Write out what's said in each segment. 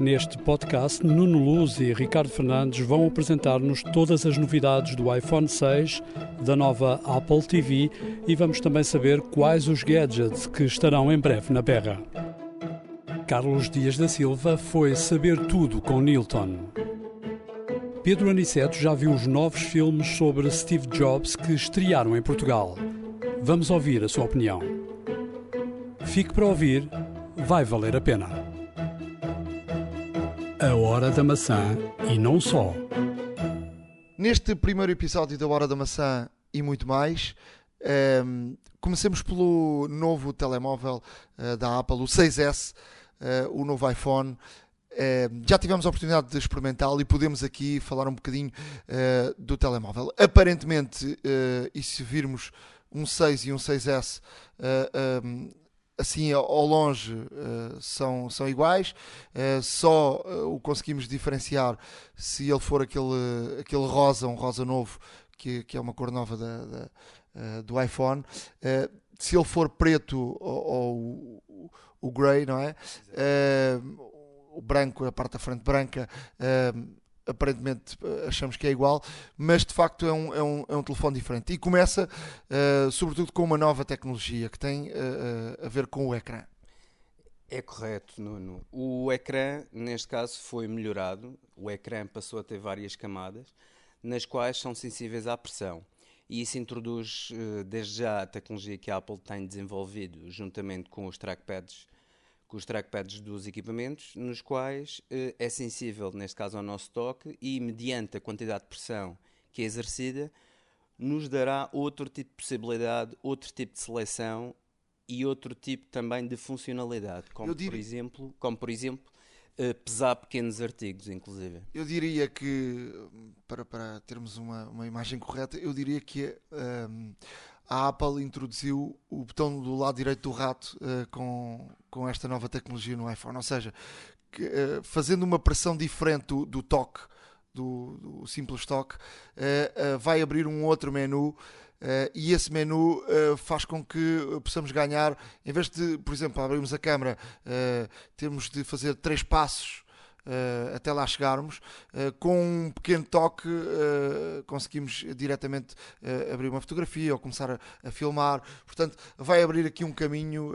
Neste podcast, Nuno Luz e Ricardo Fernandes vão apresentar-nos todas as novidades do iPhone 6, da nova Apple TV e vamos também saber quais os gadgets que estarão em breve na berra. Carlos Dias da Silva foi saber tudo com Nilton. Pedro Aniceto já viu os novos filmes sobre Steve Jobs que estrearam em Portugal. Vamos ouvir a sua opinião. Fique para ouvir, vai valer a pena. A Hora da Maçã e não só. Neste primeiro episódio da Hora da Maçã e muito mais, um, ehm, comecemos pelo novo telemóvel uh, da Apple, o 6S, uh, eh, o novo iPhone. Uh, já tivemos a oportunidade de experimentá-lo e podemos aqui falar um bocadinho uh, do telemóvel. Aparentemente, e se virmos um 6 e um 6S, um, assim ao longe uh, são, são iguais, uh, só uh, o conseguimos diferenciar se ele for aquele, aquele rosa, um rosa novo, que, que é uma cor nova da, da, do iPhone. se ele for preto ou, ou o, o grey, não é? o branco, a parte da frente branca, aparentemente eh, achamos que é igual, mas de facto é um, é um, é um telefone diferente. E começa, uh, sobretudo, com uma nova tecnologia que tem uh, a ver com o ecrã. É correto, Nuno. O ecrã, neste caso, foi melhorado. O ecrã passou a ter várias camadas, nas quais são sensíveis à pressão. E isso introduz, desde já, a tecnologia que a Apple tem desenvolvido, juntamente com os trackpads com os trackpads dos equipamentos, nos quais eh, é sensível, neste caso, ao nosso toque e, mediante a quantidade de pressão que é exercida, nos dará outro tipo de possibilidade, outro tipo de seleção e outro tipo também de funcionalidade, como, por, exemplo, como por exemplo uh, pesar pequenos artigos, inclusive. Eu diria que, para, para termos uma, uma imagem correta, eu diria que um, a Apple introduziu o botão do lado direito do rato uh, com, com esta nova tecnologia no iPhone. Ou seja, que, uh, fazendo uma pressão diferente do, do toque, do, do, simples toque, uh, vai abrir um outro menu. e esse menu faz com que possamos ganhar, em vez de, por exemplo, abrirmos a câmera, temos de fazer três passos uh, até lá chegarmos. Uh, com um pequeno toque uh, conseguimos diretamente abrir uma fotografia ou começar a, a, filmar. Portanto, vai abrir aqui um caminho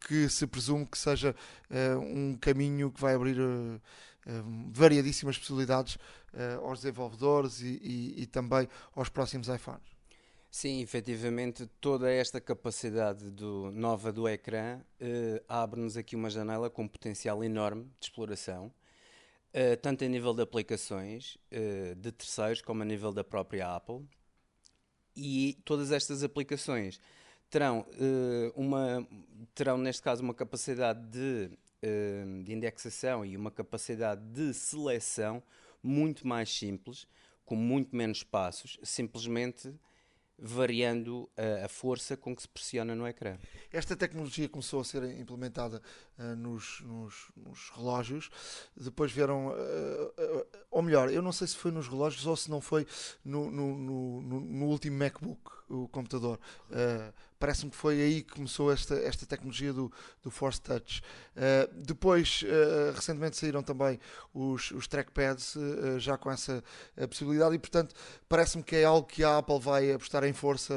que se presume que seja um caminho que vai abrir variadíssimas possibilidades aos desenvolvedores e, e, e também aos próximos iPhones. Sim, efetivamente, toda esta capacidade do, nova do ecrã eh, abre-nos aqui uma janela com um potencial enorme de exploração uh, tanto a nível de aplicações uh, de terceiros como a nível da própria Apple. E todas estas aplicações terão, uh, uma, terão neste caso, uma capacidade de, de indexação e uma capacidade de seleção muito mais simples, com muito menos passos, simplesmente variando a, força com que se pressiona no ecrã. Esta tecnologia começou a ser implementada nos, nos, nos, relógios, depois vieram, uh, uh, ou melhor, eu não sei se foi nos relógios ou se não foi no, no, no, no último MacBook, o computador. Parece-me que foi aí que começou esta, esta tecnologia do, do Force Touch. depois, recentemente saíram também os, os trackpads, já com essa possibilidade, e portanto, parece-me que é algo que a Apple vai apostar em força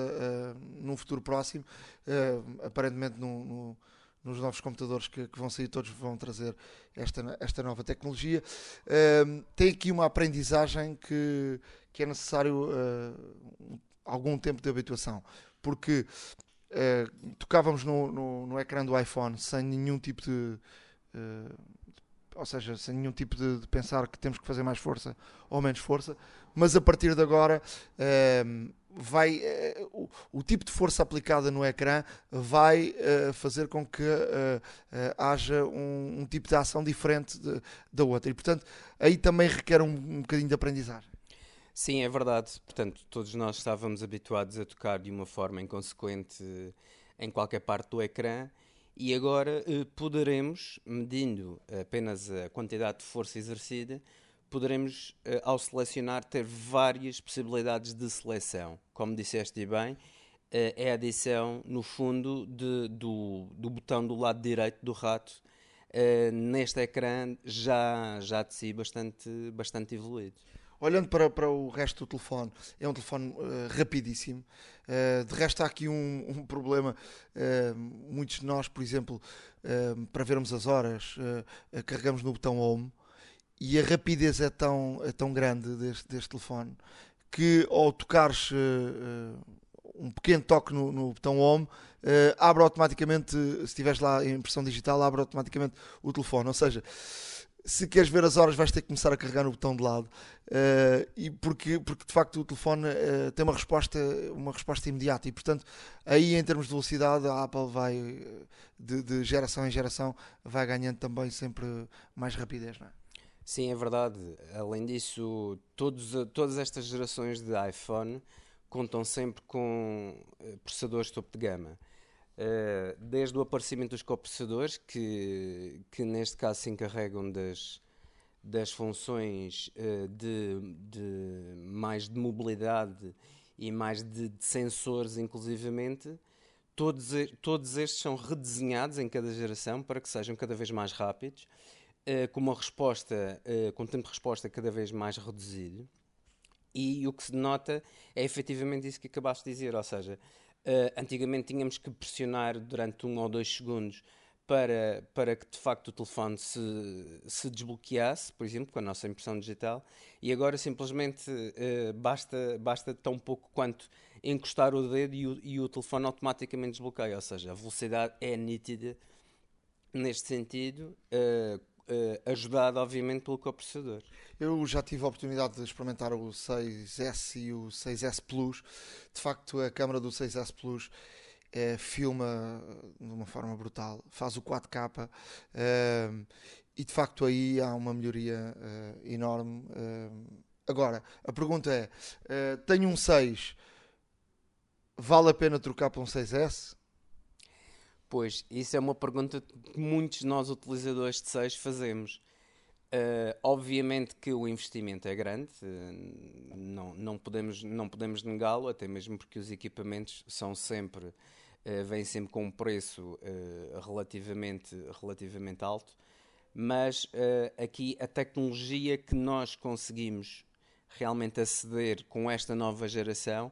num futuro próximo, aparentemente no nos novos computadores que, que, vão sair, todos vão trazer esta, esta nova tecnologia. Uh, tem aqui uma aprendizagem que, que é necessário uh, algum tempo de habituação, porque uh, tocávamos no, no, no, ecrã do iPhone sem nenhum tipo de. ou seja, sem nenhum tipo de, de, pensar que temos que fazer mais força ou menos força, mas a partir de agora vai uh, o, o, tipo de força aplicada no ecrã vai uh, fazer com que uh, haja um, um, tipo de ação diferente de, da outra e portanto aí também requer um, um bocadinho de aprendizagem. Sim, é verdade. Portanto, todos nós estávamos habituados a tocar de uma forma inconsequente em qualquer parte do ecrã e agora poderemos, medindo apenas a quantidade de força exercida, poderemos, uh, ao selecionar, ter várias possibilidades de seleção. Como disseste bem, uh, é a adição, no fundo, de, do, do botão do lado direito do rato uh, neste ecrã já, já de si bastante, bastante evoluídos. Olhando para, para o resto do telefone, é um telefone uh, rapidíssimo. Uh, de resto, há aqui um, um problema. Uh, muitos de nós, por exemplo, para vermos as horas, carregamos no botão Home e a rapidez é tão, é tão grande deste, deste telefone que ao tocares um pequeno toque no, no botão Home, abre automaticamente, se estiveres lá em impressão digital, abre automaticamente o telefone. Ou seja, se queres ver as horas, vais ter que começar a carregar no botão de lado. Uh, e porque, porque de facto o telefone uh, tem uma resposta, uma resposta imediata. E portanto, aí em termos de velocidade, a Apple vai de, de geração em geração vai ganhando também sempre mais rapidez. Não é? Sim, é verdade. Além disso, todos, todas estas gerações de iPhone contam sempre com eh, processadores topo de gama. Uh, desde o aparecimento dos coprocessadores, que, que neste caso se encarregam das, das funções uh, de, de, mais de mobilidade e mais de, de sensores, inclusivamente, todos, todos estes são redesenhados em cada geração para que sejam cada vez mais rápidos, uh, com uma resposta, com um tempo de resposta cada vez mais reduzido. E o que se nota é efetivamente isso que acabaste de dizer, ou seja, Uh, antigamente tínhamos que pressionar durante um ou dois segundos para, para que de facto o telefone se, se desbloqueasse, por exemplo, com a nossa impressão digital, e agora simplesmente uh, basta, basta tão pouco quanto encostar o dedo e o, e o telefone automaticamente desbloqueia, ou seja, a velocidade é nítida neste sentido. Uh, uh, ajudado, obviamente, pelo coprocessador. Eu já tive a oportunidade de experimentar o 6S e o 6S Plus. De facto, a câmera do 6S Plus é, filma de uma forma brutal, faz o 4K uh, e de facto aí há uma melhoria uh, enorme. agora, a pergunta é: tenho um 6, vale a pena trocar para um 6S? Pois, isso é uma pergunta que muitos de nós utilizadores de SEIS fazemos. Uh, obviamente que o investimento é grande, uh, não, não podemos, não podemos negá-lo, até mesmo porque os equipamentos são sempre, uh, vêm sempre com um preço relativamente, relativamente alto, mas aqui a tecnologia que nós conseguimos realmente aceder com esta nova geração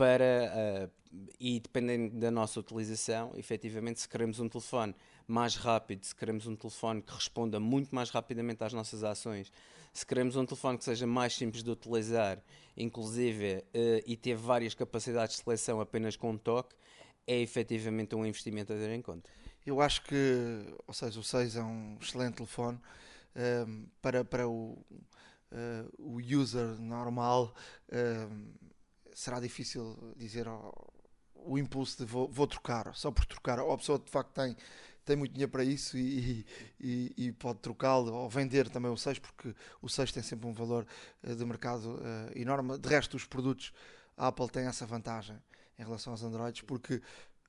para, e dependendo da nossa utilização, efetivamente, se queremos um telefone mais rápido, se queremos um telefone que responda muito mais rapidamente às nossas ações, se queremos um telefone que seja mais simples de utilizar, inclusive, uh, e ter várias capacidades de seleção apenas com um toque, é efetivamente um investimento a ter em conta. Eu acho que, ou seja, o 6 é um excelente telefone ehm, para, para o, uh, o user normal. Será difícil dizer o impulso de vou, vou, trocar, só por trocar. Ou a pessoa de facto tem, tem muito dinheiro para isso e, e, e pode trocá-lo ou vender também o 6, porque o 6 tem sempre um valor uh, de mercado uh, enorme. De resto, os produtos, a Apple tem essa vantagem em relação aos Androids, porque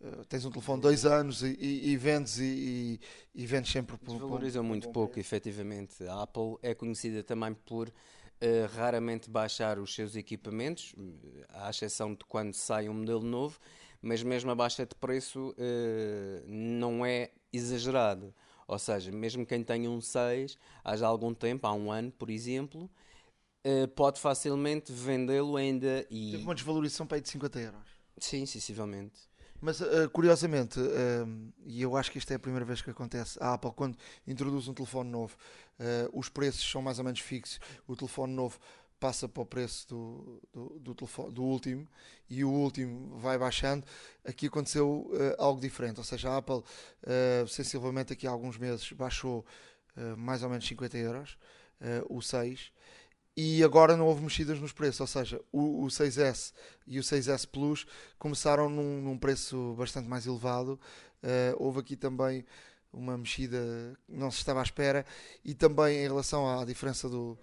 Uh, tens um telefone dois anos e, e, e vendes e, e, vendes sempre por. Valorizam muito pouco, efetivamente. A Apple é conhecida também por uh, raramente baixar os seus equipamentos, à exceção de quando sai um modelo novo, mas mesmo a baixa de preço uh, não é exagerado. Ou seja, mesmo quem tenha um 6, há já algum tempo, há um ano, por exemplo, uh, pode facilmente vendê-lo ainda e... Teve uma desvalorização para aí de 50 euros. Sim, sensivelmente. Mas uh, curiosamente, uh, e eu acho que isto é a primeira vez que acontece, a Apple, quando introduz um telefone novo, uh, os preços são mais ou menos fixos, o telefone novo passa para o preço do, do, do, telefone, do último e o último vai baixando. Aqui aconteceu algo diferente, ou seja, a Apple, sensivelmente aqui há alguns meses, baixou mais ou menos 50 euros, o 6 e agora não houve mexidas nos preços, ou seja, o, o 6S e o 6S Plus começaram num, num preço bastante mais elevado. Uh, houve aqui também uma mexida que não se estava à espera. E também em relação à diferença do,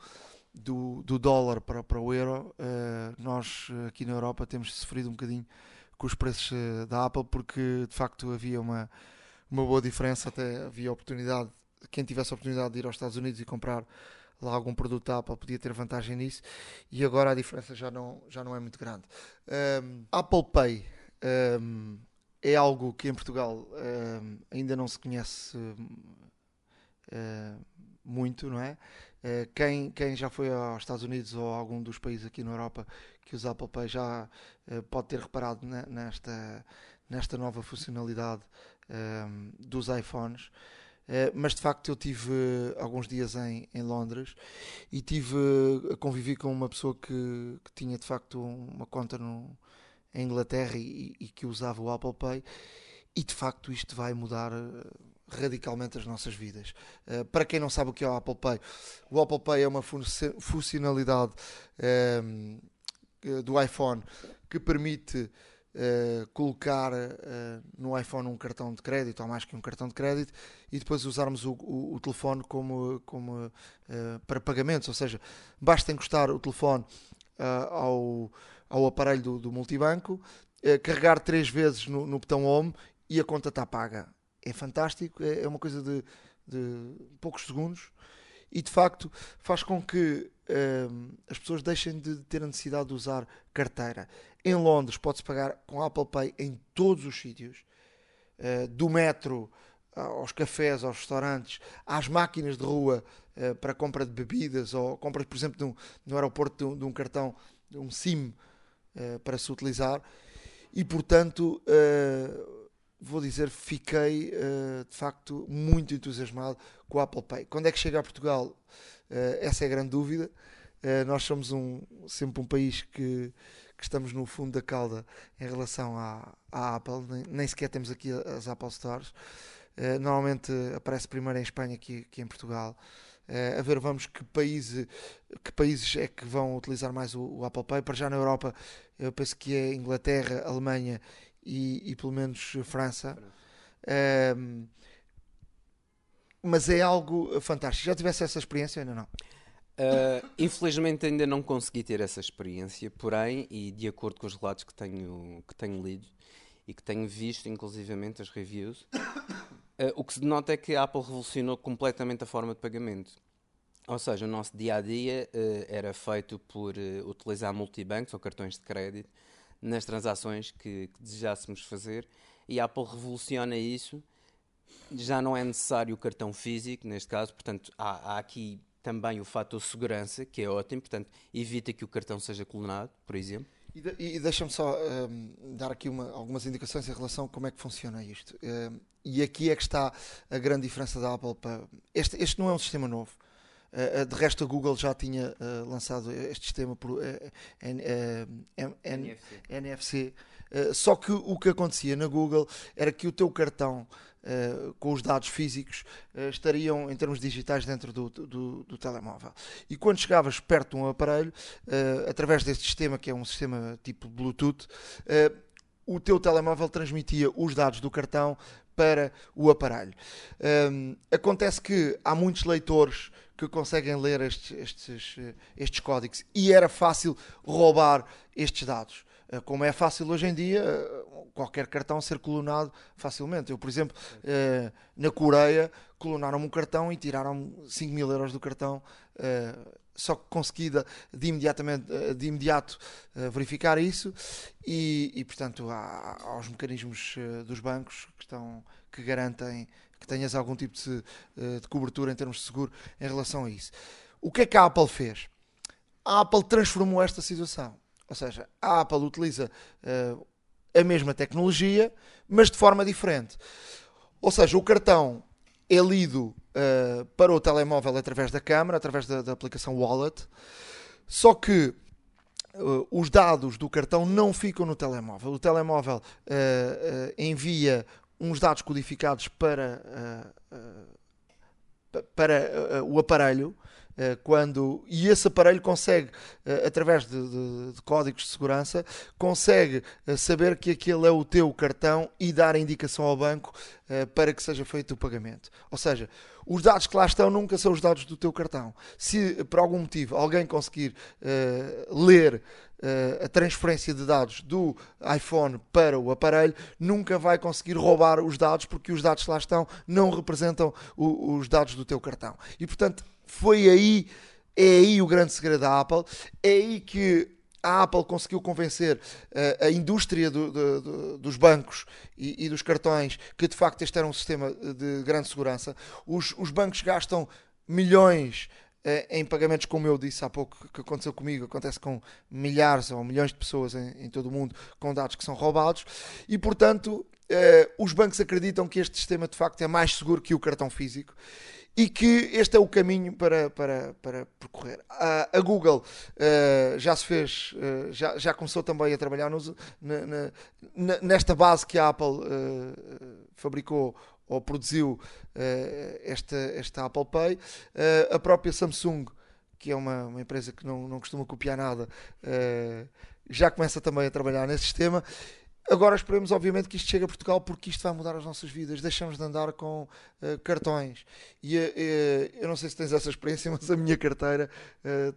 do, do dólar para, para o euro, uh, nós aqui na Europa temos sofrido um bocadinho com os preços da Apple porque de facto havia uma, uma boa diferença, até havia oportunidade, quem tivesse a oportunidade de ir aos Estados Unidos e comprar lá algum produto da Apple podia ter vantagem nisso e agora a diferença já não, já não é muito grande. Um, Apple Pay um, é algo que em Portugal um, ainda não se conhece muito, não é? quem, quem já foi aos Estados Unidos ou a algum dos países aqui na Europa que usa Apple Pay já pode ter reparado nesta, nesta nova funcionalidade dos iPhones. Uh, mas de facto eu tive uh, alguns dias em, em Londres e tive uh, a conviver com uma pessoa que, que tinha de facto uma conta no, em Inglaterra e, e, que usava o Apple Pay e de facto isto vai mudar radicalmente as nossas vidas. para quem não sabe o que é o Apple Pay, o Apple Pay é uma funcionalidade ehm, do iPhone que permite uh, colocar uh, no iPhone um cartão de crédito, ou mais que um cartão de crédito, e depois usarmos o, o, o telefone como, como uh, para pagamentos, ou seja, basta encostar o telefone ao, ao aparelho do, do multibanco, carregar três vezes no, no, botão Home e a conta está paga. É fantástico, é, é uma coisa de, de poucos segundos e de facto faz com que uh, as pessoas deixem de ter a necessidade de usar carteira. Em Londres pode-se pagar com Apple Pay em todos os sítios, uh, do metro aos cafés, aos restaurantes, às máquinas de rua uh, para compra de bebidas ou compras, por exemplo, no, no aeroporto de um, de um, cartão, de um SIM uh, para se utilizar. E portanto, vou dizer, fiquei de facto muito entusiasmado com o Apple Pay. Quando é que chega a Portugal? Essa é a grande dúvida. nós somos um, sempre um país que que estamos no fundo da cauda em relação à, à Apple, nem, nem, sequer temos aqui as Apple Stores. Uh, normalmente aparece primeiro em Espanha que, que em Portugal. Uh, a ver, vamos que países, que países é que vão utilizar mais o, o, Apple Pay. Para já na Europa, eu penso que é Inglaterra, Alemanha e, e pelo menos França. Uh, mas é algo fantástico. Já tivesse essa experiência ainda não? Uh, infelizmente ainda não consegui ter essa experiência, porém, e de acordo com os relatos que tenho, que tenho lido e que tenho visto, inclusivamente as reviews, uh, o que se denota é que a Apple revolucionou completamente a forma de pagamento. Ou seja, o nosso dia a dia uh, era feito por utilizar multibancos ou cartões de crédito nas transações que, que desejássemos fazer e a Apple revoluciona isso. Já não é necessário o cartão físico, neste caso, portanto, há, há aqui também o fator segurança, que é ótimo, portanto, evita que o cartão seja clonado, por exemplo. E, de, e deixa-me só um, dar aqui uma, algumas indicações em relação a como é que funciona isto. Um, e aqui é que está a grande diferença da Apple. Para... Este, este não é um sistema novo. Uh, de resto, a Google já tinha uh, lançado este sistema por uh, N, NFC. NFC. só que o que acontecia na Google era que o teu cartão Uh, com os dados físicos uh, estariam em termos digitais dentro do, do, do, telemóvel. E quando chegavas perto de um aparelho, uh, através deste sistema, que é um sistema tipo Bluetooth, o teu telemóvel transmitia os dados do cartão para o aparelho. Um, acontece que há muitos leitores que conseguem ler estes, estes, estes códigos e era fácil roubar estes dados. Como é fácil hoje em dia, qualquer cartão ser clonado facilmente. Eu, por exemplo, eh, na Coreia, clonaram-me um cartão e tiraram 5 mil euros do cartão. Eh, só que consegui de, de, imediatamente, eh, de imediato verificar isso e, e portanto, há, há os mecanismos dos bancos que, estão, que garantem que tenhas algum tipo de, de cobertura em termos de seguro em relação a isso. O que é que a Apple fez? A Apple transformou esta situação. Ou seja, a Apple utiliza uh, a mesma tecnologia, mas de forma diferente. Ou seja, o cartão é lido uh, para o telemóvel através da câmera, através da, da aplicação Wallet, só que uh, os dados do cartão não ficam no telemóvel. O telemóvel uh, envia uns dados codificados para, para o aparelho quando e esse aparelho consegue eh, através de, de, de códigos de segurança consegue eh, saber que aquele é o teu cartão e dar a indicação ao banco para que seja feito o pagamento. Ou seja, os dados que lá estão nunca são os dados do teu cartão. Se por algum motivo alguém conseguir ler a transferência de dados do iPhone para o aparelho, nunca vai conseguir roubar os dados porque os dados que lá estão não representam os dados do teu cartão. E portanto, foi aí, é aí o grande segredo da Apple, é aí que a Apple conseguiu convencer uh, a indústria do, do, do, dos bancos e, e, dos cartões que de facto este era um sistema de grande segurança. Os, os bancos gastam milhões uh, em pagamentos, como eu disse há pouco, que aconteceu comigo, acontece com milhares ou milhões de pessoas em, em todo o mundo com dados que são roubados. E, portanto, uh, os bancos acreditam que este sistema de facto é mais seguro que o cartão físico e que este é o caminho para, para, para percorrer. A, a Google uh, já se fez, uh, já, já começou também a trabalhar nos, na, na, nesta base que a Apple uh, fabricou ou produziu esta, esta Apple Pay. a própria Samsung, que é uma, uma empresa que não, não costuma copiar nada, já começa também a trabalhar nesse sistema. Agora esperemos, obviamente, que isto chegue a Portugal porque isto vai mudar as nossas vidas. Deixamos de andar com uh, cartões. E uh, eu não sei se tens essa experiência, mas a minha carteira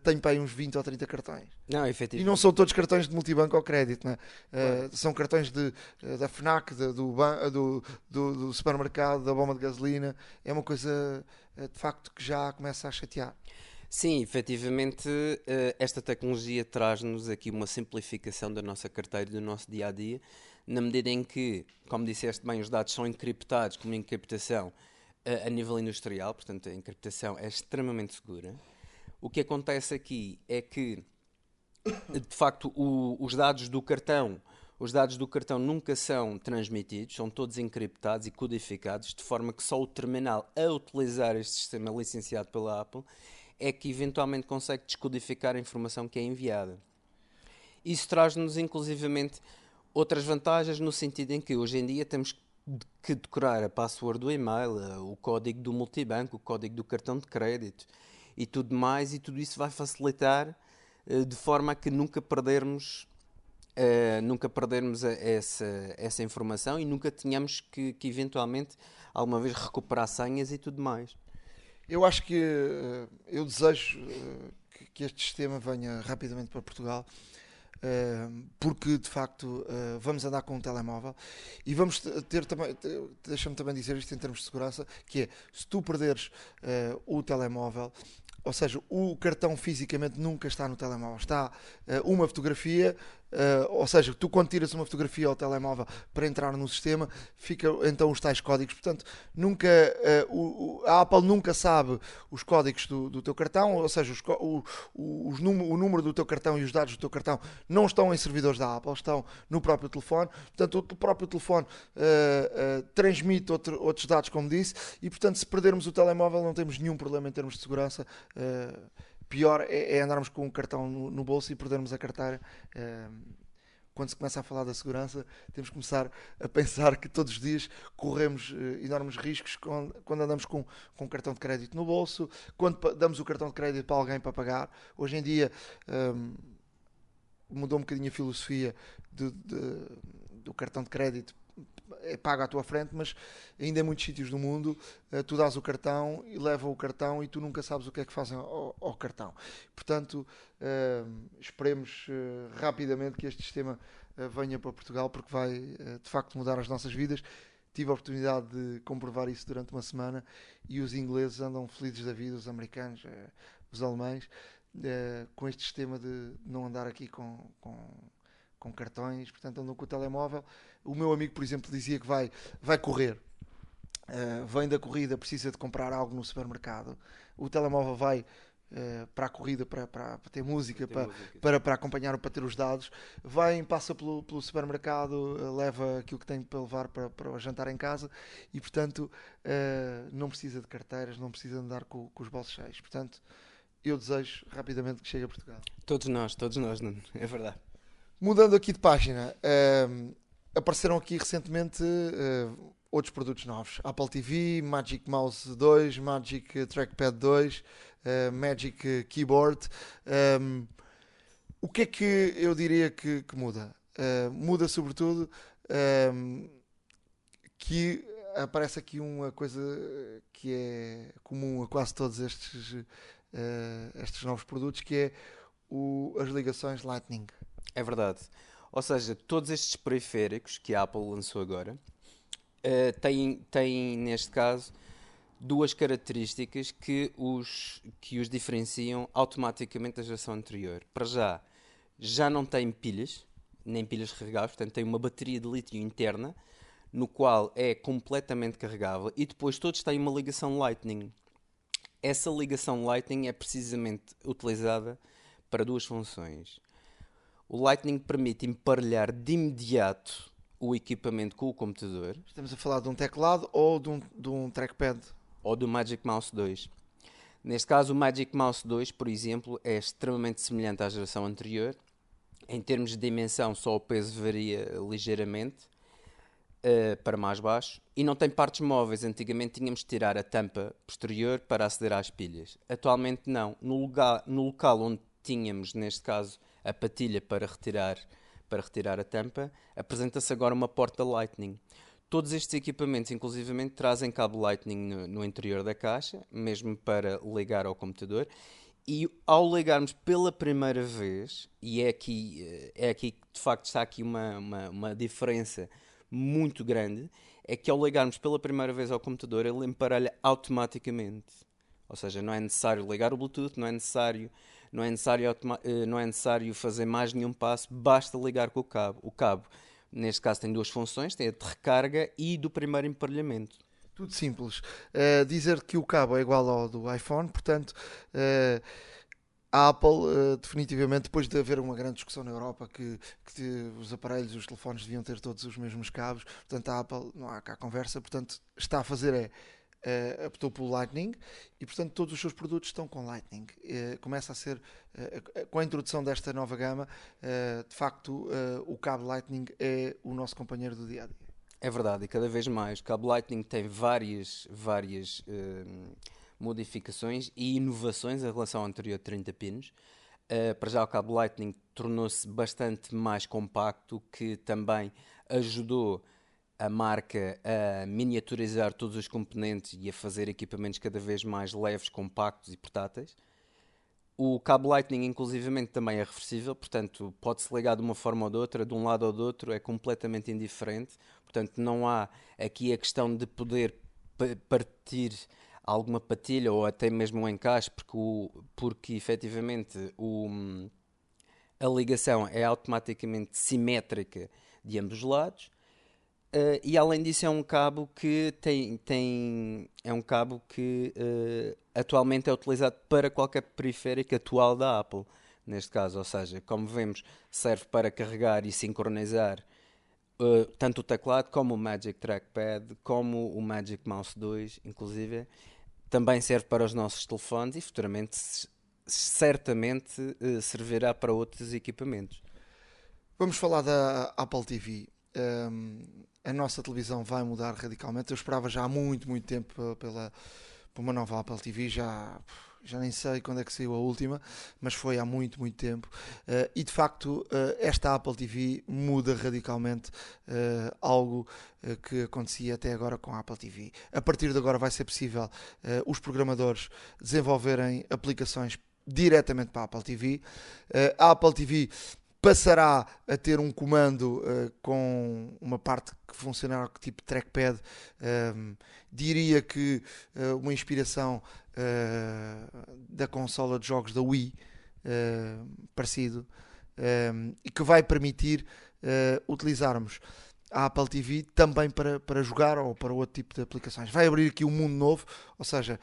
tem para aí uns 20 ou 30 cartões. Não, efetivamente. E não são todos cartões de multibanco ou crédito, não é? São cartões de, da FNAC, de, do, do, do, do supermercado, da bomba de gasolina. É uma coisa, de facto, que já começa a chatear. Sim, efetivamente, eh, esta tecnologia traz-nos aqui uma simplificação da nossa carteira do nosso dia a dia, na medida em que, como disseste bem, os dados são encriptados como encriptação eh, a nível industrial, portanto, a encriptação é extremamente segura. O que acontece aqui é que, de facto, o, os dados do cartão. Os dados do cartão nunca são transmitidos, são todos encriptados e codificados, de forma que só o terminal a utilizar este sistema licenciado pela Apple é que eventualmente consegue descodificar a informação que é enviada. Isso traz-nos inclusivamente outras vantagens no sentido em que hoje em dia temos que decorar a password do e-mail, o código do multibanco, o código do cartão de crédito e tudo mais, e tudo isso vai facilitar eh, de forma a que nunca perdermos uh, nunca perdermos essa, essa informação e nunca tenhamos que, que eventualmente alguma vez recuperar senhas e tudo mais. Eu acho que uh, eu desejo uh, que, este sistema venha rapidamente para Portugal. Uh, porque de facto vamos andar com um telemóvel e vamos ter também, deixa-me também dizer isto em termos de segurança, que é se tu perderes o telemóvel, ou seja, o cartão fisicamente nunca está no telemóvel, está uma fotografia Uh, ou seja, tu quando tiras uma fotografia ao telemóvel para entrar no sistema, fica então os tais códigos. Portanto, nunca uh, o, a Apple nunca sabe os códigos do, do teu cartão, ou seja, os, o, os o número do teu cartão e os dados do teu cartão não estão em servidores da Apple, estão no próprio telefone. Portanto, o próprio telefone uh, transmite outro, outros dados, como disse, e portanto, se perdermos o telemóvel, não temos nenhum problema em termos de segurança pior é, é andarmos com um cartão no, no, bolso e perdermos a carteira. Uh, quando se começa a falar da segurança, temos que começar a pensar que todos os dias corremos uh, enormes riscos quando, quando andamos com, com um cartão de crédito no bolso, quando damos o cartão de crédito para alguém para pagar. Hoje em dia um, mudou um bocadinho a filosofia de, do cartão de crédito é pago à tua frente, mas ainda em muitos sítios do mundo uh, tu dás o cartão e leva o cartão e tu nunca sabes o que é que fazem ao, ao cartão. Portanto, uh, esperemos uh, rapidamente que este sistema venha para Portugal porque vai de facto mudar as nossas vidas. Tive a oportunidade de comprovar isso durante uma semana e os ingleses andam felizes da vida, os americanos, os alemães, com este sistema de não andar aqui com, com com cartões, portanto andam com o telemóvel. O meu amigo, por exemplo, dizia que vai, vai correr, uh, vem da corrida, precisa de comprar algo no supermercado. O telemóvel vai uh, para a corrida, para, para, para ter música, para, música. Para, para acompanhar, para ter os dados. Vem, passa pelo, pelo supermercado, uh, leva aquilo que tem para levar para, para jantar em casa e, portanto, não precisa de carteiras, não precisa andar com, com os bolsos cheios. Portanto, eu desejo rapidamente que chegue a Portugal. Todos nós, todos nós, é verdade. Mudando aqui de página, uh, apareceram aqui recentemente uh, outros produtos novos: Apple TV, Magic Mouse 2, Magic Trackpad 2, uh, eh, Magic Keyboard. Um, o que é que eu diria que, que muda? Eh, muda sobretudo um, que aparece aqui uma coisa que é comum a quase todos estes, estes novos produtos, que é o, as ligações Lightning. É verdade. Ou seja, todos estes periféricos que a Apple lançou agora uh, têm, têm, neste caso, duas características que os, que os diferenciam automaticamente da geração anterior. Para já, já não tem pilhas, nem pilhas recarregáveis, portanto tem uma bateria de lítio interna, no qual é completamente carregável e depois todos têm uma ligação Lightning. Essa ligação Lightning é precisamente utilizada para duas funções. O Lightning permite emparelhar de imediato o equipamento com o computador. Estamos a falar de um teclado ou de um, de um trackpad? Ou do Magic Mouse 2. Neste caso, o Magic Mouse 2, por exemplo, é extremamente semelhante à geração anterior. Em termos de dimensão, só o peso varia ligeiramente uh, para mais baixo e não tem partes móveis. Antigamente tínhamos de tirar a tampa posterior para aceder às pilhas. Atualmente não. No, lugar, no local onde tínhamos, neste caso, a patilha para retirar, para retirar a tampa, apresenta-se agora uma porta Lightning. Todos estes equipamentos, inclusivamente, trazem cabo Lightning no, no, interior da caixa, mesmo para ligar ao computador. E ao ligarmos pela primeira vez, e é aqui, é aqui que de facto está aqui uma, uma, uma diferença muito grande, é que ao ligarmos pela primeira vez ao computador, ele emparelha automaticamente. Ou seja, não é necessário ligar o Bluetooth, não é necessário, não é necessário, eh, não é necessário fazer mais nenhum passo, basta ligar com o cabo. O cabo Neste caso tem duas funções, tem a de recarga e do primeiro emparelhamento. Tudo simples. Uh, dizer que o cabo é igual ao do iPhone, portanto, uh, a Apple, definitivamente, depois de haver uma grande discussão na Europa que, que, os aparelhos, os telefones deviam ter todos os mesmos cabos, portanto, a Apple, não há cá conversa, portanto, está a fazer é uh, optou pelo Lightning e, portanto, todos os seus produtos estão com Lightning. Uh, começa a ser, uh, com a introdução desta nova gama, de facto, o cabo Lightning é o nosso companheiro do dia a dia. É verdade, e cada vez mais. O cabo Lightning tem várias, várias modificações e inovações em relação ao anterior 30 pinos. Uh, para já o cabo Lightning tornou-se bastante mais compacto, que também ajudou a marca a miniaturizar todos os componentes e a fazer equipamentos cada vez mais leves, compactos e portáteis. O cabo Lightning, inclusivamente, também é reversível, portanto, pode-se ligar de uma forma ou de outra, de um lado ou do outro, é completamente indiferente. Portanto, não há aqui a questão de poder partir alguma patilha ou até mesmo um encaixe, porque, o, porque efetivamente o, a ligação é automaticamente simétrica de ambos os lados. Uh, e além disso é um cabo que tem, tem é um cabo que uh, atualmente é utilizado para qualquer periférico atual da Apple neste caso, ou seja, como vemos serve para carregar e sincronizar uh, tanto o teclado como o Magic Trackpad como o Magic Mouse 2 inclusive. Também serve para os nossos telefones e futuramente certamente servirá para outros equipamentos. Vamos falar da Apple TV um, a nossa televisão vai mudar radicalmente. Eu esperava já há muito, muito tempo pela, por uma nova Apple TV, já, já nem sei quando é que saiu a última, mas foi há muito, muito tempo. Uh, e de facto, uh, esta Apple TV muda radicalmente uh, algo que acontecia até agora com a Apple TV. A partir de agora vai ser possível os programadores desenvolverem aplicações diretamente para a Apple TV. a Apple TV passará a ter um comando uh, com uma parte que funcionará tipo trackpad. Um, ehm, diria que uh, uma inspiração uh, da consola de jogos da Wii, parecido, um, ehm, e que vai permitir utilizarmos a Apple TV também para, para jogar ou para outro tipo de aplicações. Vai abrir aqui um mundo novo, ou seja,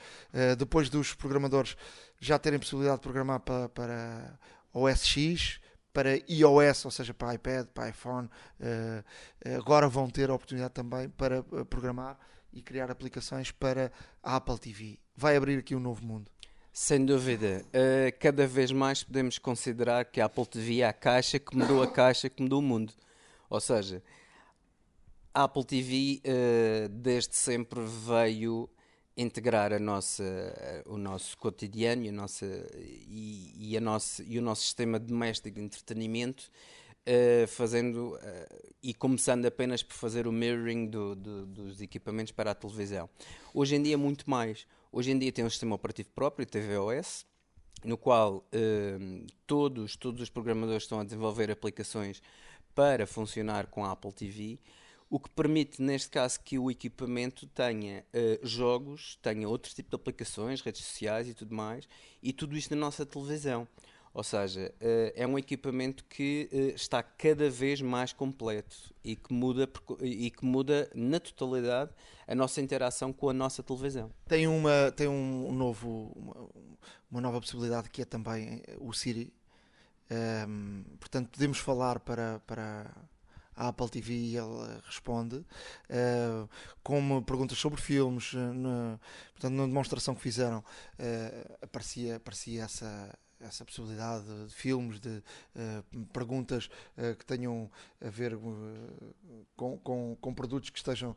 depois dos programadores já terem possibilidade de programar para, para OS X, para iOS, ou seja, para iPad, para iPhone, uh, agora vão ter a oportunidade também para uh, programar e criar aplicações para a Apple TV. Vai abrir aqui um novo mundo. Sem dúvida. Uh, cada vez mais podemos considerar que a Apple TV é a caixa que mudou a caixa que mudou o mundo. Ou seja, a Apple TV desde sempre veio integrar a nossa, o nosso cotidiano e, a nossa, e, e, a nossa, e o nosso sistema doméstico de entretenimento, uh, fazendo uh, e começando apenas por fazer o mirroring do, do, dos equipamentos para a televisão. Hoje em dia, muito mais. Hoje em dia tem um sistema operativo próprio, tvOS, no qual uh, todos, todos os programadores estão a desenvolver aplicações para funcionar com a Apple TV o que permite, neste caso, que o equipamento tenha uh, jogos, tenha outro tipo de aplicações, redes sociais e tudo mais, e tudo isto na nossa televisão. Ou seja, uh, é um equipamento que uh, está cada vez mais completo e que, muda, e que muda na totalidade a nossa interação com a nossa televisão. Tem, uma, tem um novo, uma, uma nova possibilidade que é também o Siri. Um, ehm, portanto, podemos falar para, para a Apple TV ele responde uh, com perguntas sobre filmes. Na, portanto, na demonstração que fizeram, uh, aparecia, aparecia essa essa possibilidade de filmes, de uh, perguntas uh, que tenham a ver uh, com, com, com, produtos que estejam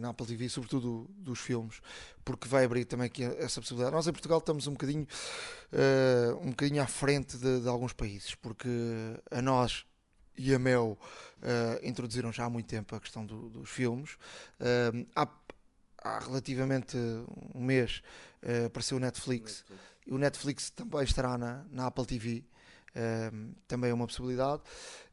na Apple TV, sobretudo dos filmes, porque vai abrir também aqui essa possibilidade. Nós em Portugal estamos um bocadinho, um bocadinho à frente de, de, alguns países, porque a nós e a Mel introduziram já há muito tempo a questão do, dos filmes. há, há relativamente um mês apareceu o Netflix. Netflix o Netflix também estará na, na Apple TV. Uh, também é uma possibilidade.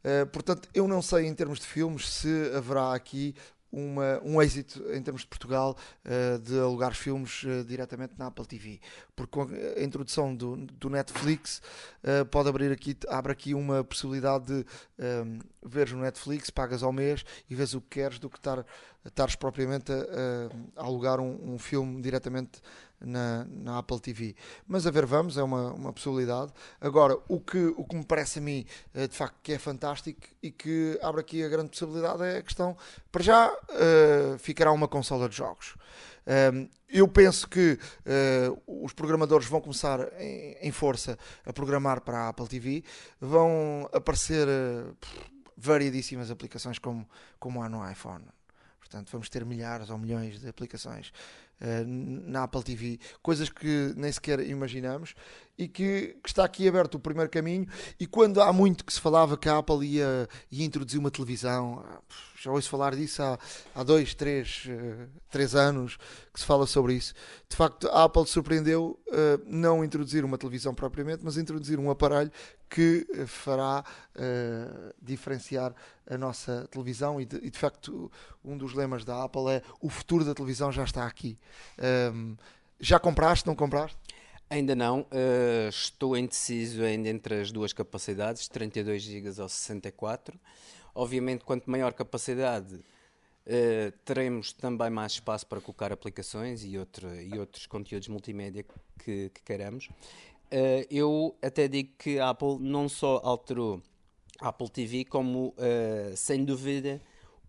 Uh, portanto, eu não sei em termos de filmes se haverá aqui uma, um êxito em termos de Portugal uh, de alugar filmes uh, diretamente na Apple TV, porque com a introdução do, do Netflix uh, pode abrir aqui, abre aqui uma possibilidade de um, veres no Netflix, pagas ao mês e vês o que queres do que estar, estares propriamente a, a alugar um, um filme diretamente na, na, Apple TV. Mas a ver, vamos, é uma, uma possibilidade. Agora, o que, o que me parece a mim, eh, de facto, que é fantástico e que abre aqui a grande possibilidade é a questão, para já, uh, ficará uma consola de jogos. Um, ehm, eu penso que uh, os programadores vão começar em, em, força a programar para a Apple TV, vão aparecer uh, variedíssimas aplicações como, como há no iPhone. Portanto, vamos ter milhares ou milhões de aplicações na Apple TV, coisas que nem sequer imaginamos e que, que, está aqui aberto o primeiro caminho. E quando há muito que se falava que a Apple ia, ia introduzir uma televisão, ah, já ouço falar disso há, há dois, três, uh, três anos que se fala sobre isso. De facto, a Apple surpreendeu uh, não introduzir uma televisão propriamente, mas introduzir um aparelho que fará uh, diferenciar a nossa televisão. E de, e de, facto, um dos lemas da Apple é o futuro da televisão já está aqui. Um, já compraste, não compraste? Ainda não, uh, estou indeciso ainda entre as duas capacidades, 32 GB ou 64. Obviamente, quanto maior capacidade, uh, teremos também mais espaço para colocar aplicações e, outro, e outros conteúdos multimédia que, que queiramos. Uh, eu até digo que a Apple não só alterou a Apple TV, como, sem dúvida,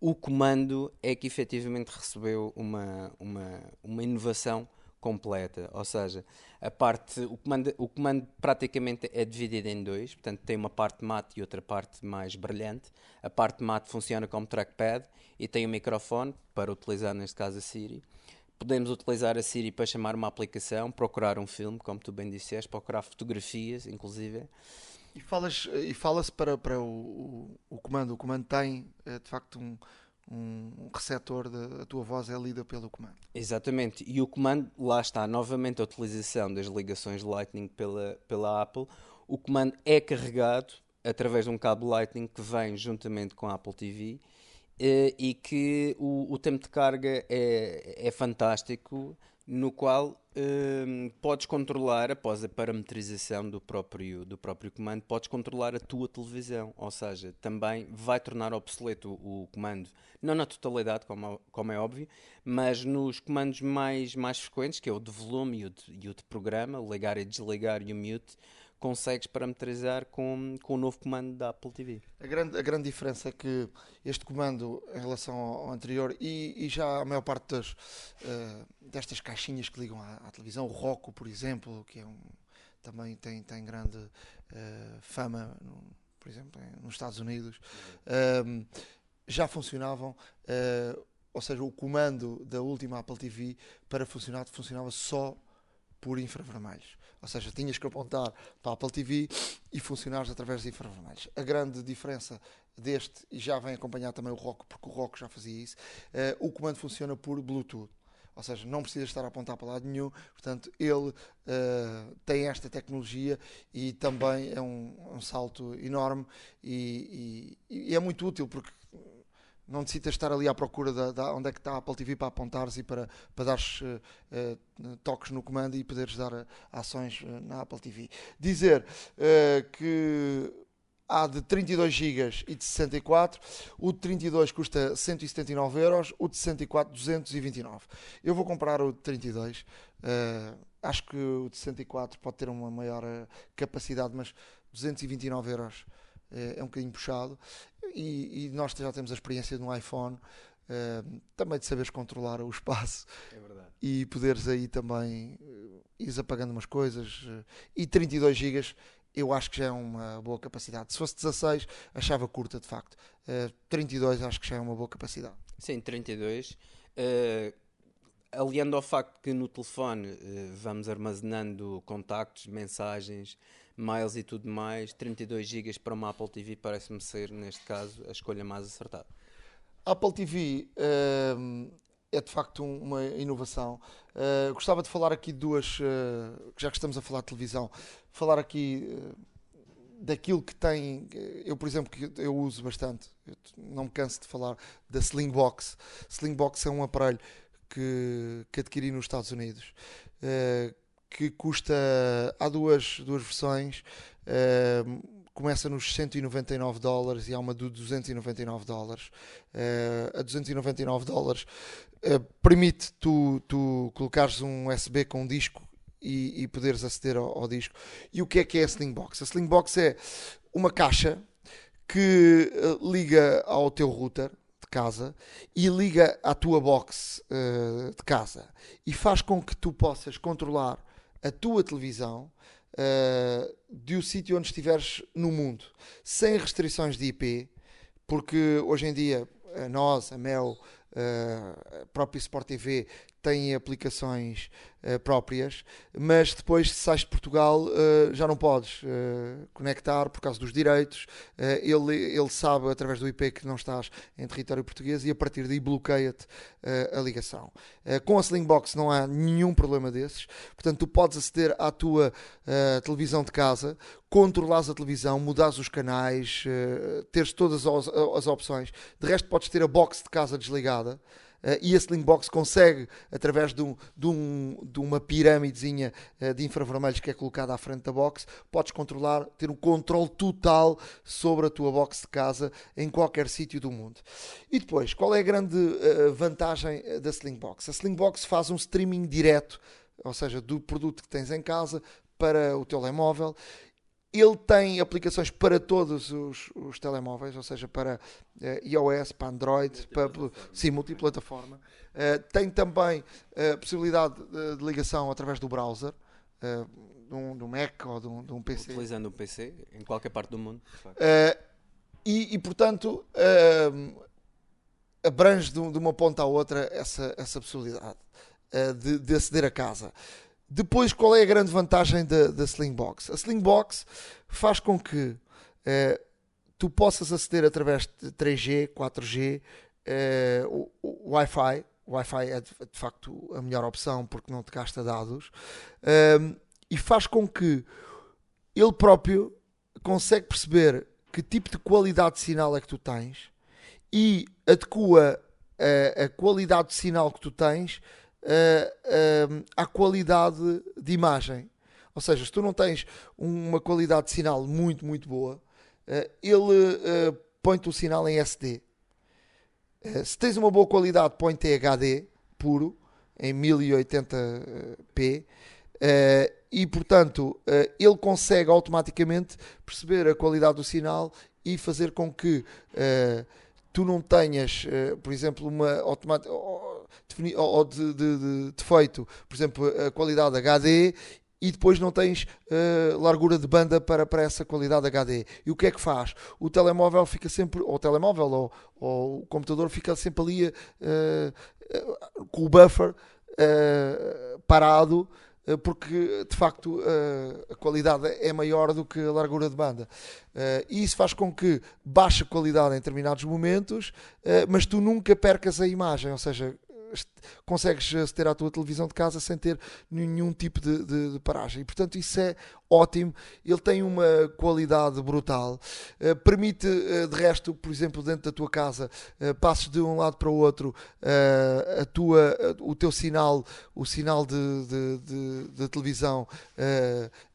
o comando é que efetivamente recebeu uma, uma, uma inovação completa, ou seja, a parte, o comando, o comando praticamente é dividido em dois, portanto tem uma parte mate e outra parte mais brilhante. A parte mate funciona como trackpad e tem um microfone para utilizar neste caso a Siri. Podemos utilizar a Siri para chamar uma aplicação, procurar um filme, como tu bem disseste, procurar fotografias, inclusive. E fala-se e fala para, para o, o, o comando. O comando tem, eh, de facto, um, um receptor da tua voz é lida pelo comando. Exatamente, e o comando, lá está, novamente a utilização das ligações Lightning pela, pela Apple. O comando é carregado através de um cabo Lightning que vem juntamente com a Apple TV eh, e que o, o tempo de carga é, é fantástico no qual hum, podes controlar, após a parametrização do próprio, do próprio comando, podes controlar a tua televisão. Ou seja, também vai tornar obsoleto o, o comando, não na totalidade, como, como, é óbvio, mas nos comandos mais, mais frequentes, que é o de volume e o de, e o de programa, ligar e desligar e o mute, consegues parametrizar com, com o novo comando da Apple TV. A grande, a grande diferença é que este comando, em relação ao, anterior, e, e, já a maior parte das, uh, destas caixinhas que ligam à, à, televisão, o Roku, por exemplo, que é um, também tem, tem grande uh, fama, no, por exemplo, nos Estados Unidos, uh, já funcionavam. ou seja, o comando da última Apple TV para funcionar funcionava só por infravermelhos. Ou seja, tinhas que apontar para a Apple TV e funcionares através de infravermelhos. A grande diferença deste, e já vem acompanhar também o Rock, porque o Rock já fazia isso, uh, o comando funciona por Bluetooth. Ou seja, não precisa estar a apontar para lado nenhum, portanto, ele uh, tem esta tecnologia e também é um, um salto enorme e, e, e, é muito útil porque não necessitas estar ali à procura da, da onde é que está a Apple TV para apontares e para, para dares uh, uh, toques no comando e poderes dar uh, ações na Apple TV. Dizer que há de 32 GB e de 64, o de 32 custa 179 euros, o de 64 229. Eu vou comprar o de 32, acho que o de 64 pode ter uma maior capacidade, mas 229 euros é, é um bocadinho puxado e, e, nós já temos a experiência no iPhone uh, também de saberes controlar o espaço é e poderes aí também uh, ires apagando umas coisas uh, e 32 GB eu acho que já é uma boa capacidade. Se fosse 16, achava curta de facto. Uh, 32 acho que já é uma boa capacidade. Sim, 32. Uh, aliando ao facto que no telefone uh, vamos armazenando contactos, mensagens, mails e tudo mais, 32 GB para uma Apple TV parece-me ser, neste caso, a escolha mais acertada. Apple TV uh, é de facto uma inovação. Uh, gostava de falar aqui de duas, uh, já que estamos a falar de televisão, falar aqui uh, daquilo que tem. Eu, por exemplo, que eu uso bastante, eu não me canso de falar da Slingbox. Slingbox é um aparelho que, que adquiri nos Estados Unidos que custa. Há duas, duas versões. Uh, começa nos 199 dólares e há uma de 299 dólares. Uh, a 299 dólares uh, permite tu, tu colocares um USB com um disco e, e poderes aceder ao, ao, disco. E o que é que é a Slingbox? A Slingbox é uma caixa que liga ao teu router de casa e liga à tua box uh, de casa e faz com que tu possas controlar a tua televisão uh, de o sítio onde estiveres no mundo, sem restrições de IP, porque hoje em dia nós, a Mel, uh, a própria Sport TV têm aplicações uh, próprias, mas depois, se sais de Portugal, uh, já não podes uh, conectar por causa dos direitos. ele, ele sabe, através do IP, que não estás em território português e a partir daí bloqueia-te a ligação. com a Slingbox não há nenhum problema desses, portanto, tu podes aceder à tua televisão de casa, controlares a televisão, mudares os canais, teres todas as, as opções. De resto, podes ter a box de casa desligada. Uh, e a Slingbox consegue, através de, um, de, um, de uma pirâmidezinha uh, de infravermelhos que é colocada à frente da box, podes controlar, ter um controle total sobre a tua box de casa em qualquer sítio do mundo. E depois, qual é a grande uh, vantagem da Slingbox? A Slingbox faz um streaming direto, ou seja, do produto que tens em casa para o telemóvel ele tem aplicações para todos os, os telemóveis, ou seja, para uh, iOS, para Android, para, sim, multiplataforma. Uh, tem também a uh, possibilidade de, de, ligação através do browser, de, um, de um Mac ou de um, de um PC. Utilizando um PC em qualquer parte do mundo. E, e, portanto, abrange de, de, uma ponta à outra essa, essa possibilidade de, de aceder a casa. Depois, qual é a grande vantagem da, da Slingbox? A Slingbox faz com que eh, tu possas aceder através de 3G, 4G, eh, o, Wi-Fi. O Wi-Fi é de, de, facto a melhor opção porque não te gasta dados um, ehm, e faz com que ele próprio consegue perceber que tipo de qualidade de sinal é que tu tens e adequa a, eh, a qualidade de sinal que tu tens uh, uh, à qualidade de imagem. Ou seja, se tu não tens uma qualidade de sinal muito, muito boa, uh, ele põe-te o sinal em SD. se tens uma boa qualidade, põe-te em HD puro, em 1080p. e portanto, ele consegue automaticamente perceber a qualidade do sinal e fazer com que tu não tenhas, por exemplo, uma automática ou de, de, de defeito, por exemplo, a qualidade HD e depois não tens uh, largura de banda para, para essa qualidade HD. E o que é que faz? O telemóvel fica sempre, ou o telemóvel ou, ou o computador fica sempre ali uh, uh, com o buffer parado, porque de facto a qualidade é maior do que a largura de banda. e isso faz com que baixe a qualidade em determinados momentos, mas tu nunca percas a imagem, ou seja, consegues aceder à tua televisão de casa sem ter nenhum tipo de, de, de paragem. E, portanto, isso é ótimo. Ele tem uma qualidade brutal. Uh, permite, uh, de resto, por exemplo, dentro da tua casa, uh, passes de um lado para o outro a tua, o teu sinal, o sinal de, de, de, de televisão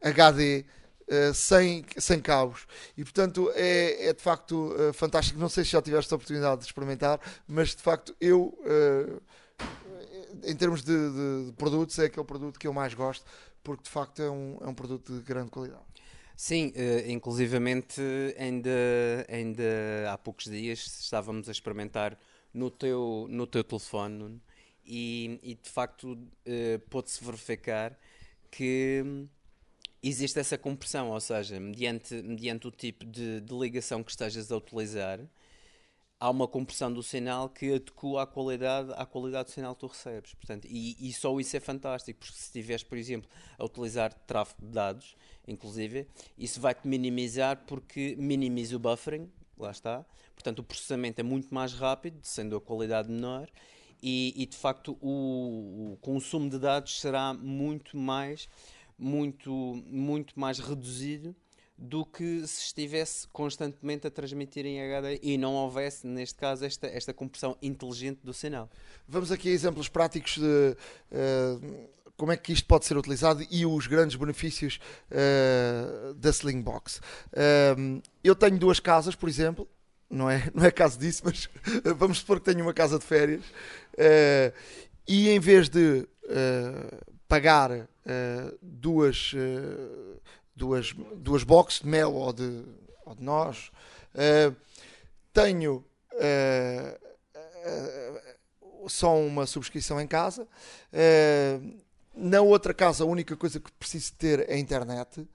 HD. Uh, sem, sem cabos e portanto é, é de facto uh, fantástico. Não sei se já tiveste a oportunidade de experimentar, mas de facto eu, uh, em termos de, de, de, produtos, é aquele produto que eu mais gosto porque de facto é um, é um produto de grande qualidade. Sim, uh, inclusivamente ainda, ainda há poucos dias estávamos a experimentar no teu, no teu telefone e, e de facto uh, pôde-se verificar que existe essa compressão, ou seja, mediante, mediante o tipo de, de ligação que estejas a utilizar, há uma compressão do sinal que adequa à qualidade, à qualidade do sinal que tu recebes. Portanto, e, e só isso é fantástico, porque se estiveres, por exemplo, a utilizar tráfego de dados, inclusive, isso vai-te minimizar porque minimiza o buffering, lá está. Portanto, o processamento é muito mais rápido, sendo a qualidade menor, e, e de facto o, o, consumo de dados será muito mais, muito, muito mais reduzido do que se estivesse constantemente a transmitir em HD e não houvesse, neste caso, esta, esta compressão inteligente do sinal. Vamos aqui a exemplos práticos de uh, como é que isto pode ser utilizado e os grandes benefícios uh, da Slingbox. Uh, eu tenho duas casas, por exemplo, não é, não é caso disso, mas vamos supor que tenho uma casa de férias e em vez de pagar duas duas, duas boxes de mel ou de, ou de nós. Uh, tenho uh, só uma subscrição em casa. na outra casa, a única coisa que preciso ter é internet.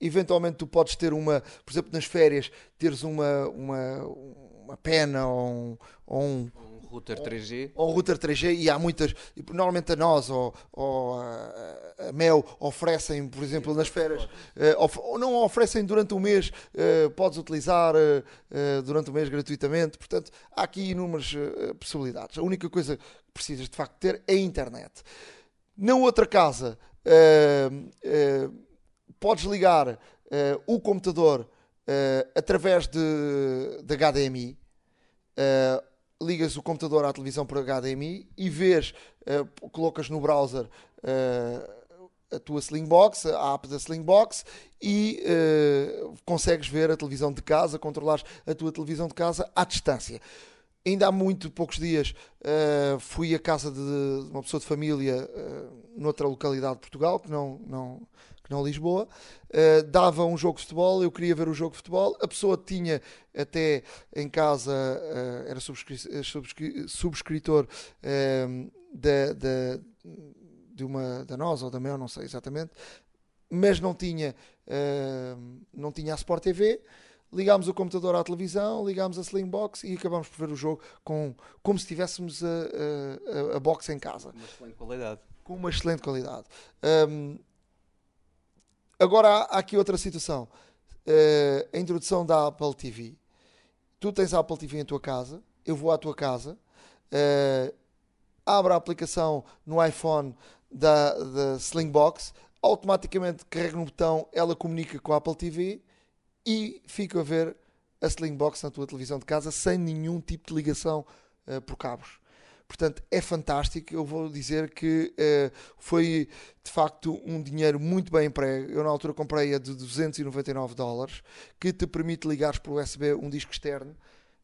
eventualmente, tu podes ter uma, por exemplo, nas férias, teres uma, uma, uma pena ou um, ou um router 3G. Ou, ou router 3G, e há muitas, normalmente a nós ou, ou a, Mel oferecem, por exemplo, nas férias, uh, ou não oferecem durante o mês, uh, podes utilizar uh, durante o mês gratuitamente. Portanto, há aqui inúmeras possibilidades. A única coisa que precisas de facto ter é a internet. Na outra casa, podes ligar o computador através de, de HDMI. Uh, ligas o computador à televisão por HDMI e vês, uh, colocas no browser uh, a tua Slingbox, a app da Slingbox e consegues ver a televisão de casa, controlares a tua televisão de casa à distância. Ainda há muito poucos dias fui à casa de uma pessoa de família noutra localidade de Portugal, que não, não, não Lisboa, uh, dava um jogo de futebol, eu queria ver o jogo de futebol, a pessoa tinha até em casa, uh, era subscri subscri subscritor uh, da, da, de uma da nós ou da Mel, não sei exatamente, mas não tinha, não tinha a Sport TV ligámos o computador à televisão, ligámos a Slingbox e acabamos por ver o jogo com, como se tivéssemos a, a, a box em casa. Com uma excelente qualidade. Com uma excelente qualidade. Um, Agora há aqui outra situação. Uh, a introdução da Apple TV. Tu tens a Apple TV em tua casa, eu vou à tua casa, uh, abro a aplicação no iPhone da, da Slingbox, automaticamente carrego no botão, ela comunica com a Apple TV e fico a ver a Slingbox na tua televisão de casa sem nenhum tipo de ligação uh, por cabos. Portanto, é fantástico. Eu vou dizer que uh, foi de facto um dinheiro muito bem emprego. Eu, na altura, comprei a de 299 dólares, que te permite ligares por USB um disco externo,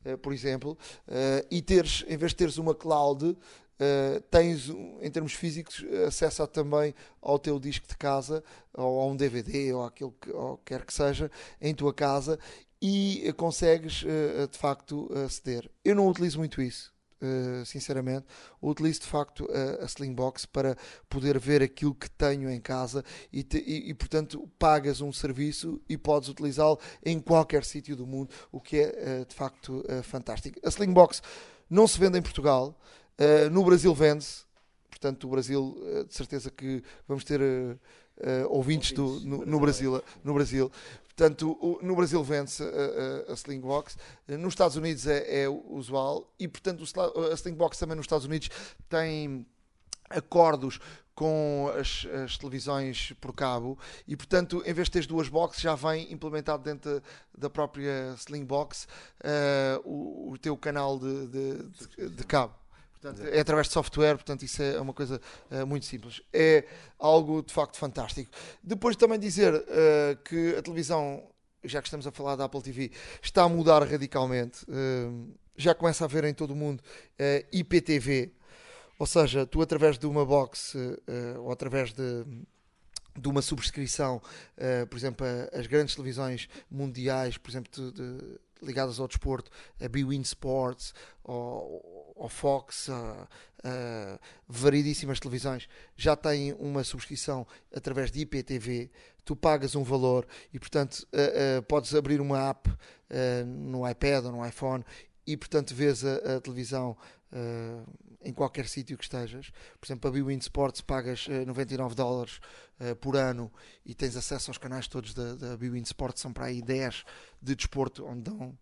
uh, por exemplo, uh, e teres, em vez de teres uma cloud, Uh, tens, em termos físicos, acesso também ao teu disco de casa, ou a um DVD, ou aquilo que ou quer que seja, em tua casa, e consegues, de facto, aceder. Eu não utilizo muito isso. Uh, sinceramente, utilizo de facto a, a Slingbox para poder ver aquilo que tenho em casa e, te, e, e portanto pagas um serviço e podes utilizá-lo em qualquer sítio do mundo, o que é uh, de facto uh, fantástico. A Slingbox não se vende em Portugal, no Brasil vende-se, portanto, o Brasil, de certeza que vamos ter ouvintes, ouvintes do, no, no, Brasil, no Brasil. Portanto, no Brasil vende-se a, a, a Slingbox, nos Estados Unidos é, é usual. E, portanto, a Slingbox também nos Estados Unidos tem acordos com as, as, televisões por cabo. E portanto em vez de ter duas boxes já vem implementado dentro da própria Slingbox uh, o, o teu canal de, de, de, de cabo Portanto, é através de software, portanto, isso é uma coisa uh, muito simples. É algo de facto fantástico. Depois também dizer uh, que a televisão, já que estamos a falar da Apple TV, está a mudar radicalmente. Uh, já começa a haver em todo o mundo IPTV, ou seja, tu através de uma box ou através de de uma subscrição, uh, por exemplo, as grandes televisões mundiais, por exemplo, de, de, ligadas ao desporto, a BWIN Sports, ou, ao Fox, a, a variedíssimas televisões, já têm uma subscrição através de IPTV, tu pagas um valor e, portanto, uh, uh, podes abrir uma app no iPad ou no iPhone e, portanto, vês a, televisão em qualquer sítio que estejas. Por exemplo, a BWIN Sports pagas 99 dólares uh, por ano e tens acesso aos canais todos da, da BWIN Sport, são para aí 10 de desporto, onde dão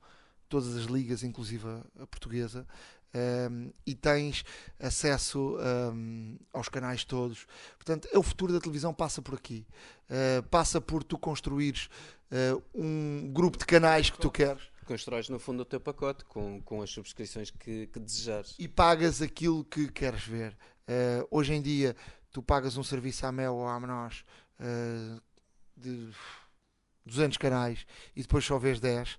todas as ligas, inclusive a, a portuguesa. Um, e tens acesso um, aos canais todos. Portanto, é o futuro da televisão passa por aqui. Uh, passa por tu construires uh, um grupo de canais que tu queres. Constróis no fundo o teu pacote com, com as subscrições que, que desejares. E pagas aquilo que queres ver. Uh, hoje em dia, tu pagas um serviço à Mel ou à Menos de 200 canais e depois só vês 10.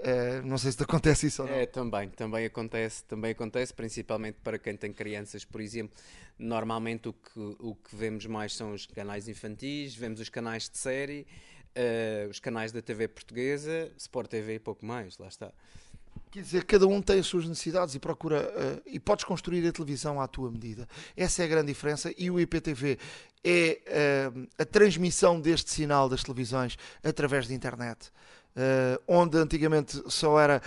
Uh, eh, não sei se te acontece isso ou não. É, também, também acontece, também acontece, principalmente para quem tem crianças, por exemplo. Normalmente o que, o que vemos mais são os canais infantis, vemos os canais de série, uh, os canais da TV portuguesa, Sport TV e pouco mais, lá está. Quer dizer, cada um tem as suas necessidades e procura uh, e podes construir a televisão à tua medida. Essa é a grande diferença e o IPTV é uh, a transmissão deste sinal das televisões através da internet. Uh, onde antigamente só era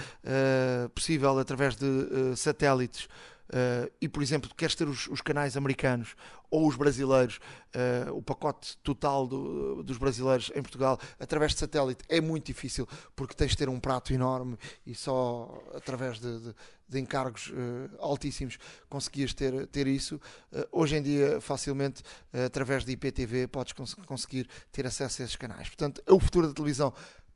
possível através de satélites Uh, e, por exemplo, queres ter os, os canais americanos ou os brasileiros, uh, o pacote total do, dos brasileiros em Portugal, através de satélite, é muito difícil porque tens de ter um prato enorme e só através de, de, de encargos uh, altíssimos conseguias ter, ter isso. hoje em dia, facilmente, através de IPTV, podes cons conseguir ter acesso a esses canais. Portanto, é o futuro da televisão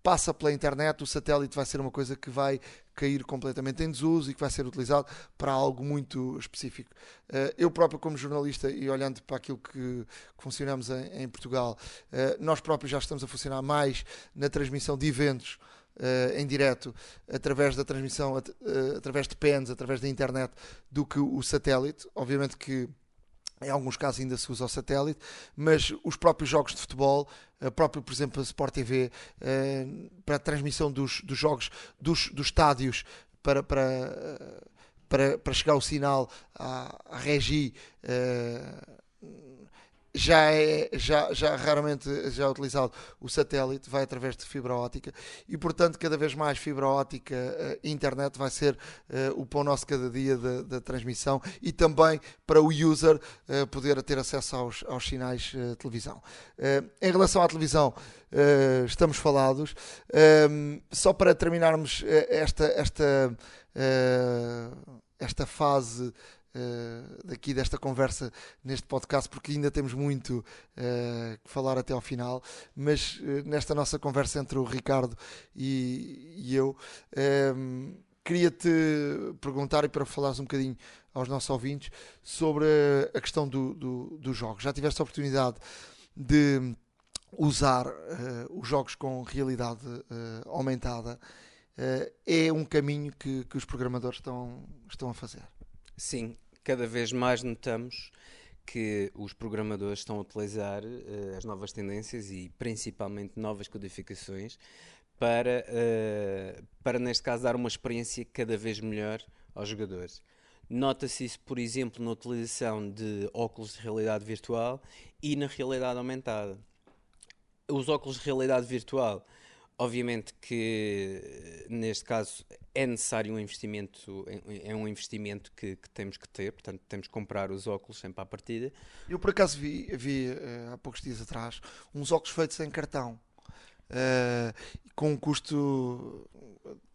passa pela internet, o satélite vai ser uma coisa que vai cair completamente em desuso e que vai ser utilizado para algo muito específico. Eh, eu próprio, como jornalista e olhando para aquilo que funcionamos em Portugal, eh, nós próprios já estamos a funcionar mais na transmissão de eventos. Uh, em direto através da transmissão uh, através de pens, através da internet do que o satélite. Obviamente que em alguns casos ainda se usa o satélite, mas os próprios jogos de futebol, a própria, por exemplo, a Sport TV, eh, para a transmissão dos, dos jogos dos, dos estádios para, para, eh, para, para chegar o sinal à, à regi. Eh, já é já, já raramente já é utilizado o satélite, vai através de fibra ótica e portanto cada vez mais fibra ótica uh, internet vai ser uh, o pão nosso cada dia da, transmissão e também para o user uh, poder ter acesso aos, aos sinais de televisão. em relação à televisão, estamos falados. só para terminarmos esta, esta, esta fase uh, daqui desta conversa neste podcast, porque ainda temos muito uh, que falar até ao final. Mas uh, nesta nossa conversa entre o Ricardo e, e eu, um, queria-te perguntar e para falares um bocadinho aos nossos ouvintes sobre a questão do, do, jogos. Já tiveste a oportunidade de usar os jogos com realidade aumentada? é um caminho que, que os programadores estão, estão a fazer. Sim, cada vez mais notamos que os programadores estão a utilizar uh, as novas tendências e principalmente novas codificações para, uh, para, neste caso, dar uma experiência cada vez melhor aos jogadores. Nota-se isso, por exemplo, na utilização de óculos de realidade virtual e na realidade aumentada. Os óculos de realidade virtual Obviamente que neste caso é necessário um investimento, é um investimento que, que, temos que ter, portanto temos que comprar os óculos sempre à partida. Eu por acaso vi, vi uh, há poucos dias atrás uns óculos feitos em cartão. uh, com um custo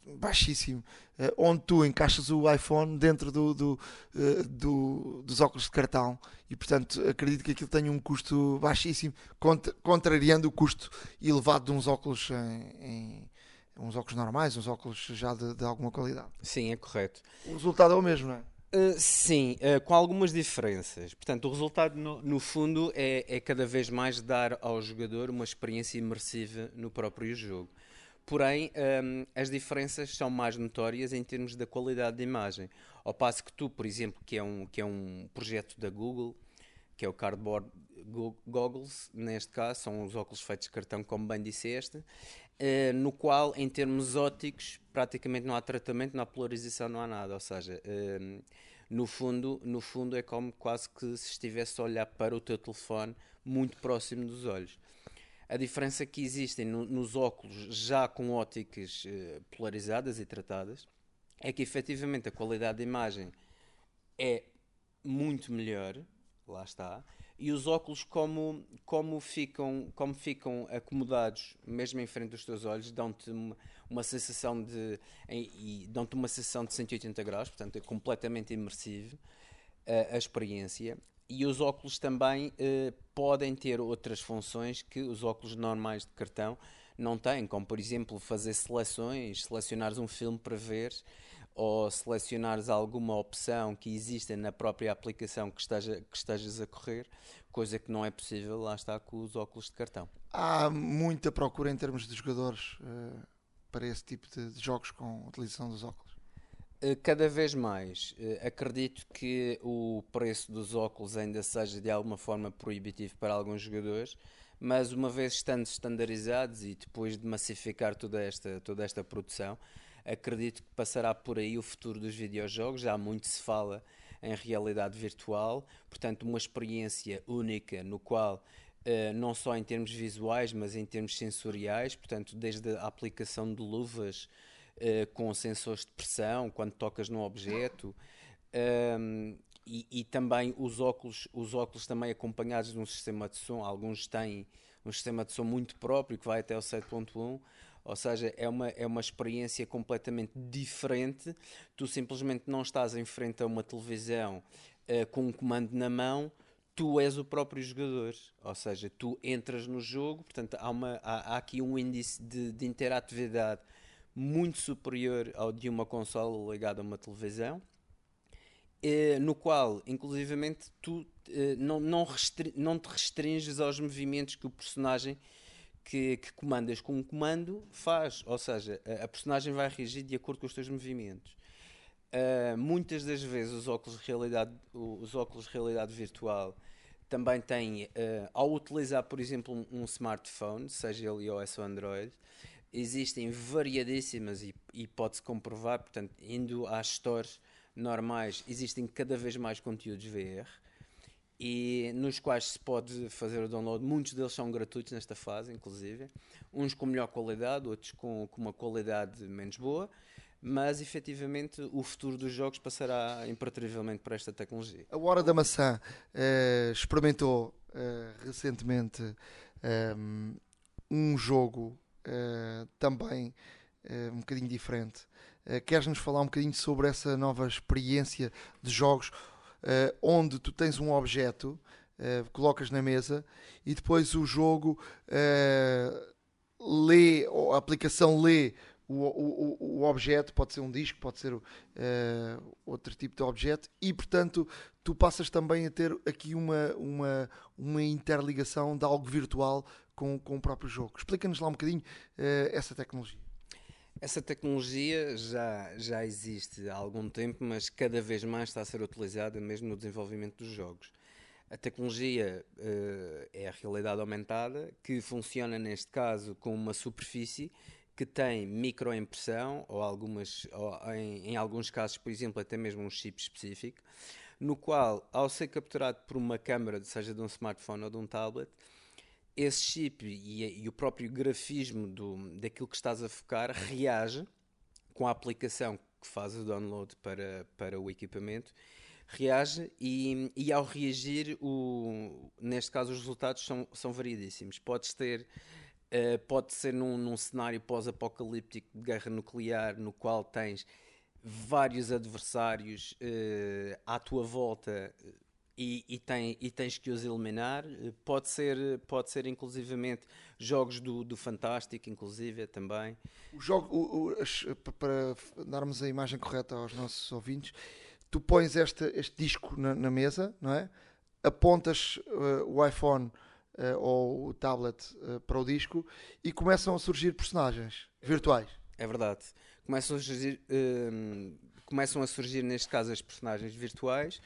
baixíssimo, uh, onde tu encaixas o iPhone dentro do, do, uh, do, dos óculos de cartão e, portanto, acredito que aquilo tenha um custo baixíssimo, contra, contrariando o custo elevado de uns óculos em, em uns óculos normais, uns óculos já de, de, alguma qualidade. Sim, é correto. O resultado é o mesmo, não é? Uh, sim, uh, com algumas diferenças. Portanto, o resultado, no, no fundo, é, é, cada vez mais dar ao jogador uma experiência imersiva no próprio jogo. Porém, um, as diferenças são mais notórias em termos da qualidade de imagem. Ao passo que tu, por exemplo, que é um, que é um projeto da Google, que é o Cardboard Goggles, neste caso, são os óculos feitos de cartão, como bem disseste, uh, no qual, em termos ópticos, praticamente não há tratamento, não há polarização, não há nada. Ou seja, uh, no, fundo, no fundo é como quase que se estivesse a olhar para o teu telefone muito próximo dos olhos. A diferença que existem no, nos óculos já com óticas uh, polarizadas e tratadas é que efetivamente a qualidade de imagem é muito melhor, lá está, e os óculos como, como, ficam, como ficam acomodados mesmo em frente dos teus olhos dão-te uma, uma, sensação de e dão-te uma sensação de 180 graus, portanto é completamente imersivo uh, a experiência e os óculos também eh, podem ter outras funções que os óculos normais de cartão não têm, como por exemplo fazer seleções, selecionares um filme para ver ou selecionares alguma opção que exista na própria aplicação que, esteja, que estejas a correr, coisa que não é possível, lá está, com os óculos de cartão. Há muita procura em termos de jogadores uh, para esse tipo de, de jogos com a utilização dos óculos. Eh, cada vez mais eh, acredito que o preço dos óculos ainda seja de alguma forma proibitivo para alguns jogadores, mas uma vez estando estandarizados e depois de massificar toda esta, toda esta produção, acredito que passará por aí o futuro dos videojogos. Já muito se fala em realidade virtual, portanto, uma experiência única no qual. Uh, não só em termos visuais, mas em termos sensoriais, portanto, desde a aplicação de luvas uh, com sensores de pressão quando tocas num objeto. Um, e, e, também os óculos, os óculos também acompanhados de um sistema de som, alguns têm um sistema de som muito próprio que vai até o 7.1, ou seja, é uma, é uma experiência completamente diferente. Tu simplesmente não estás em frente a uma televisão uh, com um comando na mão, tu és o próprio jogador, ou seja, tu entras no jogo, portanto há, uma, há, há aqui um índice de, de interatividade muito superior ao de uma consola ligada a uma televisão, eh, no qual, inclusivamente, tu eh, não, não, não, te restringes aos movimentos que o personagem que, que, comandas com um comando faz. Ou seja, a, personagem vai reagir de acordo com os teus movimentos. Uh, muitas das vezes os óculos de realidade, os óculos de realidade virtual também têm, uh, ao utilizar, por exemplo, um, um smartphone, seja ele iOS ou Android, existem variadíssimas e, e pode-se comprovar, portanto, indo às stores normais, existem cada vez mais conteúdos VR e nos quais se pode fazer o download. Muitos deles são gratuitos nesta fase, inclusive. Uns com melhor qualidade, outros com, com uma qualidade menos boa. Mas efetivamente o futuro dos jogos passará imperativamente para esta tecnologia. A Hora da Maçã uh, experimentou uh, recentemente ehm, um jogo uh, também uh, um bocadinho diferente. Uh, Queres-nos falar um bocadinho sobre essa nova experiência de jogos onde tu tens um objeto, colocas na mesa e depois o jogo lê, a aplicação lê o, o, o, objeto, pode ser um disco, pode ser uh, outro tipo de objeto, e portanto tu passas também a ter aqui uma, uma, uma interligação de algo virtual com, com o próprio jogo. Explica-nos lá um bocadinho uh, essa tecnologia. Essa tecnologia já, já existe há algum tempo, mas cada vez mais está a ser utilizada mesmo no desenvolvimento dos jogos. A tecnologia uh, é a realidade aumentada, que funciona neste caso com uma superfície que tem microimpressão, ou, algumas, ou em, em alguns casos, por exemplo, até mesmo um chip específico, no qual, ao ser capturado por uma câmera, seja de um smartphone ou de um tablet, esse chip e, e, o próprio grafismo do, daquilo que estás a focar reage com a aplicação que faz o download para, para o equipamento, reage e, e ao reagir, o, neste caso, os resultados são, são variedíssimos. Podes ter Uh, pode ser num, num cenário pós-apocalíptico de guerra nuclear, no qual tens vários adversários uh, à tua volta e, e, tem, e, tens que os eliminar. Pode ser, pode ser inclusivamente jogos do, do Fantástico, inclusive também. O jogo, o, o, para darmos a imagem correta aos nossos ouvintes, tu pões este, este disco na, na mesa, não é? Apontas uh, o iPhone uh, ou o tablet uh, para o disco e começam a surgir personagens virtuais. É verdade. Começam a surgir, começam a surgir neste caso as personagens virtuais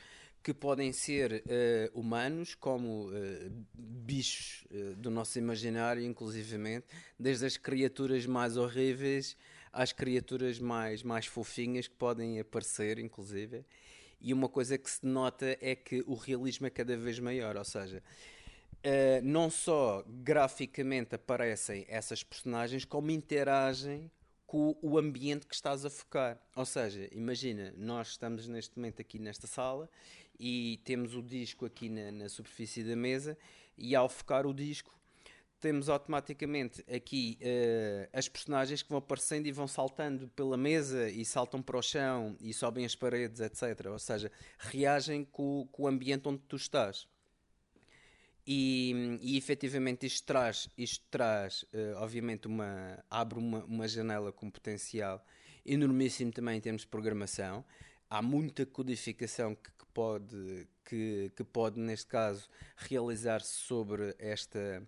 que podem ser uh, humanos como uh, bichos uh, do nosso imaginário, inclusivamente, desde as criaturas mais horríveis às criaturas mais, mais fofinhas que podem aparecer, inclusive. E uma coisa que se nota é que o realismo é cada vez maior, ou seja, não só graficamente aparecem essas personagens, como interagem com o ambiente que estás a focar. Ou seja, imagina, nós estamos neste momento aqui nesta sala e temos o disco aqui na, na superfície da mesa e ao focar o disco temos automaticamente aqui uh, as personagens que vão aparecendo e vão saltando pela mesa e saltam para o chão e sobem as paredes, etc. Ou seja, reagem com, com o ambiente onde tu estás. E, e efetivamente isto traz, isto traz uh, obviamente, uma, abre uma, uma janela com potencial enormíssimo também em termos de programação. Há muita codificação que, que pode, que, que pode, neste caso, realizar-se sobre esta,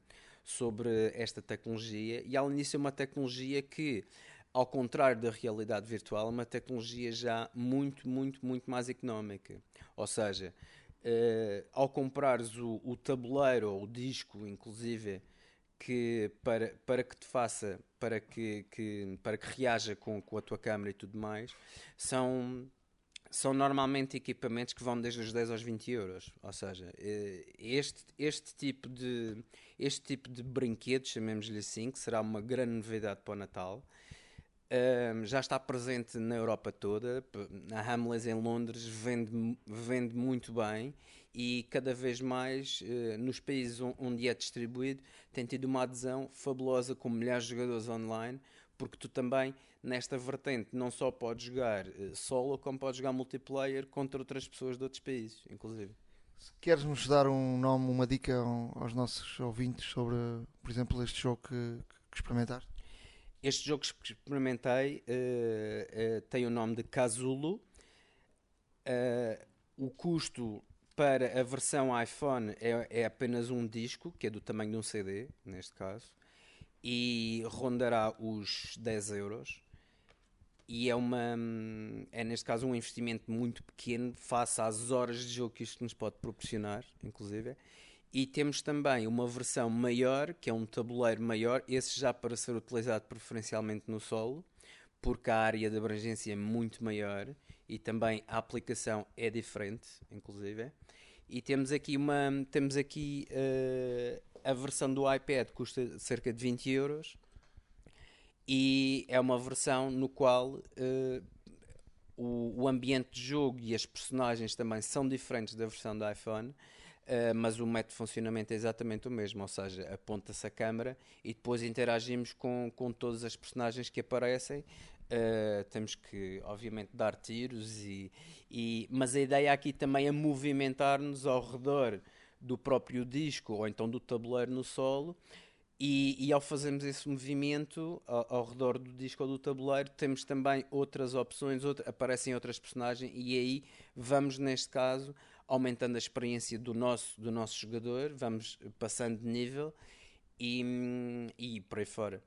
sobre esta tecnologia. E, além disso, é uma tecnologia que, ao contrário da realidade virtual, é uma tecnologia já muito, muito, muito mais económica. Ou seja, uh, ao comprares o, o tabuleiro ou o disco, inclusive, que para, para que te faça, para que, que, para que reaja com, com a tua câmera e tudo mais, são, são normalmente equipamentos que vão desde os 10 aos 20 euros. Ou seja, eh, este, este, tipo, de, este tipo de brinquedos, chamemos-lhe assim, que será uma grande novidade para o Natal, um, já está presente na Europa toda. A Hamleys em Londres vende, vende muito bem e cada vez mais uh, nos países onde é distribuído tem tido uma adesão fabulosa com milhares de jogadores online, porque tu também nesta vertente não só podes jogar uh, solo, como podes jogar multiplayer contra outras pessoas de outros países, inclusive. Queres-nos dar um nome, uma dica aos nossos ouvintes sobre, por exemplo, este jogo que, que experimentaste? Este jogo que experimentei uh, uh, tem o nome de Casulo. Uh, o custo para a versão iPhone é, é, apenas um disco, que é do tamanho de um CD, neste caso, e rondará os 10 euros. E é, uma, é, neste caso, um investimento muito pequeno face às horas de jogo que isto nos pode proporcionar, inclusive. E temos também uma versão maior, que é um tabuleiro maior, esse já para ser utilizado preferencialmente no solo, porque a área de abrangência é muito maior e também a aplicação é diferente, inclusive. E temos aqui uma temos aqui uh, a versão do iPad custa cerca de 20 euros e é uma versão no qual uh, o, o ambiente de jogo e as personagens também são diferentes da versão do iPhone Uh, mas o método de funcionamento é exatamente o mesmo, ou seja, aponta-se a câmera e depois interagimos com, com todas as personagens que aparecem. Uh, temos que, obviamente, dar tiros, e, e, mas a ideia aqui também é movimentar-nos ao redor do próprio disco ou então do tabuleiro no solo. E, e ao fazermos esse movimento ao, ao, redor do disco ou do tabuleiro, temos também outras opções, aparecem outras personagens, e aí vamos, neste caso, aumentando a experiência do nosso, do nosso jogador, vamos passando de nível e, e por aí fora.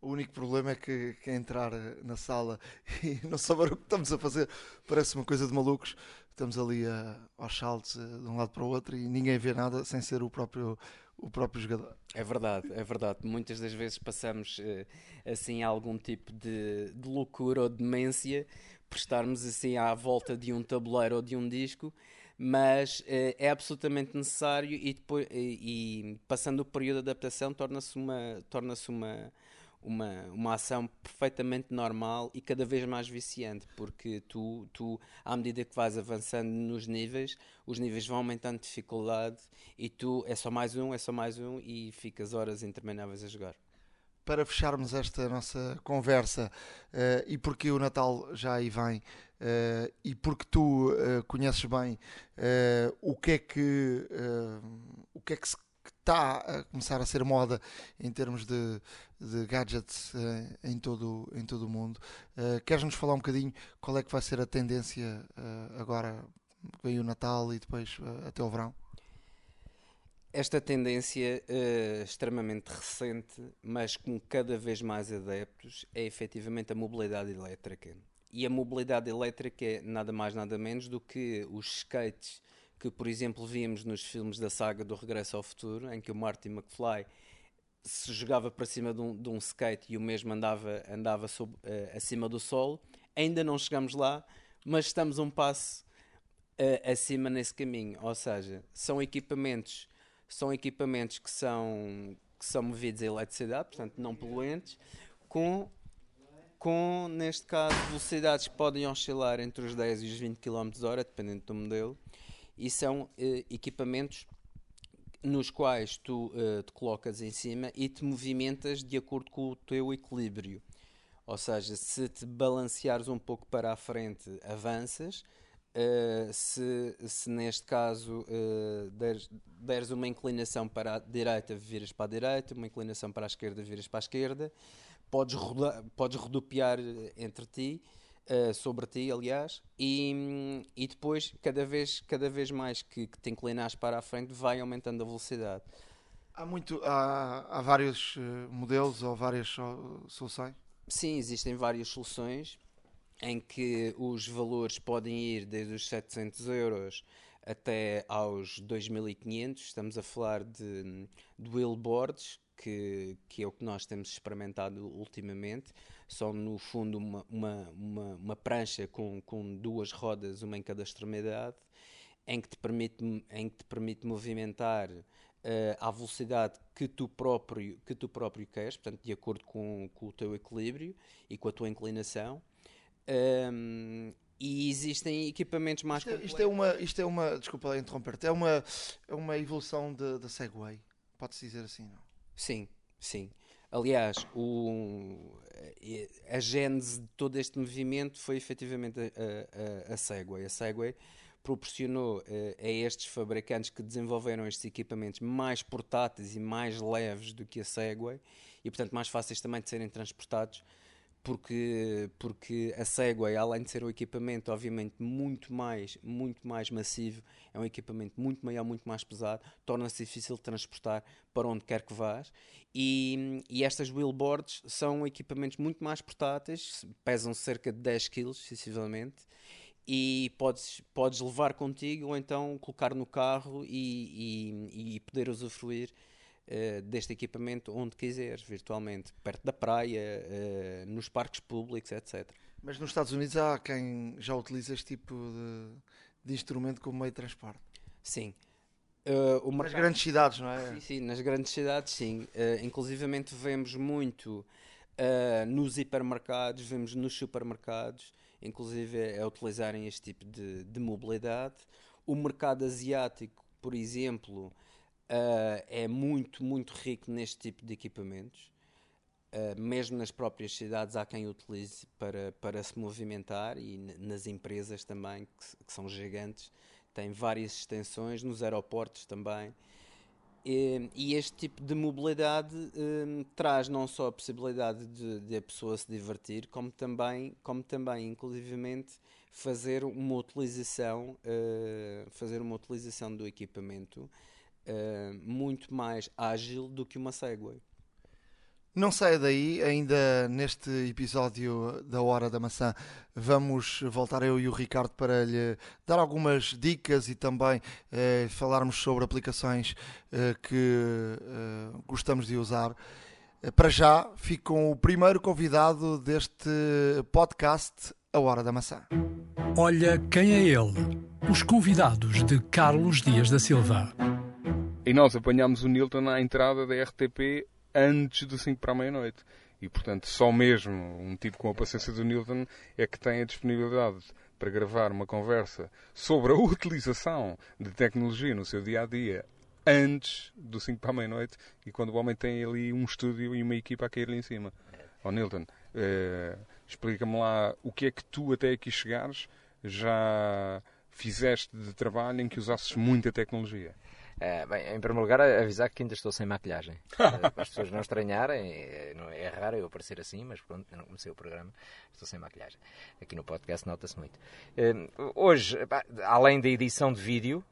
O único problema é que, que entrar na sala e não saber o que estamos a fazer parece uma coisa de malucos. Estamos ali a, aos saltos eh, de um lado para o outro e ninguém vê nada sem ser o próprio, o próprio jogador. É verdade, é verdade. Muitas das vezes passamos eh, assim algum tipo de, de loucura ou demência por estarmos assim à volta de um tabuleiro ou de um disco mas uh, é absolutamente necessário e, depois, e passando o período de adaptação torna-se uma, torna uma, uma, uma ação perfeitamente normal e cada vez mais viciante, porque tu, tu, à medida que vais avançando nos níveis, os níveis vão aumentando de dificuldade e tu é só mais um, é só mais um e ficas horas intermináveis a jogar. para fecharmos esta nossa conversa, uh, e porque o Natal já aí vem, uh, e porque tu uh, conheces bem o que é que o que é que está a começar a ser moda em termos de, de gadgets em, todo, em todo o mundo. Queres-nos falar um bocadinho qual é que vai ser a tendência agora vem o Natal e depois até o verão? esta tendência uh, extremamente recente, mas com cada vez mais adeptos, é efetivamente a mobilidade elétrica. E a mobilidade elétrica é nada mais nada menos do que os skates que, por exemplo, víamos nos filmes da saga do Regresso ao Futuro, em que o Marty McFly se jogava para cima de um, de um skate e o mesmo andava, andava sob, uh, acima do solo. Ainda não chegamos lá, mas estamos um passo uh, acima nesse caminho. Ou seja, são equipamentos são equipamentos que são, que são movidos a eletricidade, portanto não poluentes, com, com, neste caso, velocidades que podem oscilar entre os 10 e os 20 km hora, dependendo do modelo, e são eh, equipamentos nos quais tu uh, te colocas em cima e te movimentas de acordo com o teu equilíbrio. Ou seja, se te balanceares um pouco para a frente, avanças, Uh, se, se, neste caso uh, deres, deres, uma inclinação para a direita, viras para a direita, uma inclinação para a esquerda, viras para a esquerda, podes, roda, podes rodopiar entre ti, uh, sobre ti, aliás, e, e depois, cada vez, cada vez mais que, que te inclinares para a frente, vai aumentando a velocidade. Há, muito, há, há vários modelos ou várias soluções? Sim, existem várias soluções em que os valores podem ir desde os 700 euros até aos 2.500. Estamos a falar de, de wheelboards, que, que é o que nós temos experimentado ultimamente. São, no fundo, uma, uma, uma, uma prancha com, com duas rodas, uma em cada extremidade, em que te permite, em que te permite movimentar uh, à velocidade que tu próprio, que tu próprio queres, portanto, de acordo com, com o teu equilíbrio e com a tua inclinação. Um, e existem equipamentos mais isto é, isto é uma Isto é uma, desculpa interromper-te, é uma, é uma evolução da Segway, pode-se dizer assim, não? Sim, sim. Aliás, o, a gênese de todo este movimento foi efetivamente a, a, a Segway. A Segway proporcionou uh, a estes fabricantes que desenvolveram estes equipamentos mais portáteis e mais leves do que a Segway e, portanto, mais fáceis também de serem transportados porque, porque a Segway, além de ser um equipamento obviamente muito mais, muito mais massivo, é um equipamento muito maior, muito mais pesado, torna-se difícil de transportar para onde quer que vás. E, e estas wheelboards são equipamentos muito mais portáteis, pesam cerca de 10 kg, sensivelmente, e podes, podes levar contigo ou então colocar no carro e, e, e poder usufruir uh, deste equipamento onde quiseres, virtualmente, perto da praia, uh, nos parques públicos, etc. Mas nos Estados Unidos há quem já utiliza este tipo de, de instrumento como meio de transporte. Sim. Uh, mercado... Nas grandes cidades, não é? Sim, sim nas grandes cidades, sim. Uh, inclusivamente vemos muito uh, nos hipermercados, vemos nos supermercados, inclusive a utilizarem este tipo de, de mobilidade. O mercado asiático, por exemplo, uh, é muito, muito rico neste tipo de equipamentos. Uh, mesmo nas próprias cidades há quem utilize para, para se movimentar e nas empresas também, que, que, são gigantes, tem várias extensões, nos aeroportos também. E, e este tipo de mobilidade um, traz não só a possibilidade de, de, a pessoa se divertir, como também, como também inclusivamente, fazer uma utilização, uh, fazer uma utilização do equipamento uh, muito mais ágil do que uma Segway. Não saia daí, ainda neste episódio da Hora da Maçã, vamos voltar eu e o Ricardo para lhe dar algumas dicas e também eh, falarmos sobre aplicações eh, que eh, gostamos de usar. Eh, para já, fico com o primeiro convidado deste podcast, A Hora da Maçã. Olha quem é ele, os convidados de Carlos Dias da Silva. E nós apanhámos o Nilton à entrada da RTP antes do 5 para a meia-noite. E, portanto, só mesmo um tipo com a paciência do Nilton é que tem a disponibilidade para gravar uma conversa sobre a utilização de tecnologia no seu dia a dia antes do 5 para a meia-noite e quando o homem tem ali um estúdio e uma equipa a cair-lhe em cima. Ó oh, Nilton, uh, explica-me lá o que é que tu até aqui chegares já fizeste de trabalho em que usasses muita tecnologia? É, bem, em primeiro lugar, avisar que ainda estou sem maquilhagem. Eh, para as pessoas não estranharem, é, é raro eu aparecer assim, mas pronto, eu não comecei o programa, estou sem maquilhagem. Aqui no podcast nota-se muito. Hoje, além da edição de vídeo,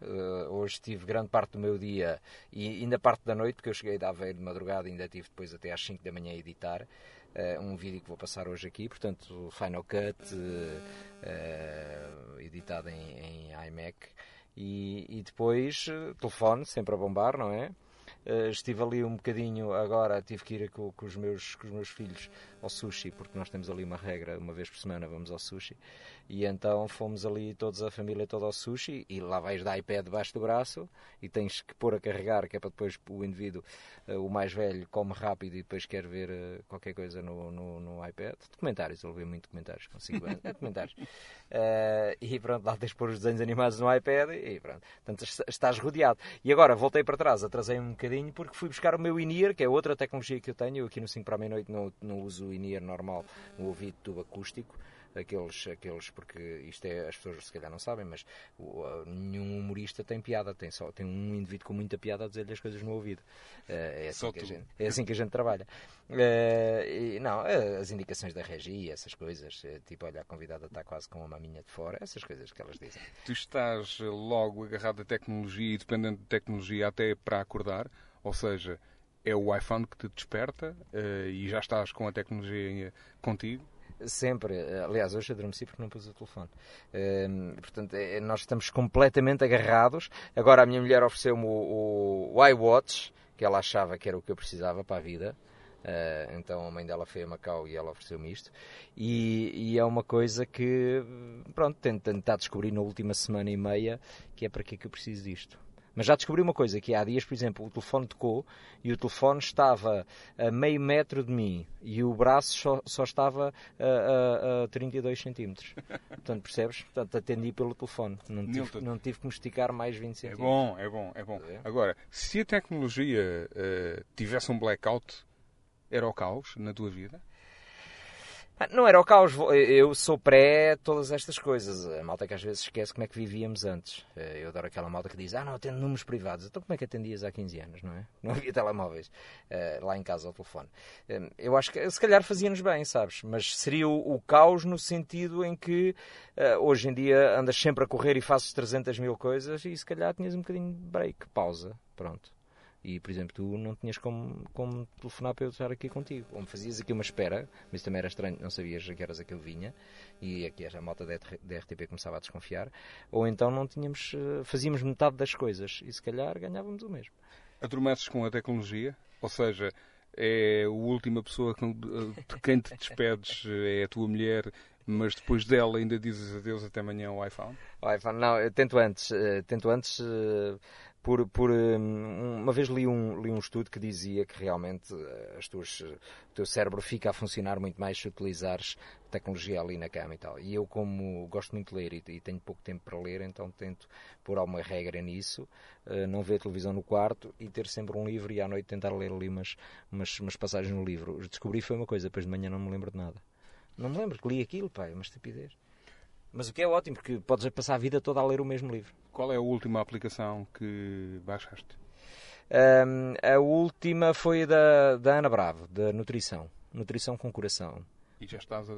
hoje tive grande parte do meu dia e ainda parte da noite, porque eu cheguei da Aveiro de madrugada e ainda tive depois até às 5 da manhã a editar. Um vídeo que vou passar hoje aqui, portanto, Final Cut, editado em, em iMac. E, e, depois, telefone, sempre a bombar, não é? estive ali um bocadinho, agora tive que ir com, com, os meus, com os meus filhos ao sushi, porque nós temos ali uma regra, uma vez por semana vamos ao sushi. E então fomos ali todos, a família toda ao sushi, e lá vais dar iPad debaixo do braço, e tens que pôr a carregar, que é para depois o indivíduo, uh, o mais velho, come rápido e depois quer ver uh, qualquer coisa no, no, no, iPad. Documentários, ele vê muito documentários, com 5 anos, é documentários. Uh, e pronto, lá tens de pôr os desenhos animados no iPad, e pronto. Portanto, estás rodeado. E agora, voltei para trás, atrasei um bocadinho, porque fui buscar o meu in-ear, que é outra tecnologia que eu tenho, eu aqui no 5 para a meia-noite não, não uso o in-ear normal, no ouvido tubo acústico, aqueles, aqueles porque isto é, as pessoas se calhar não sabem, mas uh, nenhum humorista tem piada, tem, só, tem um indivíduo com muita piada a dizer-lhe as coisas no ouvido. Uh, é, assim que a gente, é assim que a gente trabalha. Uh, e, não, as indicações da regia, essas coisas, tipo, olha, a convidada está quase com uma maminha de fora, essas coisas que elas dizem. Tu estás logo agarrado à tecnologia e dependente de tecnologia até para acordar, ou seja, é o iPhone que te desperta uh, e já estás com a tecnologia contigo? Sempre. Aliás, hoje adormeci porque não pus o telefone. Uh, portanto, é, nós estamos completamente agarrados. Agora a minha mulher ofereceu-me o, o iWatch, que ela achava que era o que eu precisava para a vida. Uh, então a mãe dela foi a Macau e ela ofereceu-me isto. E, e, é uma coisa que, pronto, tento tentar descobrir na última semana e meia que é para que é que eu preciso disto. Mas já descobri uma coisa, que há dias, por exemplo, o telefone tocou e o telefone estava a meio metro de mim e o braço só, só estava a, a, a 32 centímetros. Portanto, percebes? Portanto, atendi pelo telefone. Não tive, não tive que me esticar mais 20 é centímetros. É bom, é bom, é bom. Agora, se a tecnologia uh, tivesse um blackout, era o caos na tua vida? Ah, não era o caos, eu sou pré todas estas coisas. A malta que às vezes esquece como é que vivíamos antes. Eh, eu adoro aquela malta que diz, ah não, atendo números privados. Então como é que atendias há 15 anos, não é? Não havia telemóveis eh, lá em casa ao telefone. Eh, eu acho que se calhar fazia-nos bem, sabes? Mas seria o, o, caos no sentido em que hoje em dia andas sempre a correr e fazes 300 mil coisas e se calhar tinhas um bocadinho de break, pausa, pronto. E, por exemplo, tu não tinhas como, como telefonar para eu estar aqui contigo. Ou me fazias aqui uma espera, mas também era estranho, não sabias a que horas aquilo vinha, e aqui a malta da RTP começava a desconfiar. Ou então não tínhamos, eh, fazíamos metade das coisas, e se calhar ganhávamos o mesmo. Adormeces com a tecnologia? Ou seja, é a última pessoa de quem te despedes é a tua mulher, mas depois dela ainda dizes adeus até amanhã ao iPhone? O iPhone, não, eu tento antes, eh, tento antes eh, por, por hum, uma vez li um, li um estudo que dizia que realmente eh, as tuas, o teu cérebro fica a funcionar muito mais se utilizares tecnologia ali na cama e tal. E eu, como gosto muito de ler e, e tenho pouco tempo para ler, então tento pôr alguma regra nisso, uh, não ver televisão no quarto e ter sempre um livro e à noite tentar ler ali umas, umas, umas passagens no livro. Descobri foi uma coisa, depois de manhã não me lembro de nada. Não me lembro que li aquilo, é uma estupidez. Mas o que é ótimo, porque podes passar a vida toda a ler o mesmo livro. Qual é a última aplicação que baixaste? Um, a última foi da, da Ana Bravo, da Nutrição. Nutrição com Coração. E já estás a,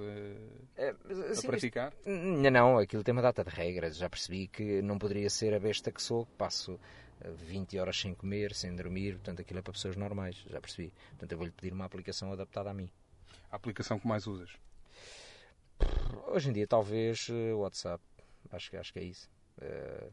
assim, a praticar? Isto, não, aquilo tem uma data de regras. Já percebi que não poderia ser a besta que sou, que passo 20 horas sem comer, sem dormir. Portanto, aquilo é para pessoas normais. Já percebi. Portanto, eu vou-lhe pedir uma aplicação adaptada a mim. A aplicação que mais usas? Hoje em dia, talvez uh, WhatsApp. Acho que, acho que é isso. Uh,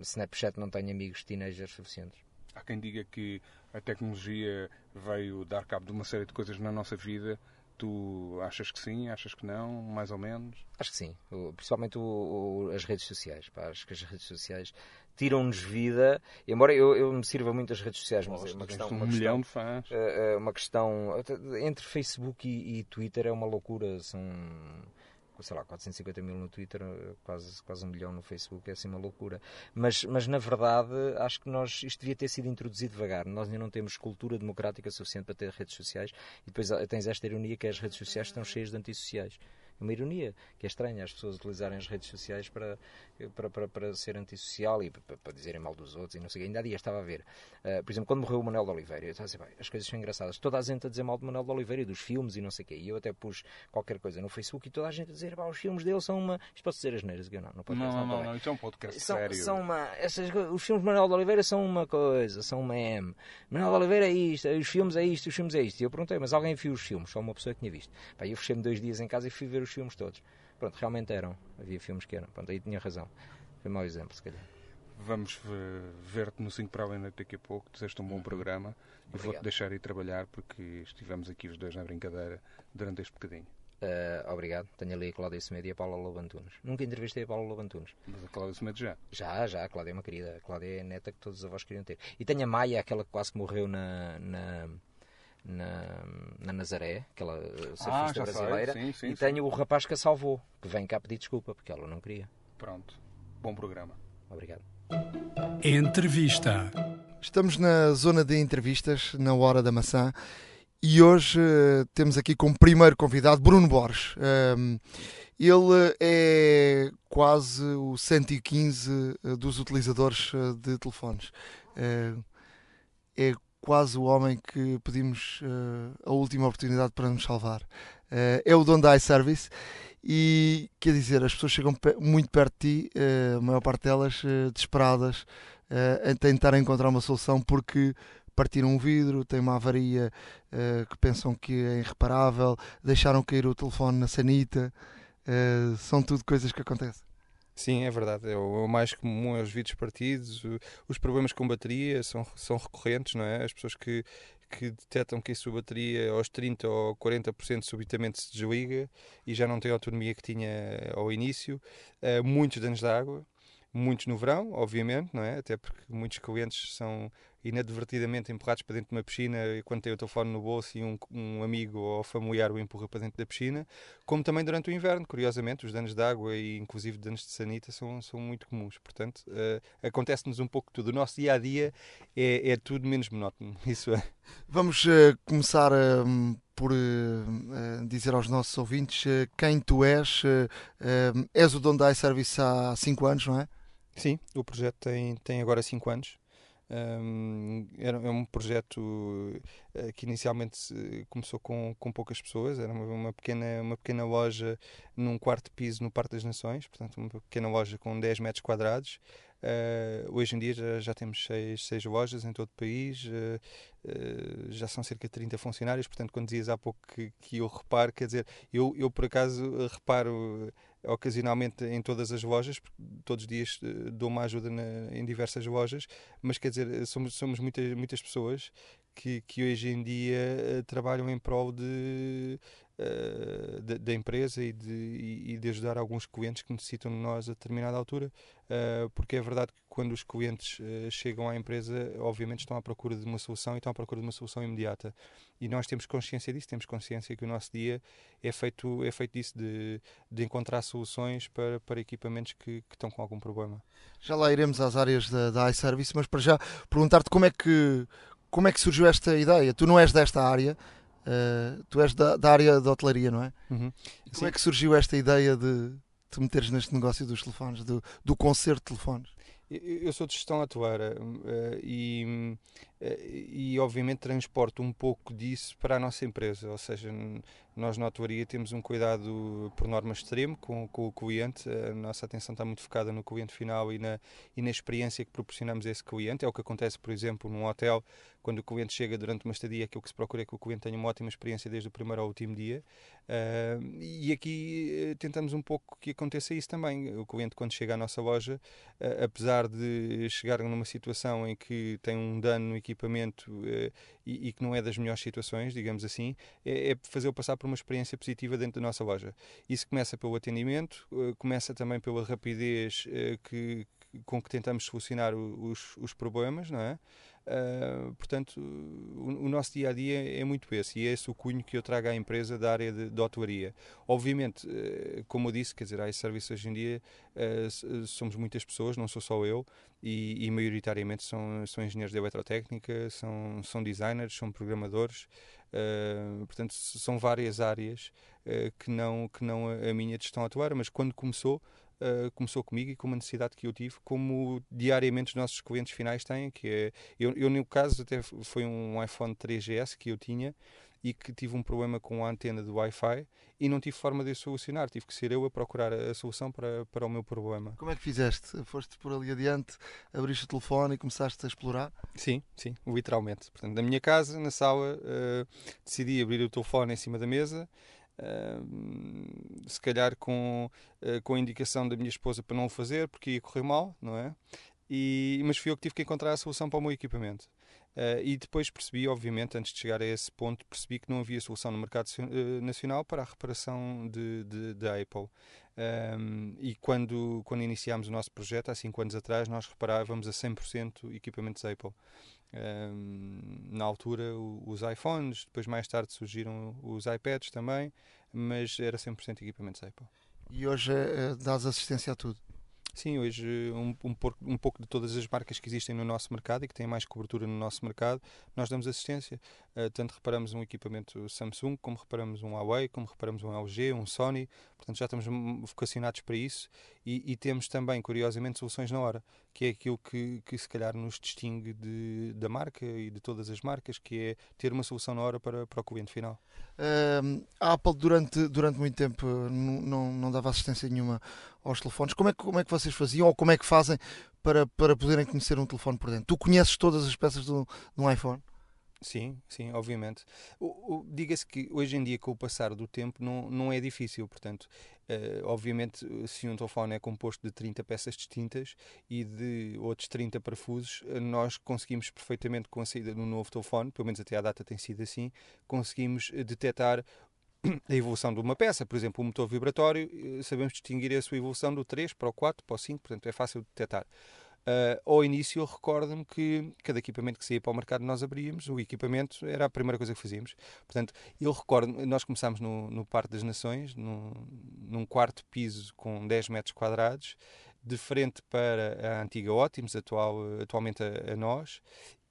Snapchat não tem amigos teenagers suficientes. Há quem diga que a tecnologia veio dar cabo de uma série de coisas na nossa vida. Tu achas que sim? Achas que não? Mais ou menos? Acho que sim. Principalmente o, o, as redes sociais. Pá. Acho que as redes sociais tiram-nos vida. Embora eu, eu me sirva muito das redes sociais, mas é uma questão. Um uma milhão questão, de fãs. Uh, uma questão. Entre Facebook e, e Twitter é uma loucura. São sei lá, 450 mil no Twitter, quase, quase um milhão no Facebook, é assim uma loucura. Mas, mas na verdade, acho que nós, isto devia ter sido introduzido devagar. Nós ainda não temos cultura democrática suficiente para ter redes sociais e depois tens esta ironia que as redes sociais estão cheias de antissociais uma ironia, que é estranha as pessoas utilizarem as redes sociais para, para, para, para ser antissocial e para, para, dizerem mal dos outros e não sei Ainda há dias estava a ver, uh, por exemplo, quando morreu o Manuel de Oliveira, eu estava a dizer, as coisas são engraçadas. Toda a gente a dizer mal do Manuel de Oliveira e dos filmes e não sei o quê. E eu até pus qualquer coisa no Facebook e toda a gente a dizer, os filmes dele são uma. Isto pode dizer as neiras, eu não, não pode Não, não, não, não, isto é um podcast são, sério. São uma, essas, os filmes de Manuel de Oliveira são uma coisa, são uma M. Manuel de Oliveira é isto, os filmes é isto, os filmes é isto. E eu perguntei, mas alguém viu os filmes? Só uma pessoa que tinha visto. Pá, eu fechei-me dois dias em casa e fui ver os filmes todos. Pronto, realmente eram. Havia filmes que eram. Pronto, aí tinha razão. Foi um mau exemplo, se calhar. Vamos ver-te no 5 para a noite daqui a pouco. Desejo-te um bom programa. E vou-te deixar ir trabalhar porque estivemos aqui os dois na brincadeira durante este bocadinho. Uh, obrigado. Tenho ali a Cláudia Semedo e a Paula Lobantunes. Nunca entrevistei a Paula Lobantunes. Mas a Cláudia Semedo já? Já, já. A Cláudia é uma querida. A Cláudia é a neta que todos os avós queriam ter. E tenho a Maia, aquela que quase que morreu na, na na, na Nazaré, aquela surfista ah, brasileira, sim, sim, e sim. tenho o rapaz que a salvou, que vem cá pedir desculpa, porque ela não queria. Pronto. Bom programa. Obrigado. Entrevista. Estamos na zona de entrevistas, na Hora da Maçã, e hoje uh, temos aqui como primeiro convidado Bruno Borges. Um, ele é quase o 115 dos utilizadores de telefones. Uh, é quase o homem que pedimos uh, a última oportunidade para nos salvar. Uh, é o dono da iService e quer dizer, as pessoas chegam pe muito perto de ti, uh, a maior parte delas desesperadas, a tentar encontrar uma solução porque partiram um vidro, têm uma avaria que pensam que é irreparável, deixaram cair o telefone na sanita, são tudo coisas que acontecem. Sim, é verdade. É o mais comum é os vidros partidos, os problemas com bateria são, são recorrentes, não é? As pessoas que, que detectam que a sua bateria aos 30% ou 40% subitamente se desliga e já não tem a autonomia que tinha ao início. Uh, muitos danos de água, muitos no verão, obviamente, não é? Até porque muitos clientes são inadvertidamente empurrados para dentro de uma piscina quando tem o telefone no bolso e um, um, amigo ou familiar o empurra para dentro da piscina, como também durante o inverno, curiosamente, os danos de água e inclusive danos de sanita são, são muito comuns. Portanto, uh, acontece-nos um pouco tudo. O nosso dia a dia é, é tudo menos monótono. Isso é. Vamos uh, começar uh, por uh, dizer aos nossos ouvintes quem tu és. és o dono da iService há 5 anos, não é? Sim, o projeto tem, tem agora 5 anos. Um, era, é um projeto uh, que inicialmente começou com, com poucas pessoas, era uma, uma, pequena, uma pequena loja num quarto piso no Parque das Nações, portanto, uma pequena loja com 10 metros quadrados. Uh, hoje em dia já, já temos seis, seis, lojas em todo o país, uh, uh, já são cerca de 30 funcionários. Portanto, quando dizias há pouco que, que eu reparo, quer dizer, eu, eu por acaso reparo ocasionalmente em todas as lojas, porque todos os dias dou uma ajuda na, em diversas lojas, mas quer dizer, somos, somos muitas, muitas pessoas que, que hoje em dia trabalham em prol de da, empresa e de, e de ajudar alguns clientes que necessitam de nós a determinada altura, porque é verdade que quando os clientes chegam à empresa, obviamente estão à procura de uma solução e estão à procura de uma solução imediata. E nós temos consciência disso, temos consciência que o nosso dia é feito, é feito disso, de, de encontrar soluções para, para equipamentos que, que estão com algum problema. Já lá iremos às áreas da, da iService, mas para já perguntar-te como é que como é que surgiu esta ideia? Tu não és desta área, Uh, tu és da, da, área da hotelaria, não é? Uhum. Como Sim. é que surgiu esta ideia de te meteres neste negócio dos telefones, do, do concerto de telefones? Eu sou de gestão atuária uh, e, uh, e, obviamente, transporto um pouco disso para a nossa empresa. Ou seja, nós na atuaria temos um cuidado, por norma, extremo com, com, o cliente. A nossa atenção está muito focada no cliente final e na, e na experiência que proporcionamos a esse cliente. É o que acontece, por exemplo, num hotel quando o cliente chega durante uma estadia, aquilo que se procura é que o cliente tenha uma ótima experiência desde o primeiro ao último dia. Uh, e aqui uh, tentamos um pouco que aconteça isso também. O cliente, quando chega à nossa loja, uh, apesar de chegar numa situação em que tem um dano no equipamento e, e, que não é das melhores situações, digamos assim, é, é fazê-lo passar por uma experiência positiva dentro da nossa loja. Isso começa pelo atendimento, começa também pela rapidez que, com que tentamos solucionar os, os problemas, não é? Uh, portanto, o, o, nosso dia a dia é muito esse, e é esse o cunho que eu trago à empresa da área de, de. Obviamente, uh, como eu disse, quer dizer, a iService hoje em dia uh, somos muitas pessoas, não sou só eu, e, e maioritariamente são, são engenheiros de eletrotécnica, são, são designers, são programadores. portanto, são várias áreas que, não, que não a minha de gestão a atuar, mas quando começou, uh, começou comigo e com uma necessidade que eu tive, como diariamente os nossos clientes finais têm, que é, eu, eu no caso até foi um iPhone 3GS que eu tinha e que tive um problema com a antena do Wi-Fi e não tive forma de solucionar, tive que ser eu a procurar a solução para, para o meu problema. Como é que fizeste? Foste por ali adiante, abriste o telefone e começaste a explorar? Sim, sim, literalmente. Portanto, na minha casa, na sala, uh, decidi abrir o telefone em cima da mesa, se calhar com, uh, com a indicação da minha esposa para não o fazer, porque ia correr mal, não é? E, mas fui eu que tive que encontrar a solução para o meu equipamento. Uh, e depois percebi, obviamente, antes de chegar a esse ponto, percebi que não havia solução no mercado uh, nacional para a reparação de, de Apple. Um, e quando, quando iniciámos o nosso projeto, há 5 anos atrás, nós reparávamos a 100% equipamentos Apple. Um, na altura, o, os iPhones, depois mais tarde surgiram os iPads também, mas era 100% equipamentos Apple. E hoje é, dás assistência a tudo? Sim, hoje um, um, um, pouco de todas as marcas que existem no nosso mercado e que têm mais cobertura no nosso mercado, nós damos assistência. Uh, tanto reparamos um equipamento Samsung, como reparamos um Huawei, como reparamos um LG, um Sony. Portanto, já estamos vocacionados para isso e, e temos também, curiosamente, soluções na hora, que é aquilo que, que se calhar nos distingue de, da marca e de todas as marcas, que é ter uma solução na hora para, para o cliente final. Uh, a Apple, durante, durante muito tempo, não, não, não dava assistência nenhuma aos telefones. Como é, que, como é que vocês faziam ou como é que fazem para, para poderem conhecer um telefone por dentro? Tu conheces todas as peças de um iPhone? Sim, sim, obviamente. Diga-se que hoje em dia, com o passar do tempo, não, não é difícil. Portanto, uh, obviamente, se um telefone é composto de 30 peças distintas e de outros 30 parafusos, eh, nós conseguimos perfeitamente, com a saída do novo telefone, pelo menos até à data tem sido assim, conseguimos eh, detectar a evolução de uma peça. Por exemplo, o motor vibratório, sabemos distinguir a sua evolução do 3 para o 4 para o 5, portanto é fácil de detectar. Uh, ao início, eu recordo-me que cada equipamento que saía para o mercado nós abríamos, o equipamento era a primeira coisa que fazíamos. Portanto, eu recordo, nós começámos no, no Parque das Nações, num, quarto piso com 10 metros quadrados, de frente para a antiga Ótimos, atual, atualmente a, a nós,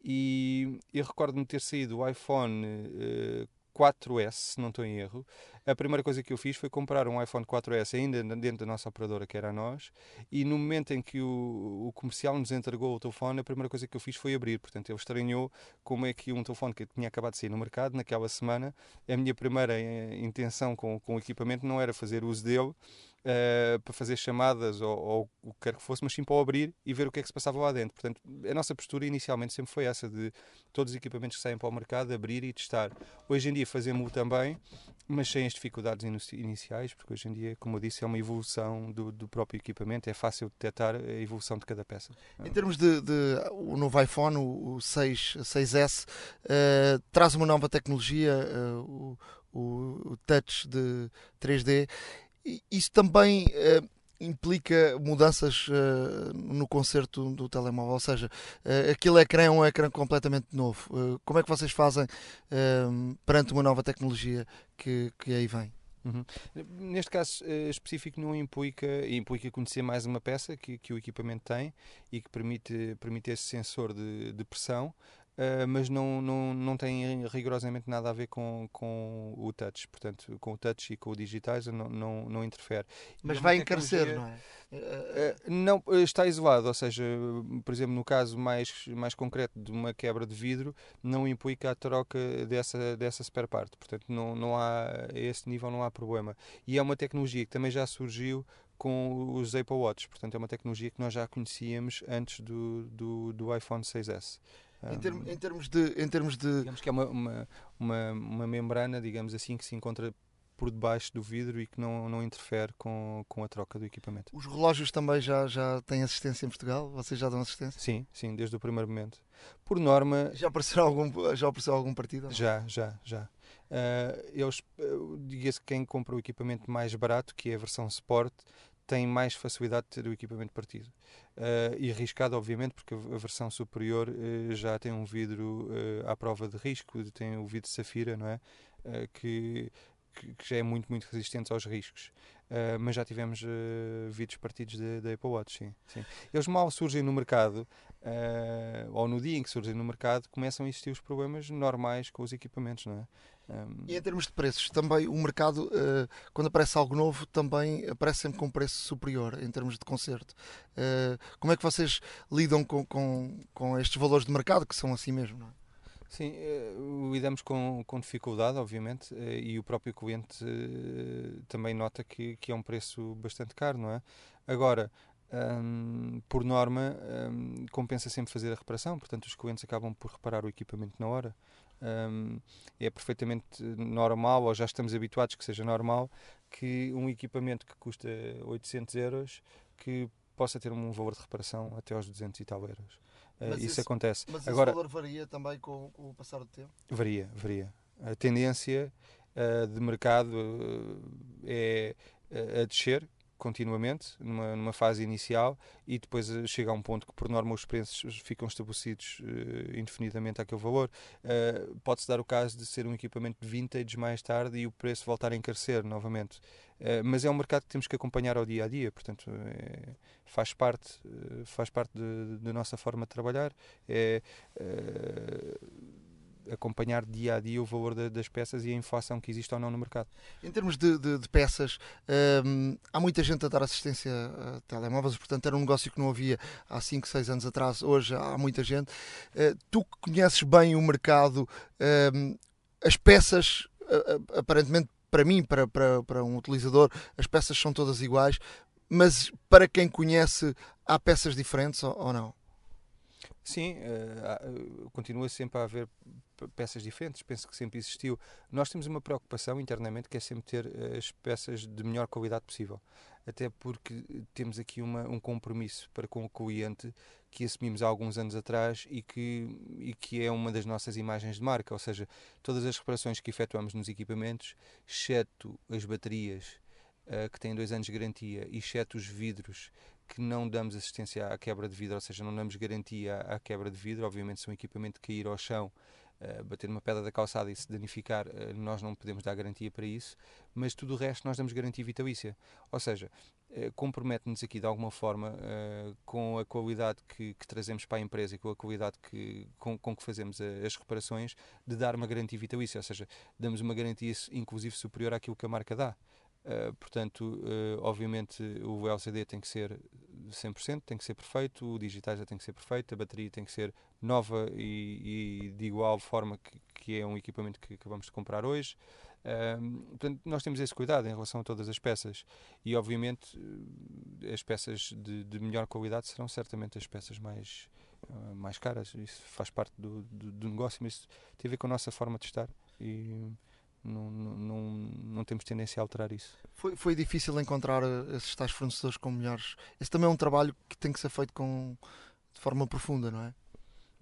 e eu recordo-me ter saído o iPhone uh, 4S, se não estou em erro, a primeira coisa que eu fiz foi comprar um iPhone 4S ainda dentro da nossa operadora, que era a nós, e no momento em que o, o, comercial nos entregou o telefone, a primeira coisa que eu fiz foi abrir. Portanto, ele estranhou como é que um telefone que tinha acabado de sair no mercado, naquela semana, a minha primeira eh, intenção com, com o equipamento não era fazer uso dele, uh, para fazer chamadas ou, ou, o que quer que fosse, mas sim para abrir e ver o que é que se passava lá dentro. Portanto, a nossa postura inicialmente sempre foi essa, de todos os equipamentos que saem para o mercado, abrir e testar. Hoje em dia fazemos-o também, mas sem as dificuldades iniciais, porque hoje em dia, como eu disse, é uma evolução do, do próprio equipamento, é fácil detectar a evolução de cada peça. Em termos de, de o novo iPhone, o, o 6, 6S, uh, traz uma nova tecnologia, uh, o, o touch de 3D isso também uh, implica mudanças uh, no concerto do telemóvel, ou seja, uh, aquele ecrã é um ecrã completamente novo. Como é que vocês fazem perante uma nova tecnologia que, que aí vem? Uhum. Neste caso específico não implica, implica conhecer mais uma peça que, que o equipamento tem e que permite, permite esse sensor de, de pressão Uh, mas não, não, não tem rigorosamente nada a ver com, com o touch. Portanto, com o touch e com o digitais não, não, não interfere. Mas vai encarecer, não é? Uh, não, está isolado, ou seja, por exemplo, no caso mais, mais concreto de uma quebra de vidro, não implica a troca dessa, dessa spare part. Portanto, não, não há, a esse nível não há problema. E é uma tecnologia que também já surgiu com os Apple Watch, portanto é uma tecnologia que nós já conhecíamos antes do, do, do iPhone 6S. Em, term, em, termos de, em termos de. Digamos que é uma, uma, uma, uma, membrana, digamos assim, que se encontra por debaixo do vidro e que não, não interfere com, com a troca do equipamento. Os relógios também já, já têm assistência em Portugal? Vocês já dão assistência? Sim, sim, desde o primeiro momento. Por norma. Já apareceu algum, já apareceu algum partido? Já, já, já. Uh, eles, uh, diga-se que quem compra o equipamento mais barato, que é a versão Sport, tem mais facilidade de ter o equipamento partido. Uh, e arriscado, obviamente, porque a versão superior uh, já tem um vidro uh, à prova de risco, tem o vidro safira, não é? que, que, já é muito, muito resistente aos riscos. mas já tivemos vidros partidos da Apple Watch, sim, sim. Eles mal surgem no mercado, ou no dia em que surgem no mercado, começam a existir os problemas normais com os equipamentos, não é? Um... E em termos de preços, também o mercado, uh, quando aparece algo novo, também aparece sempre com um preço superior em termos de conserto. Uh, como é que vocês lidam com, com, com, estes valores de mercado que são assim mesmo? É? Sim, uh, lidamos com, com dificuldade, obviamente, e o próprio cliente também nota que, que é um preço bastante caro, não é? Agora, um, por norma, um, compensa sempre fazer a reparação, portanto, os clientes acabam por reparar o equipamento na hora um, é perfeitamente normal, ou já estamos habituados que seja normal, que um equipamento que custa 800 euros que possa ter um valor de reparação até aos 200 e tal euros. Uh, isso esse, acontece. Mas Agora, esse valor varia também com, com, o passar do tempo? Varia, varia. A tendência uh, de mercado uh, é a descer, continuamente, numa, numa fase inicial, e depois eh, chega a um ponto que, por norma, os preços ficam estabelecidos uh, indefinidamente àquele valor. Uh, Pode-se dar o caso de ser um equipamento de vintage mais tarde e o preço voltar a encarecer novamente. Uh, mas é um mercado que temos que acompanhar ao dia a dia, portanto, é, faz parte, faz parte da nossa forma de trabalhar. É, acompanhar dia a dia o valor de, das peças e a inflação que existe ou não no mercado. Em termos de, de, de peças, hum, há muita gente a dar assistência a telemóveis, portanto era um negócio que não havia há 5, 6 anos atrás, hoje há muita gente. Uh, tu que conheces bem o mercado, hum, as peças, uh, aparentemente para mim, para, para, para um utilizador, as peças são todas iguais, mas para quem conhece, há peças diferentes ou, ou não? Sim, uh, continua sempre a haver peças diferentes, penso que sempre existiu. Nós temos uma preocupação internamente que é sempre ter eh, as peças de melhor qualidade possível, até porque temos aqui uma, um compromisso para com o cliente que assumimos há alguns anos atrás e que, e que é uma das nossas imagens de marca, ou seja, todas as reparações que efetuamos nos equipamentos, exceto as baterias uh, que têm dois anos de garantia, exceto os vidros que não damos assistência à quebra de vidro, ou seja, não damos garantia à quebra de vidro, obviamente se um equipamento cair ao chão uh, bater uma pedra da calçada e se danificar, uh, nós não podemos dar garantia para isso, mas tudo o resto nós damos garantia vitalícia. Ou seja, uh, compromete-nos aqui de alguma forma com a qualidade que, que, trazemos para a empresa e com a qualidade que, com, com que fazemos as reparações, de dar uma garantia vitalícia, ou seja, damos uma garantia inclusive superior àquilo que a marca dá. Uh, portanto, uh, obviamente o LCD tem que ser 100%, tem que ser perfeito, o digital já tem que ser perfeito, a bateria tem que ser nova e, e de igual forma que, que, é um equipamento que acabamos de comprar hoje. Uh, portanto, nós temos esse cuidado em relação a todas as peças e, obviamente, as peças de, de melhor qualidade serão certamente as peças mais, mais caras. Isso faz parte do, do, do negócio, mas tem a ver com a nossa forma de estar. E, não, não, não temos tendência a alterar isso. Foi, foi difícil encontrar eh, esses tais fornecedores com melhores. Esse também é um trabalho que tem que ser feito com, de forma profunda, não é?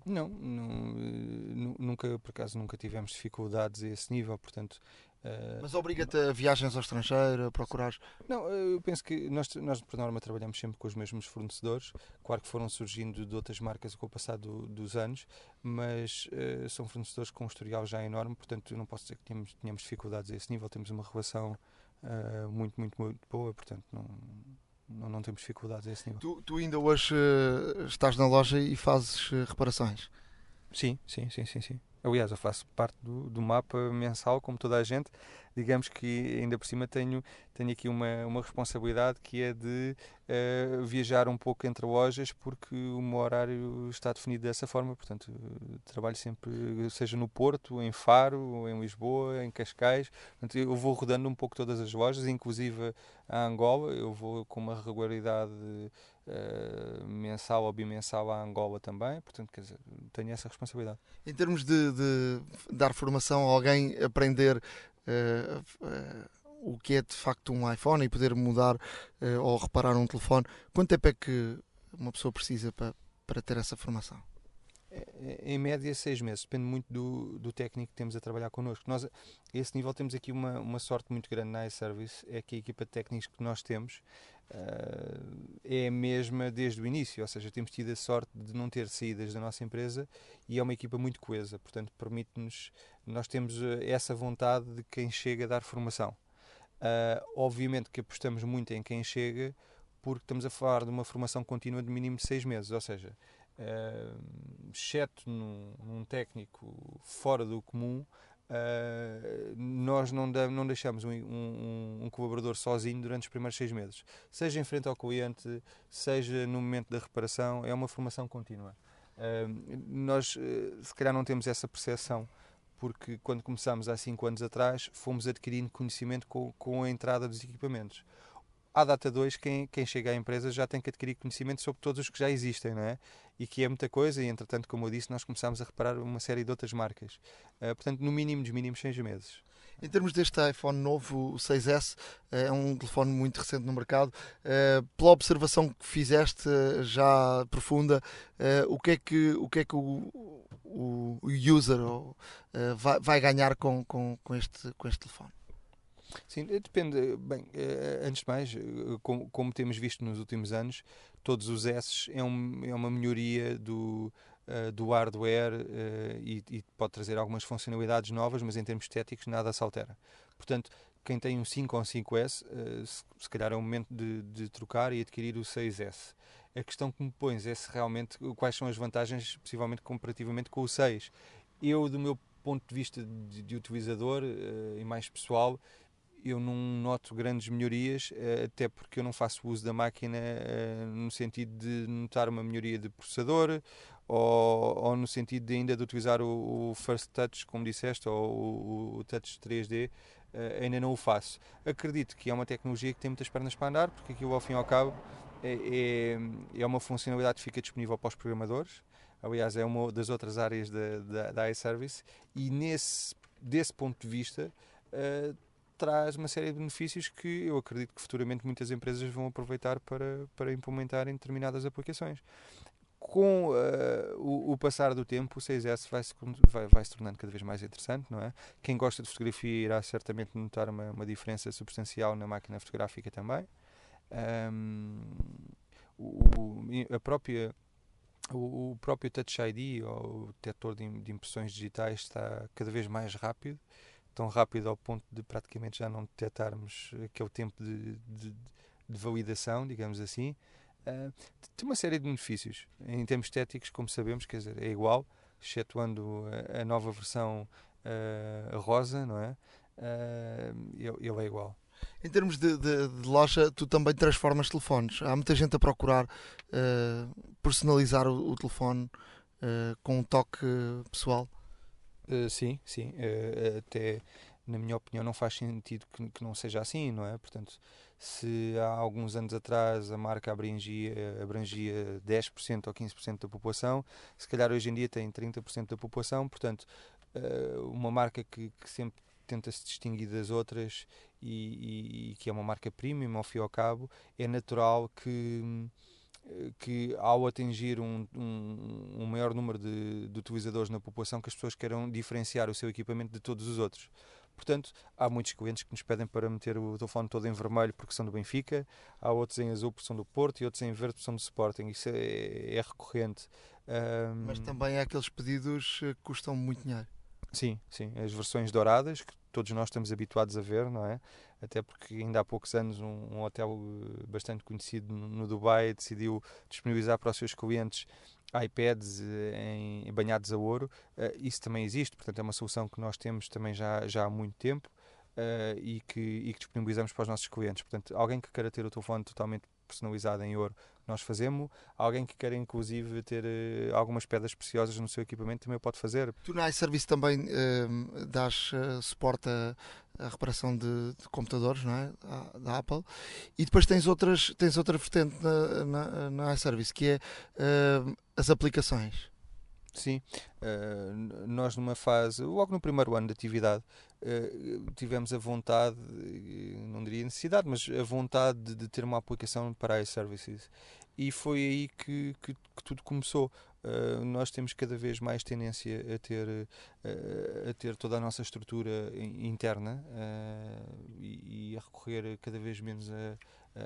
Não, não, eh, nunca, por acaso, nunca tivemos dificuldades a esse nível, portanto, Mas obriga-te a viagens ao estrangeiro, a procurar? Não, eu penso que nós, nós, por norma, trabalhamos sempre com os mesmos fornecedores. Claro que foram surgindo de outras marcas com o passar do, dos anos, mas uh, são fornecedores com um historial já enorme, portanto, eu não posso dizer que tenhamos, tenhamos dificuldades a esse nível. Temos uma relação uh, muito, muito, muito boa, portanto, não, não, não temos dificuldades a esse nível. Tu, tu ainda hoje estás na loja e fazes reparações? Sim, sim, sim, sim, sim. Aliás, eu faço parte do, do mapa mensal, como toda a gente. Digamos que ainda por cima tenho, tenho aqui uma, uma responsabilidade que é de uh, viajar um pouco entre lojas, porque o meu horário está definido dessa forma. Portanto, trabalho sempre, seja no Porto, em Faro, em Lisboa, em Cascais. Portanto, eu vou rodando um pouco todas as lojas, inclusive a Angola. Eu vou com uma regularidade uh, mensal ou bimensal à Angola também, portanto, quer dizer, tenho essa responsabilidade. Em termos de, de dar formação a alguém aprender o que é de facto um iPhone e poder mudar ou reparar um telefone, quanto tempo é que uma pessoa precisa para, para ter essa formação? Em média, seis meses. Depende muito do, do técnico que temos a trabalhar connosco. Nós, a esse nível, temos aqui uma, uma sorte muito grande na iService, é que a equipa de técnicos que nós temos uh, é a mesma desde o início, ou seja, temos tido a sorte de não ter saídas da nossa empresa e é uma equipa muito coesa, portanto, permite-nos, nós temos eh, essa vontade de quem chega a dar formação. Uh, obviamente que apostamos muito em quem chega, porque estamos a falar de uma formação contínua de mínimo de seis meses, ou seja, exceto num, num, técnico fora do comum, uh, nós não, não deixamos um, um, um, colaborador sozinho durante os primeiros seis meses. Seja em frente ao cliente, seja no momento da reparação, é uma formação contínua. Uh, nós, se calhar, não temos essa percepção porque quando começámos há 5 anos atrás fomos adquirindo conhecimento com, com a entrada dos equipamentos à data 2, quem, quem chega à empresa já tem que adquirir conhecimento sobre todos os que já existem, não é? E que é muita coisa, e entretanto, como eu disse, nós começámos a reparar uma série de outras marcas. Uh, portanto, no mínimo dos mínimos, seis meses. Em termos deste iPhone novo, o 6S, eh, é um telefone muito recente no mercado. Uh, pela observação que fizeste, já profunda, uh, o que é que o, que é que o, o user vai, vai ganhar com, com, com, este, com este telefone? Sim, depende. Bem, antes de mais, como, como, temos visto nos últimos anos, todos os S é, um, é uma melhoria do, uh, do hardware uh, e, e, pode trazer algumas funcionalidades novas, mas em termos estéticos nada se altera. Portanto, quem tem um 5 ou um 5S, uh, se, se, calhar é o momento de, de, trocar e adquirir o 6S. A questão que me pões é se realmente quais são as vantagens, possivelmente comparativamente com o 6. Eu, do meu ponto de vista de, de utilizador e mais pessoal, eu não noto grandes melhorias, eh, até porque eu não faço uso da máquina eh, no sentido de notar uma melhoria de processador ou, ou no sentido de ainda de utilizar o, o First Touch, como disseste, ou o, o Touch 3D, eh, ainda não o faço. Acredito que é uma tecnologia que tem muitas pernas para andar, porque aquilo ao fim e ao cabo é, é, é uma funcionalidade que fica disponível para os programadores. Aliás, é uma das outras áreas da, da, da iService e nesse, desse ponto de vista uh, traz uma série de benefícios que eu acredito que futuramente muitas empresas vão aproveitar para, para implementar em determinadas aplicações. Com uh, o, o, passar do tempo, o 6S vai se, vai, vai se tornando cada vez mais interessante, não é? Quem gosta de fotografia irá certamente notar uma, uma diferença substancial na máquina fotográfica também. Um, o, a própria o, o, próprio Touch ID ou o detector de, de impressões digitais está cada vez mais rápido tão rápido ao ponto de praticamente já não detectarmos aquele tempo de, de, de validação, digamos assim. Uh, tem uma série de benefícios. Em termos estéticos, como sabemos, quer dizer, é igual, excetuando a, a nova versão uh, rosa, não é? Uh, ele, ele, é igual. Em termos de, de, de, loja, tu também transformas telefones. Há muita gente a procurar personalizar o, o telefone com um toque pessoal. Uh, sim, sim. Uh, até, na minha opinião, não faz sentido que, que, não seja assim, não é? Portanto, se há alguns anos atrás a marca abrangia, abrangia 10% ou 15% da população, se calhar hoje em dia tem 30% da população. Portanto, uh, uma marca que, que, sempre tenta se distinguir das outras e, e, e, que é uma marca premium, ao fim e ao cabo, é natural que que ao atingir um, um, um maior número de, de, utilizadores na população, que as pessoas queiram diferenciar o seu equipamento de todos os outros. Portanto, há muitos clientes que nos pedem para meter o telefone todo em vermelho porque são do Benfica, há outros em azul porque são do Porto e outros em verde porque são do Sporting. Isso é, é recorrente. Um... Mas também há aqueles pedidos que custam muito dinheiro. Sim, sim. As versões douradas, que todos nós estamos habituados a ver, não é? Até porque ainda há poucos anos um, um hotel eh, bastante conhecido no Dubai decidiu disponibilizar para os seus clientes iPads eh, em, banhados a ouro. Uh, isso também existe, portanto é uma solução que nós temos também já, já há muito tempo. E, que, e que disponibilizamos para os nossos clientes. Portanto, alguém que queira ter o telefone totalmente personalizado em ouro, nós fazemos. Alguém que queira, inclusive, ter uh, algumas pedras preciosas no seu equipamento também pode fazer. Tu na iService também uh, dás uh, suporte a, a reparação de, de, computadores não é? da, Apple e depois tens, outras, tens outra vertente na, na, na iService que é as aplicações. Sim, uh, nós numa fase, logo no primeiro ano de atividade, uh, tivemos a vontade, não diria necessidade, mas a vontade de, de ter uma aplicação para iServices. E foi aí que, que, que, tudo começou. Uh, nós temos cada vez mais tendência a ter, uh, a ter toda a nossa estrutura interna e, e, a recorrer cada vez menos a,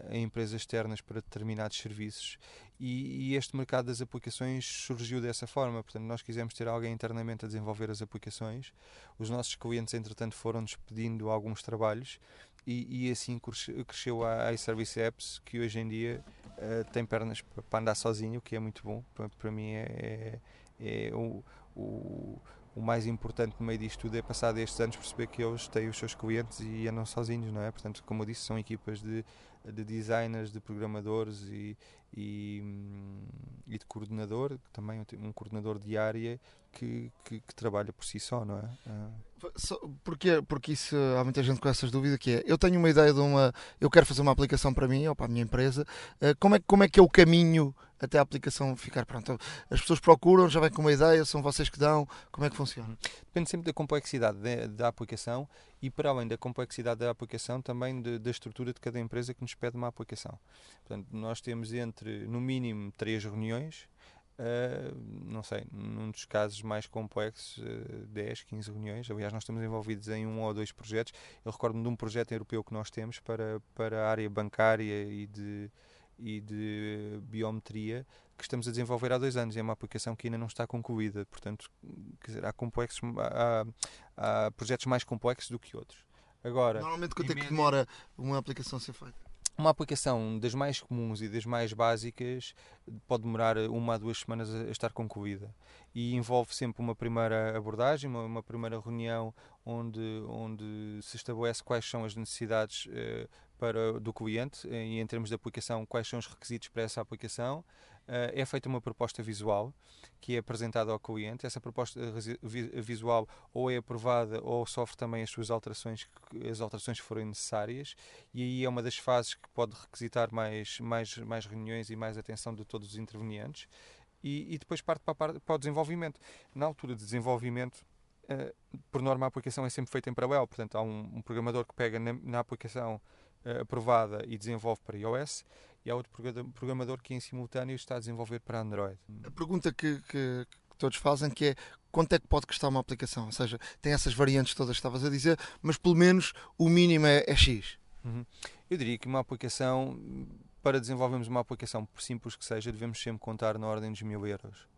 a empresas externas para determinados serviços e, e, este mercado das aplicações surgiu dessa forma. Portanto, nós quisemos ter alguém internamente a desenvolver as aplicações. Os nossos clientes, entretanto, foram-nos pedindo alguns trabalhos e, e, assim cresceu a iService Apps, que hoje em dia uh, tem pernas para andar sozinho, o que é muito bom. Para, para mim é, é, é o, o, o, mais importante no meio disto tudo é passar destes anos perceber que eles têm os seus clientes e andam sozinhos, não é? Portanto, como eu disse, são equipas de de designers, de programadores e, e, e, de coordenador, também um coordenador de área que, que, que trabalha por si só, não é? Ah. Porque, porque isso há muita gente com essas dúvidas que é, eu tenho uma ideia de uma, eu quero fazer uma aplicação para mim ou para a minha empresa, ah, como é, como é que é o caminho até a aplicação ficar pronta? As pessoas procuram, já vem com uma ideia, são vocês que dão, como é que funciona? Depende sempre da complexidade da aplicação e para além da complexidade da aplicação também de, da estrutura de cada empresa que nos pede uma aplicação. Portanto, nós temos entre, no mínimo, três reuniões, Uh, não sei, num dos casos mais complexos, uh, 10, 15 reuniões. Aliás, nós estamos envolvidos em um ou dois projetos. Eu recordo-me de um projeto europeu que nós temos para, para a área bancária e de, e de biometria que estamos a desenvolver há dois anos. É uma aplicação que ainda não está concluída. Portanto, dizer, há, complexos, há, há projetos mais complexos do que outros. Agora, Normalmente, quanto é que demora uma aplicação a ser feita? Uma aplicação das mais comuns e das mais básicas pode demorar uma a duas semanas a estar concluída. E envolve sempre uma primeira abordagem, uma, uma primeira reunião onde, onde se estabelece quais são as necessidades eh, para, do cliente e em termos de aplicação quais são os requisitos para essa aplicação uh, é feita uma proposta visual que é apresentada ao cliente. Essa proposta visual ou é aprovada ou sofre também as suas alterações, as alterações que forem necessárias, e aí é uma das fases que pode requisitar mais, mais, mais reuniões e mais atenção de todos os intervenientes. E, e depois parte para, para o desenvolvimento. Na altura de desenvolvimento, Uh, por norma a aplicação é sempre feita em paralelo, portanto há um, um programador que pega na, na aplicação aprovada e desenvolve para iOS e há outro programador que em simultâneo está a desenvolver para Android. A pergunta que, que, que todos fazem que é quanto é que pode custar uma aplicação? Ou seja, tem essas variantes todas que estavas a dizer, mas pelo menos o mínimo é, é X. Uhum. Eu diria que uma aplicação, para desenvolvermos uma aplicação, por simples que seja, devemos sempre contar na ordem dos mil euros.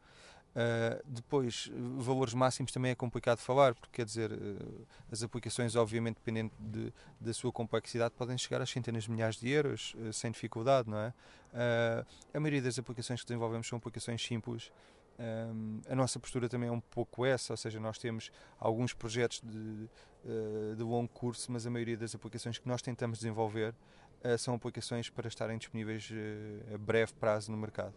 Uh, depois, valores máximos também é complicado falar, porque quer dizer, uh, as aplicações, obviamente, dependendo de, da sua complexidade, podem chegar a centenas de milhares de euros uh, sem dificuldade, não é? a maioria das aplicações que desenvolvemos são aplicações simples. a nossa postura também é um pouco essa, ou seja, nós temos alguns projetos de, de longo curso, mas a maioria das aplicações que nós tentamos desenvolver são aplicações para estarem disponíveis a breve prazo no mercado.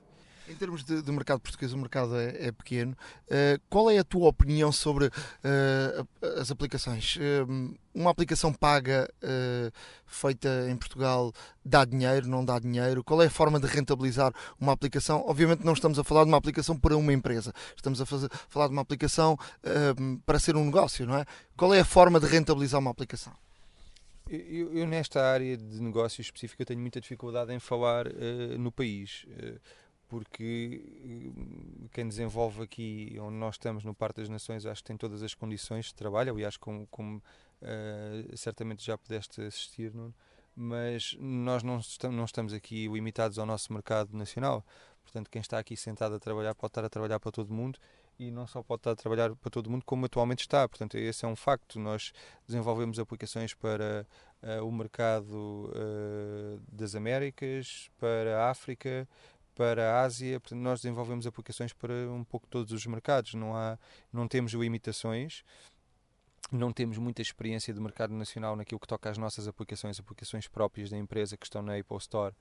Em termos de, de, mercado português, o mercado é, é pequeno. Uh, qual é a tua opinião sobre uh, as aplicações? Uh, uma aplicação paga feita em Portugal dá dinheiro, não dá dinheiro? Qual é a forma de rentabilizar uma aplicação? Obviamente não estamos a falar de uma aplicação para uma empresa. Estamos a fazer, falar de uma aplicação para ser um negócio, não é? Qual é a forma de rentabilizar uma aplicação? Eu, eu, nesta área de negócio específica tenho muita dificuldade em falar uh, no país. Uh, porque eh, quem desenvolve aqui onde nós estamos no Parque das Nações acho que tem todas as condições de trabalho, aliás como, como uh, certamente já pudeste assistir mas nós não estamos, não estamos aqui limitados ao nosso mercado nacional. Portanto quem está aqui sentado a trabalhar pode estar a trabalhar para todo mundo e não só pode estar a trabalhar para todo mundo como atualmente está, portanto esse é um facto, nós desenvolvemos aplicações para uh, o mercado uh, das Américas, para a África para a Ásia, portanto, nós desenvolvemos aplicações para um pouco todos os mercados, não, há, não temos limitações, não temos muita experiência de mercado nacional naquilo que toca às nossas aplicações, aplicações próprias da empresa que estão na Apple Store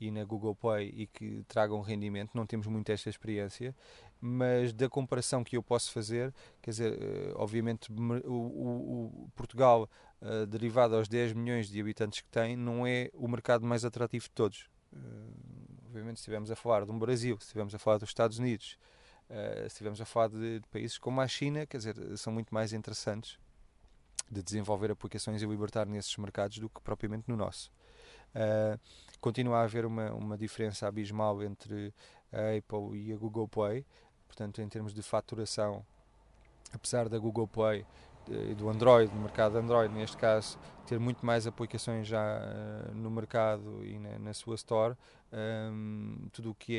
e na Google Play e que tragam rendimento, não temos muito esta experiência, mas da comparação que eu posso fazer, quer dizer, eh, obviamente o, o, o Portugal, uh, derivado aos 10 milhões de habitantes que tem, não é o mercado mais atrativo de todos. Uh, obviamente, se estivermos a falar de um Brasil, se estivermos a falar dos Estados Unidos, uh, se estivermos a falar de, de, países como a China, quer dizer, são muito mais interessantes de desenvolver aplicações e libertar nesses mercados do que propriamente no nosso. Uh, continua a haver uma, uma diferença abismal entre a Apple e a Google Play. portanto, em termos de faturação, apesar da Google Play e do Android, no mercado Android, neste caso, ter muito mais aplicações já uh, no mercado e na, na sua store, um, tudo o que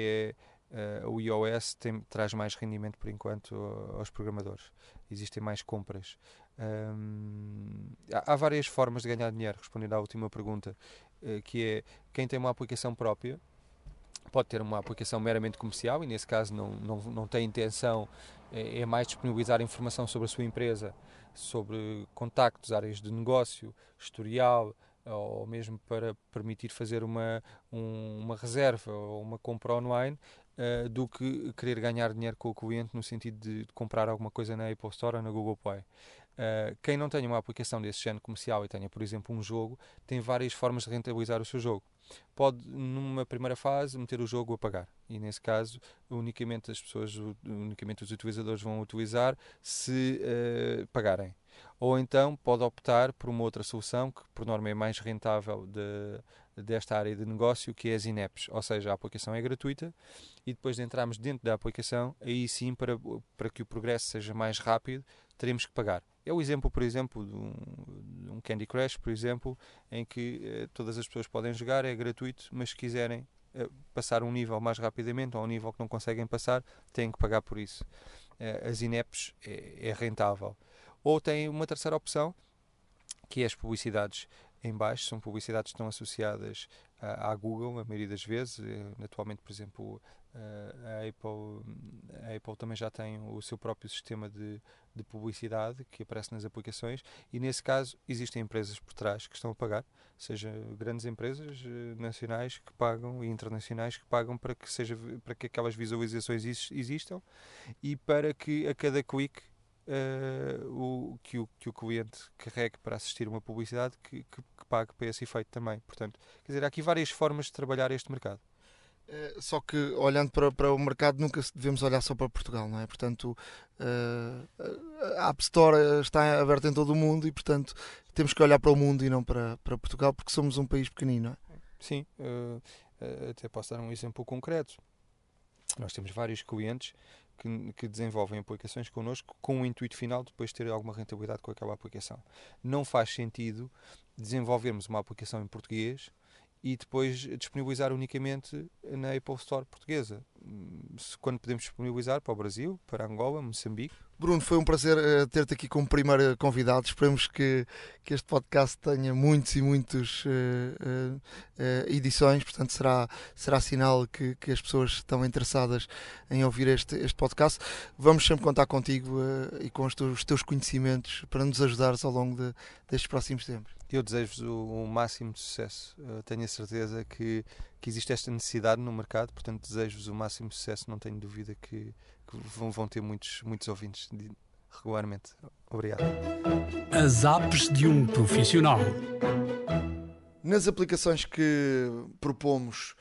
é uh, o iOS tem, traz mais rendimento por enquanto aos programadores. Existem mais compras. Um, há, há, várias formas de ganhar dinheiro, respondendo à última pergunta, uh, que é quem tem uma aplicação própria pode ter uma aplicação meramente comercial e nesse caso não, não, não tem intenção, é, é mais disponibilizar informação sobre a sua empresa sobre contactos, áreas de negócio, historial, ou mesmo para permitir fazer uma, um, uma reserva ou uma compra online, uh, do que querer ganhar dinheiro com o cliente no sentido de, comprar alguma coisa na Apple Store ou na Google Play. Uh, quem não tenha uma aplicação desse género comercial e tenha, por exemplo, um jogo, tem várias formas de rentabilizar o seu jogo pode, numa primeira fase, meter o jogo a pagar. E nesse caso, unicamente as pessoas, unicamente os utilizadores vão utilizar se uh, pagarem. Ou então pode optar por uma outra solução que, por norma, é mais rentável de, desta área de negócio, que é as INEPs. Ou seja, a aplicação é gratuita e depois de entrarmos dentro da aplicação, aí sim, para, para que o progresso seja mais rápido, teremos que pagar. É o exemplo, por exemplo, de um, de um Candy Crush, por exemplo, em que eh, todas as pessoas podem jogar, é gratuito, mas se quiserem eh, passar um nível mais rapidamente ou um nível que não conseguem passar, têm que pagar por isso. Eh, as INEPs é, é rentável. Ou tem uma terceira opção, que é as publicidades em baixo, são publicidades que estão associadas à, à Google, a maioria das vezes. Eh, atualmente, por exemplo, a Apple, a Apple também já tem o seu próprio sistema de, de publicidade que aparece nas aplicações e nesse caso existem empresas por trás que estão a pagar, seja grandes empresas eh, nacionais que pagam e internacionais que pagam para que seja para que aquelas visualizações existam e para que a cada clique uh, o, que, o, que o cliente carregue para assistir uma publicidade que, que, que pague para esse efeito também. Portanto, quer dizer, há aqui várias formas de trabalhar este mercado. Eh, só que olhando para, para o mercado nunca devemos olhar só para Portugal, não é? Portanto, uh, a App Store está aberta em todo o mundo e, portanto, temos que olhar para o mundo e não para, para Portugal porque somos um país pequenino, não é? Sim, até posso dar um exemplo concreto. Nós temos vários clientes que, que, desenvolvem aplicações connosco com o intuito final de depois ter alguma rentabilidade com aquela aplicação. Não faz sentido desenvolvermos uma aplicação em português e depois disponibilizar unicamente na Apple Store portuguesa. Quando podemos disponibilizar para o Brasil, para Angola, Moçambique. Bruno, foi um prazer uh, ter-te aqui como primeiro convidado. Esperemos que, que este podcast tenha muitos e muitos uh, uh, edições, portanto será, será sinal que, que as pessoas estão interessadas em ouvir este, este podcast. Vamos sempre contar contigo e com os teus, os teus, conhecimentos para nos ajudares ao longo de, destes próximos tempos. Eu desejo-vos o, o, máximo de sucesso. Eu tenho a certeza que, que existe esta necessidade no mercado, portanto desejo-vos o máximo sucesso. Não tenho dúvida que, que vão, vão, ter muitos, muitos ouvintes de, regularmente. Obrigado. As apps de um profissional. Nas aplicações que propomos,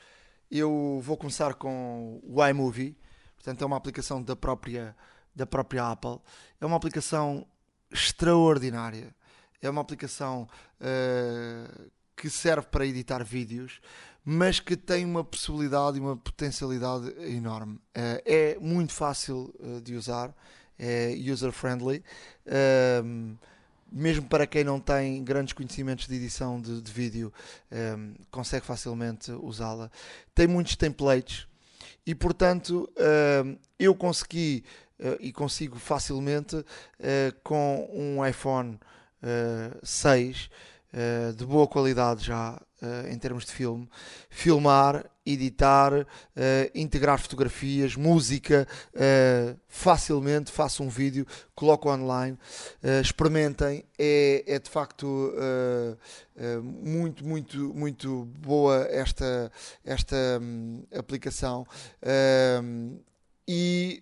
eu vou começar com o iMovie. Portanto, é uma aplicação da própria, da própria Apple. É uma aplicação extraordinária é uma aplicação uh, que serve para editar vídeos, mas que tem uma possibilidade e uma potencialidade enorme. Uh, é muito fácil uh, de usar, é user-friendly. Ehm, mesmo para quem não tem grandes conhecimentos de edição de, de vídeo, ehm, consegue facilmente usá-la. Tem muitos templates e, portanto, ehm, eu consegui e consigo facilmente com um iPhone 6 uh, uh, de boa qualidade já uh, em termos de filme, filmar, editar, uh, integrar fotografias, música, facilmente, faço um vídeo, coloco online, experimentem, é, é de facto muito, muito, muito boa esta, esta um, aplicação e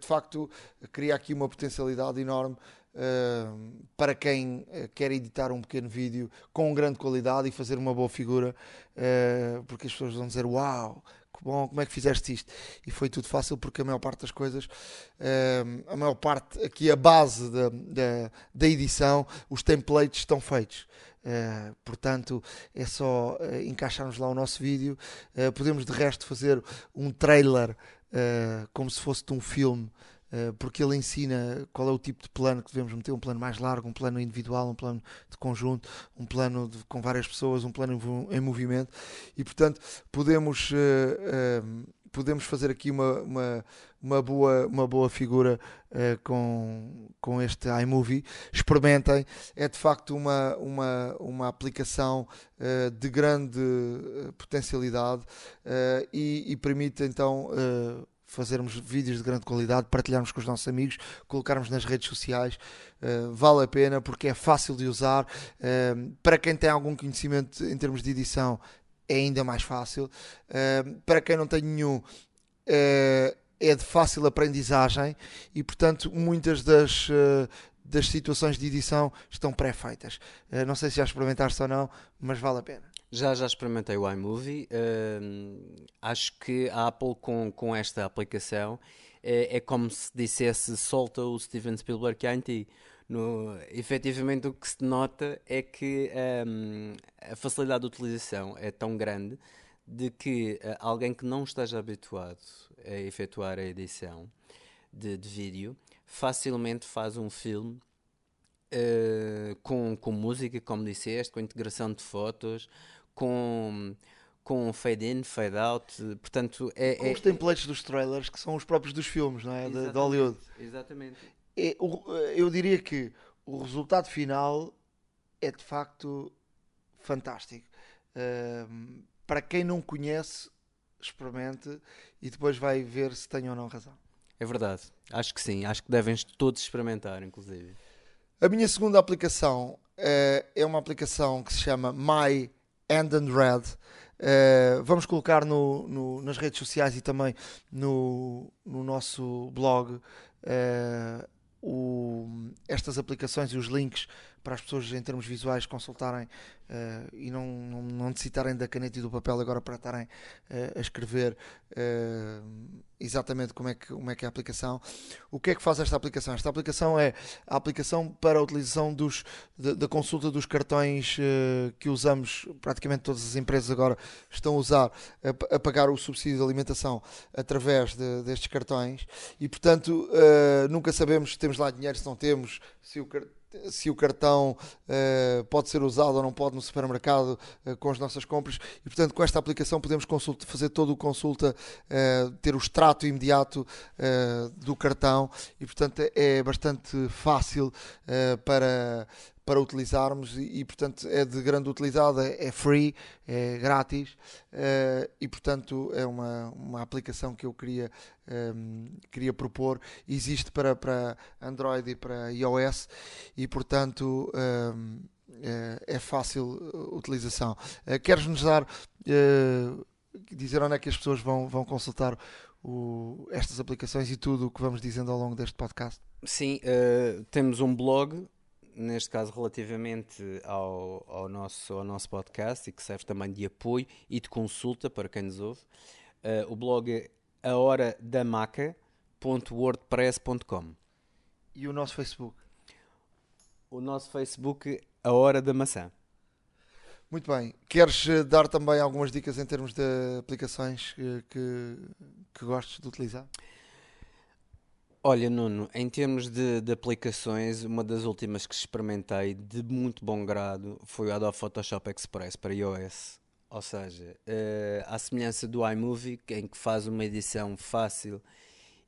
de facto cria aqui uma potencialidade enorme Uh, para quem uh, quer editar um pequeno vídeo com grande qualidade e fazer uma boa figura, uh, porque as pessoas vão dizer: Uau, que bom, como é que fizeste isto? E foi tudo fácil, porque a maior parte das coisas, a maior parte, aqui a base da, da, da edição, os templates estão feitos. Uh, portanto, é só uh, encaixarmos lá o nosso vídeo. Uh, podemos de resto fazer um trailer uh, como se fosse de um filme, uh, porque ele ensina qual é o tipo de plano que devemos meter: um plano mais largo, um plano individual, um plano de conjunto, um plano de, com várias pessoas, um plano em, movimento, e portanto podemos. Uh, podemos fazer aqui uma, uma, uma, boa, uma boa figura uh, com, com este iMovie. Experimentem, é de facto uma, uma, uma aplicação uh, de grande uh, potencialidade e, e, permite então fazermos vídeos de grande qualidade, partilharmos com os nossos amigos, colocarmos nas redes sociais. Uh, vale a pena porque é fácil de usar. Uh, para quem tem algum conhecimento em termos de edição, é ainda mais fácil. Uh, para quem não tem nenhum, é de fácil aprendizagem e, portanto, muitas das, das situações de edição estão pré-feitas. não sei se já experimentaste ou não, mas vale a pena. Já, já experimentei o iMovie. acho que a Apple, com, com esta aplicação, é, é como se dissesse solta o Steven Spielberg que há em ti no, efetivamente o que se nota é que um, a facilidade de utilização é tão grande de que uh, alguém que não esteja habituado a efetuar a edição de, de vídeo facilmente faz um filme uh, com, com música, como disseste, com integração de fotos, com com fade-in, fade-out, portanto é, com é... os templates dos trailers que são os próprios dos filmes, não é? De, de Hollywood. Exatamente é, eu diria que o resultado final é de facto fantástico. Uh, para quem não conhece, experimente e depois vai ver se tem ou não razão. É verdade, acho que sim, acho que devem todos experimentar, inclusive. A minha segunda aplicação uh, é uma aplicação que se chama My Hand and Red. Uh, vamos colocar no, no, nas redes sociais e também no, no nosso blog uh, o, estas aplicações e os links para as pessoas em termos visuais consultarem uh, e não, não, não, necessitarem da caneta e do papel agora para estarem uh, a escrever uh, exatamente como é, que, como é que é a aplicação. O que é que faz esta aplicação? Esta aplicação é a aplicação para a utilização dos, da, consulta dos cartões que usamos, praticamente todas as empresas agora estão a usar a, a pagar o subsídio de alimentação através de, destes cartões e portanto nunca sabemos se temos lá dinheiro, se não temos, se o cartão se o cartão uh, pode ser usado ou não pode no supermercado uh, com as nossas compras. E portanto com esta aplicação podemos consulta, fazer todo o consulta uh, ter o extrato imediato do cartão. E portanto é, bastante fácil para para utilizarmos e, e, portanto é de grande utilidade, é, é free, é grátis uh, e portanto é uma, uma aplicação que eu queria, um, ehm, queria propor. Existe para, para Android e para iOS e portanto um, ehm, é, é, fácil utilização. Uh, Queres-nos dar uh, dizer onde é que as pessoas vão, vão consultar o, estas aplicações e tudo o que vamos dizendo ao longo deste podcast? Sim, temos um blog neste caso relativamente ao, ao, nosso, ao nosso podcast e que serve também de apoio e de consulta para quem nos ouve. Uh, o blog é ahoradamaca.wordpress.com E o nosso Facebook? O nosso Facebook, A Hora da Maçã. Muito bem. Queres eh, dar também algumas dicas em termos de aplicações que, que, que gostes de utilizar? Olha, Nuno, em termos de, de, aplicações, uma das últimas que experimentei de muito bom grado foi o Adobe Photoshop Express para iOS. Ou seja, uh, à semelhança do iMovie, em que faz uma edição fácil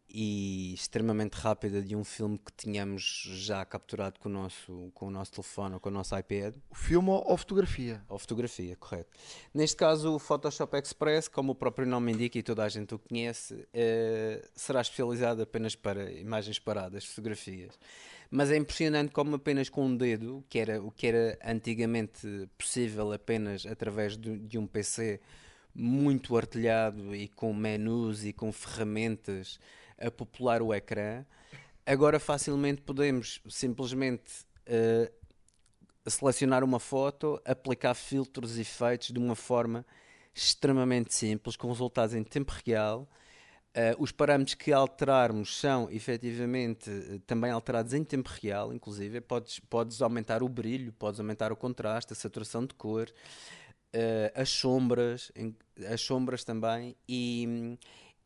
e extremamente rápida de um filme que tínhamos já capturado com o nosso, com o nosso telefone ou com o nosso iPad. O filme ou fotografia? Ou fotografia, correto. Neste caso, o Photoshop Express, como o próprio nome indica e toda a gente o conhece, eh, será especializado apenas para imagens paradas, fotografias. Mas é impressionante como apenas com um dedo, que era o que era antigamente possível apenas através de, de um PC muito artilhado e com menus e com ferramentas a popular o ecrã. Agora facilmente podemos simplesmente uh, selecionar uma foto, aplicar filtros e efeitos de uma forma extremamente simples, com resultados em tempo real. Uh, os parâmetros que alterarmos são efetivamente uh, também alterados em tempo real, inclusive podes, podes aumentar o brilho, podes aumentar o contraste, a saturação de cor, uh, as sombras, as sombras também, e,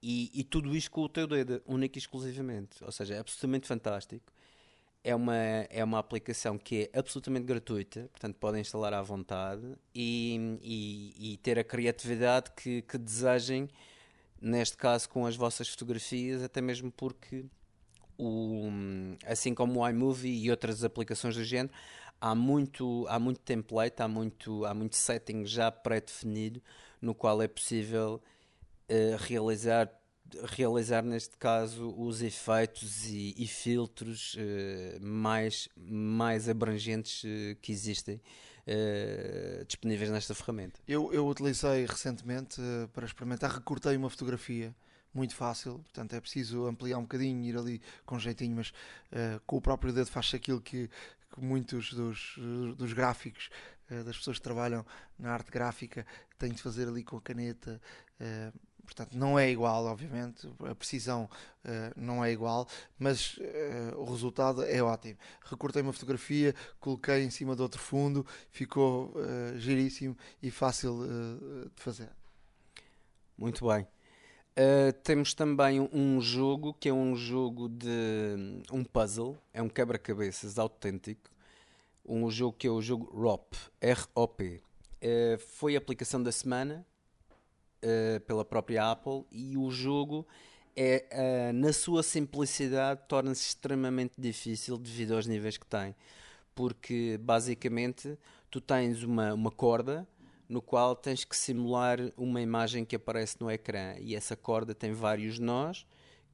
E, e tudo isto com o teu dedo, único e exclusivamente. Ou seja, é absolutamente fantástico. É uma, é uma aplicação que é absolutamente gratuita, portanto podem instalar à vontade e, e, e ter a criatividade que, que desejem, neste caso com as vossas fotografias, até mesmo porque, o, assim como o iMovie e outras aplicações do género, há muito, há muito template, há muito, há muito setting já pré-definido no qual é possível uh, realizar realizar neste caso os efeitos e, e filtros uh, mais, mais abrangentes uh, que existem disponíveis nesta ferramenta. Eu, eu utilizei recentemente para experimentar, recortei uma fotografia muito fácil, portanto é preciso ampliar um bocadinho, ir ali com jeitinho, mas com o próprio dedo faz aquilo que, que muitos dos, dos gráficos, uh, das pessoas que trabalham na arte gráfica, têm de fazer ali com a caneta. Uh, portanto, não é igual, obviamente, a precisão uh, não é igual, mas o resultado é ótimo. Recortei uma fotografia, coloquei em cima de outro fundo, ficou giríssimo e fácil de fazer. Muito bem. Uh, temos também um, jogo que é um jogo de um puzzle, é um quebra-cabeças autêntico. Um jogo que é o jogo ROP, R-O-P. Uh, foi a aplicação da semana uh, pela própria Apple e o jogo é, na sua simplicidade torna-se extremamente difícil devido aos níveis que tem. Porque basicamente tu tens uma, uma corda no qual tens que simular uma imagem que aparece no ecrã e essa corda tem vários nós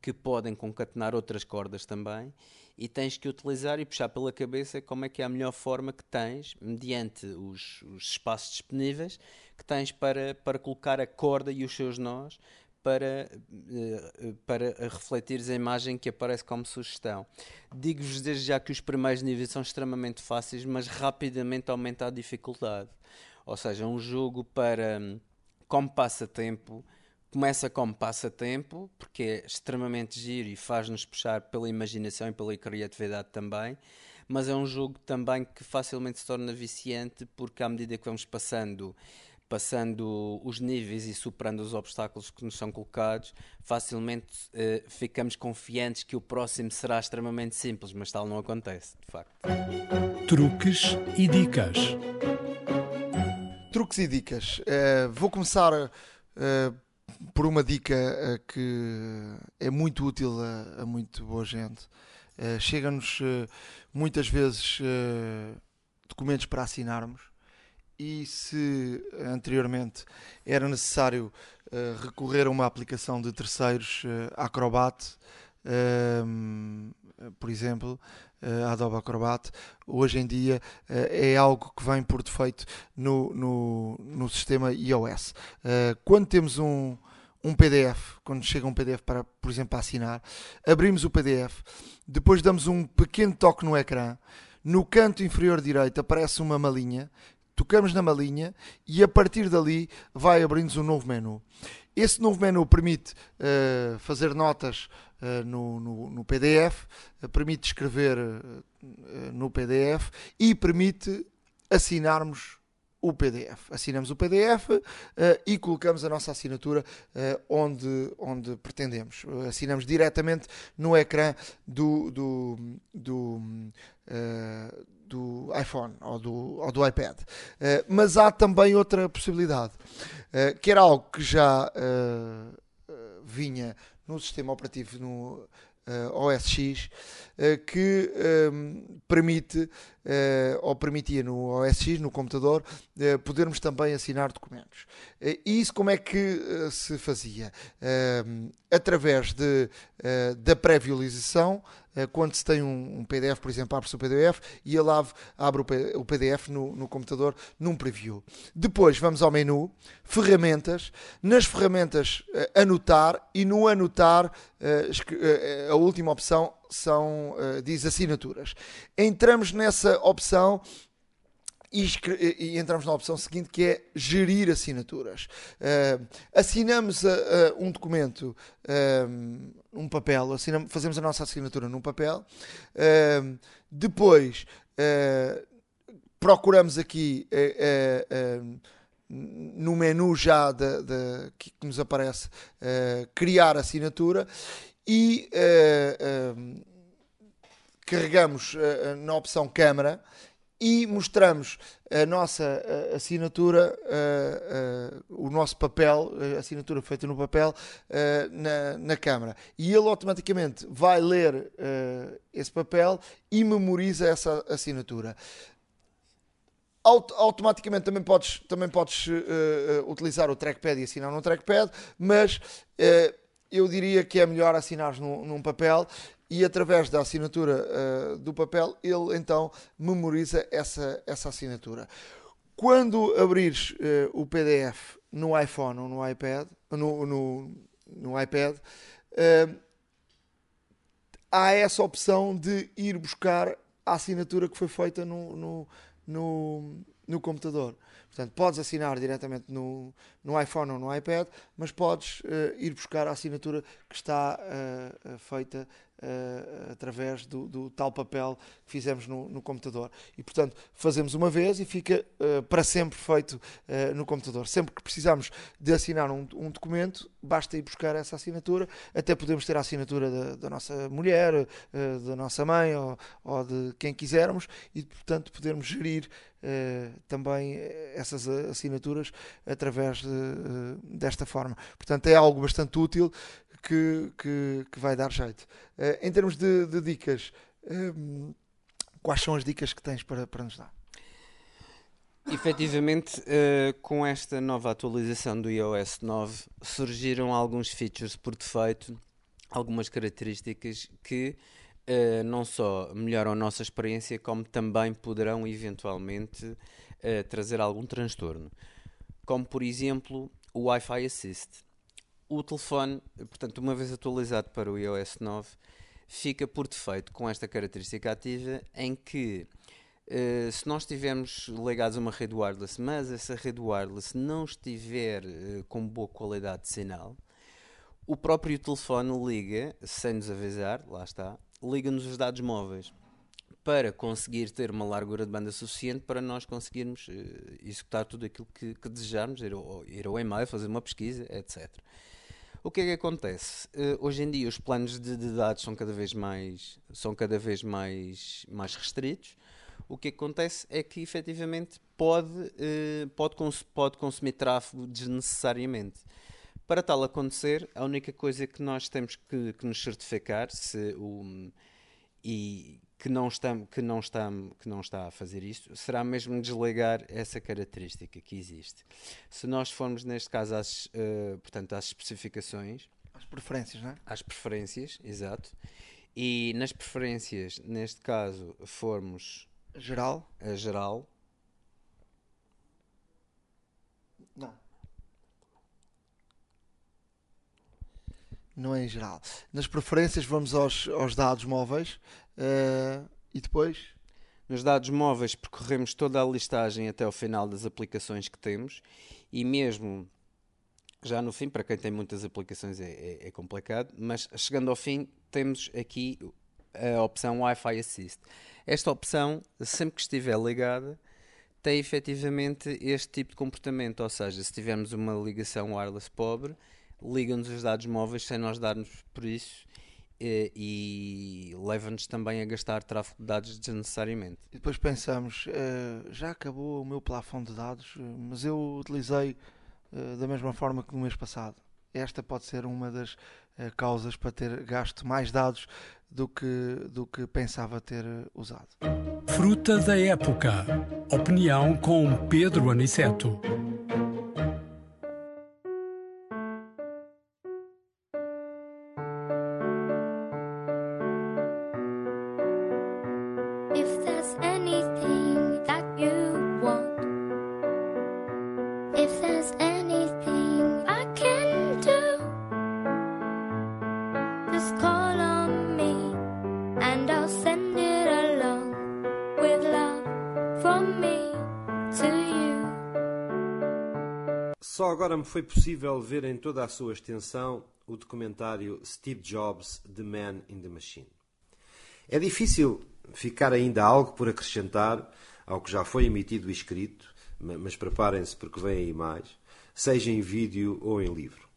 que podem concatenar outras cordas também e tens que utilizar e puxar pela cabeça como é que é a melhor forma que tens, mediante os, os espaços disponíveis, que tens para, para colocar a corda e os seus nós para, eh, para refletir a imagem que aparece como sugestão. Digo-vos desde já que os primeiros níveis são extremamente fáceis, mas rapidamente aumenta a dificuldade. Ou seja, um jogo para como passatempo começa como passatempo, porque é extremamente giro e faz-nos puxar pela imaginação e pela criatividade também, mas é um jogo também que facilmente se torna viciante, porque à medida que vamos passando passando os níveis e superando os obstáculos que nos são colocados, facilmente eh, ficamos confiantes que o próximo será extremamente simples, mas tal não acontece, de facto. Truques e dicas. Truques e dicas. Uh, vou começar uh, por uma dica uh, que é muito útil a, a muito boa gente. Chega-nos muitas vezes documentos para assinarmos e se anteriormente era necessário recorrer a uma aplicação de terceiros, Acrobat, por exemplo, a Adobe Acrobat, hoje em dia eh, é algo que vem por defeito no, no, no sistema iOS. Eh, quando temos um, um PDF, quando chega um PDF para, por exemplo, assinar, abrimos o PDF, depois damos um pequeno toque no ecrã, no canto inferior direito aparece uma malinha, tocamos na malinha e a partir dali vai abrir-nos um novo menu. Esse novo menu permite uh, fazer notas uh, no, no, no, PDF, uh, permite escrever no PDF e permite assinarmos o PDF. Assinamos o PDF e colocamos a nossa assinatura onde, onde pretendemos. Assinamos diretamente no ecrã do, do, do do iPhone ou do, ou do iPad. Uh, mas há também outra possibilidade, uh, que era algo que já uh, vinha no sistema operativo no OS X, que um, permite, ou permitia no OS X, no computador, podermos também assinar documentos. e isso como é que se fazia? através de, da pré-visualização eh, quando se tem um, um PDF, por exemplo, abre-se o PDF e ele abre o PDF no, no, computador num preview. Depois vamos ao menu, ferramentas, nas ferramentas uh, anotar e no anotar uh, a última opção são, diz assinaturas. Entramos nessa opção e, e, entramos na opção seguinte que é gerir assinaturas. Uh, assinamos uh, uh, um documento, um papel, assinamos, fazemos a nossa assinatura num papel, depois procuramos aqui no menu já de, de, que nos aparece uh, criar assinatura e uh, carregamos na opção câmara e mostramos a nossa assinatura, o nosso papel, a assinatura feita no papel, na, na câmara. E ele automaticamente vai ler esse papel e memoriza essa assinatura automaticamente também podes, também podes utilizar o trackpad e assinar no trackpad, mas eu diria que é melhor assinar num papel e através da assinatura uh, do papel ele então memoriza essa, essa assinatura. Quando abrires o PDF no iPhone ou no iPad, no, no, no iPad, há essa opção de ir buscar a assinatura que foi feita no, no no, no computador. Portanto, podes assinar diretamente no, no iPhone ou no iPad, mas podes uh, ir buscar a assinatura que está uh, feita uh, através do, do, tal papel que fizemos no, no, computador. E, portanto, fazemos uma vez e fica para sempre feito no computador. Sempre que precisamos de assinar um, um, documento, basta ir buscar essa assinatura. Até podemos ter a assinatura da, da nossa mulher, da nossa mãe ou, ou, de quem quisermos e, portanto, podermos gerir também essas assinaturas através de, uh, desta forma. Portanto, é algo bastante útil que, que, que vai dar jeito. Uh, em termos de, de dicas, uh, quais são as dicas que tens para, para nos dar? Efetivamente, com esta nova atualização do iOS 9, surgiram alguns features por defeito, algumas características que Uh, não só melhoram a nossa experiência, como também poderão eventualmente uh, trazer algum transtorno. Como, por exemplo, o Wi-Fi Assist. O telefone, portanto, uma vez atualizado para o iOS 9, fica por defeito com esta característica ativa em que Uh, se nós estivermos ligados a uma rede wireless, mas essa rede wireless não estiver uh, com boa qualidade de sinal, o próprio telefone liga, sem nos avisar, lá está, liga-nos os dados móveis para conseguir ter uma largura de banda suficiente para nós conseguirmos uh, executar tudo aquilo que, que desejamos, ir ao, ir ao e-mail, fazer uma pesquisa, etc. O que é que acontece? Uh, hoje em dia os planos de, de, dados são cada vez mais, são cada vez mais, mais restritos. O que acontece é que efetivamente pode, uh, pode, cons pode consumir tráfego desnecessariamente. Para tal acontecer, a única coisa que nós temos que, que nos certificar se o, e que não, está, que, não está, que não está a fazer isto será mesmo desligar essa característica que existe. Se nós formos, neste caso, às, uh, portanto, às especificações. Às preferências, não é? Às preferências, exato. E nas preferências, neste caso, formos. Geral? A geral. Não. Não é em geral. Nas preferências vamos aos, aos dados móveis uh, e depois. Nos dados móveis percorremos toda a listagem até o final das aplicações que temos e mesmo já no fim, para quem tem muitas aplicações é, é, é complicado, mas chegando ao fim temos aqui a opção Wi-Fi Assist. Esta opção, sempre que estiver ligada, tem efetivamente este tipo de comportamento, ou seja, se tivermos uma ligação wireless pobre, liga-nos os dados móveis sem nós darmos por isso e, e leva-nos também a gastar tráfego de dados desnecessariamente. E depois pensamos, uh, já acabou o meu plafond de dados, mas eu utilizei uh, da mesma forma que no mês passado. Esta pode ser uma das uh, causas para ter gasto mais dados do que, do que pensava ter usado. Fruta da época. Opinião com Pedro Aniceto. Foi possível ver em toda a sua extensão o documentário Steve Jobs The Man in the Machine. É difícil ficar ainda algo por acrescentar ao que já foi emitido e escrito, mas preparem-se porque vem aí mais, seja em vídeo ou em livro.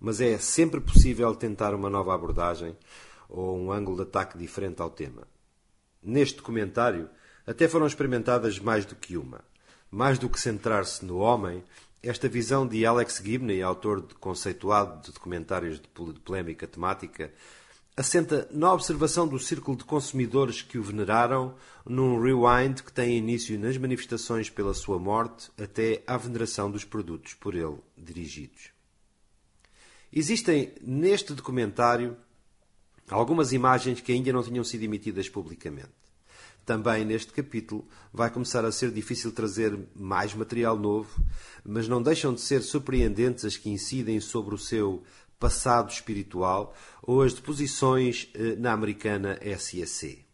Mas é sempre possível tentar uma nova abordagem ou um ângulo de ataque diferente ao tema. Neste documentário, até foram experimentadas mais do que uma. Mais do que centrar-se no homem, esta visão de Alex Gibney, autor de conceituado de documentários de polémica temática, assenta na observação do círculo de consumidores que o veneraram num rewind que tem início nas manifestações pela sua morte até à veneração dos produtos por ele dirigidos. Existem neste documentário algumas imagens que ainda não tinham sido emitidas publicamente. Também neste capítulo vai começar a ser difícil trazer mais material novo, mas não deixam de ser surpreendentes as que incidem sobre o seu passado espiritual ou as deposições eh, na americana SEC.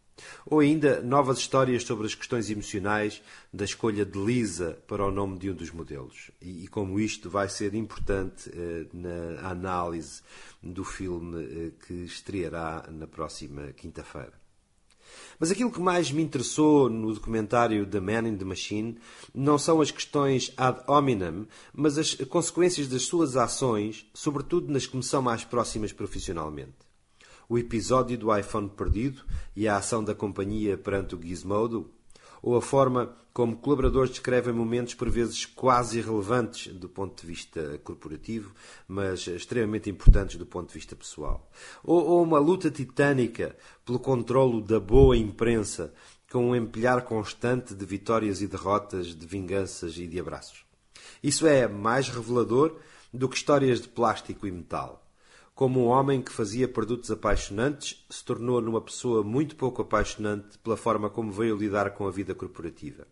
Ou ainda novas histórias sobre as questões emocionais da escolha de Lisa para o nome de um dos modelos. E, e como isto vai ser importante eh, na análise do filme eh, que estreará na próxima quinta-feira. Mas aquilo que mais me interessou no documentário The Man in the Machine não são as questões ad hominem, mas as consequências das suas ações, sobretudo nas que me são mais próximas profissionalmente. O episódio do iPhone perdido e a ação da companhia perante o Gizmodo, ou a forma como colaboradores descrevem momentos por vezes quase irrelevantes do ponto de vista corporativo, mas extremamente importantes do ponto de vista pessoal. Ou, ou uma luta titânica pelo controlo da boa imprensa, com um empilhar constante de vitórias e derrotas, de vinganças e de abraços. Isso é mais revelador do que histórias de plástico e metal. Como um homem que fazia produtos apaixonantes, se tornou numa pessoa muito pouco apaixonante pela forma como veio lidar com a vida corporativa.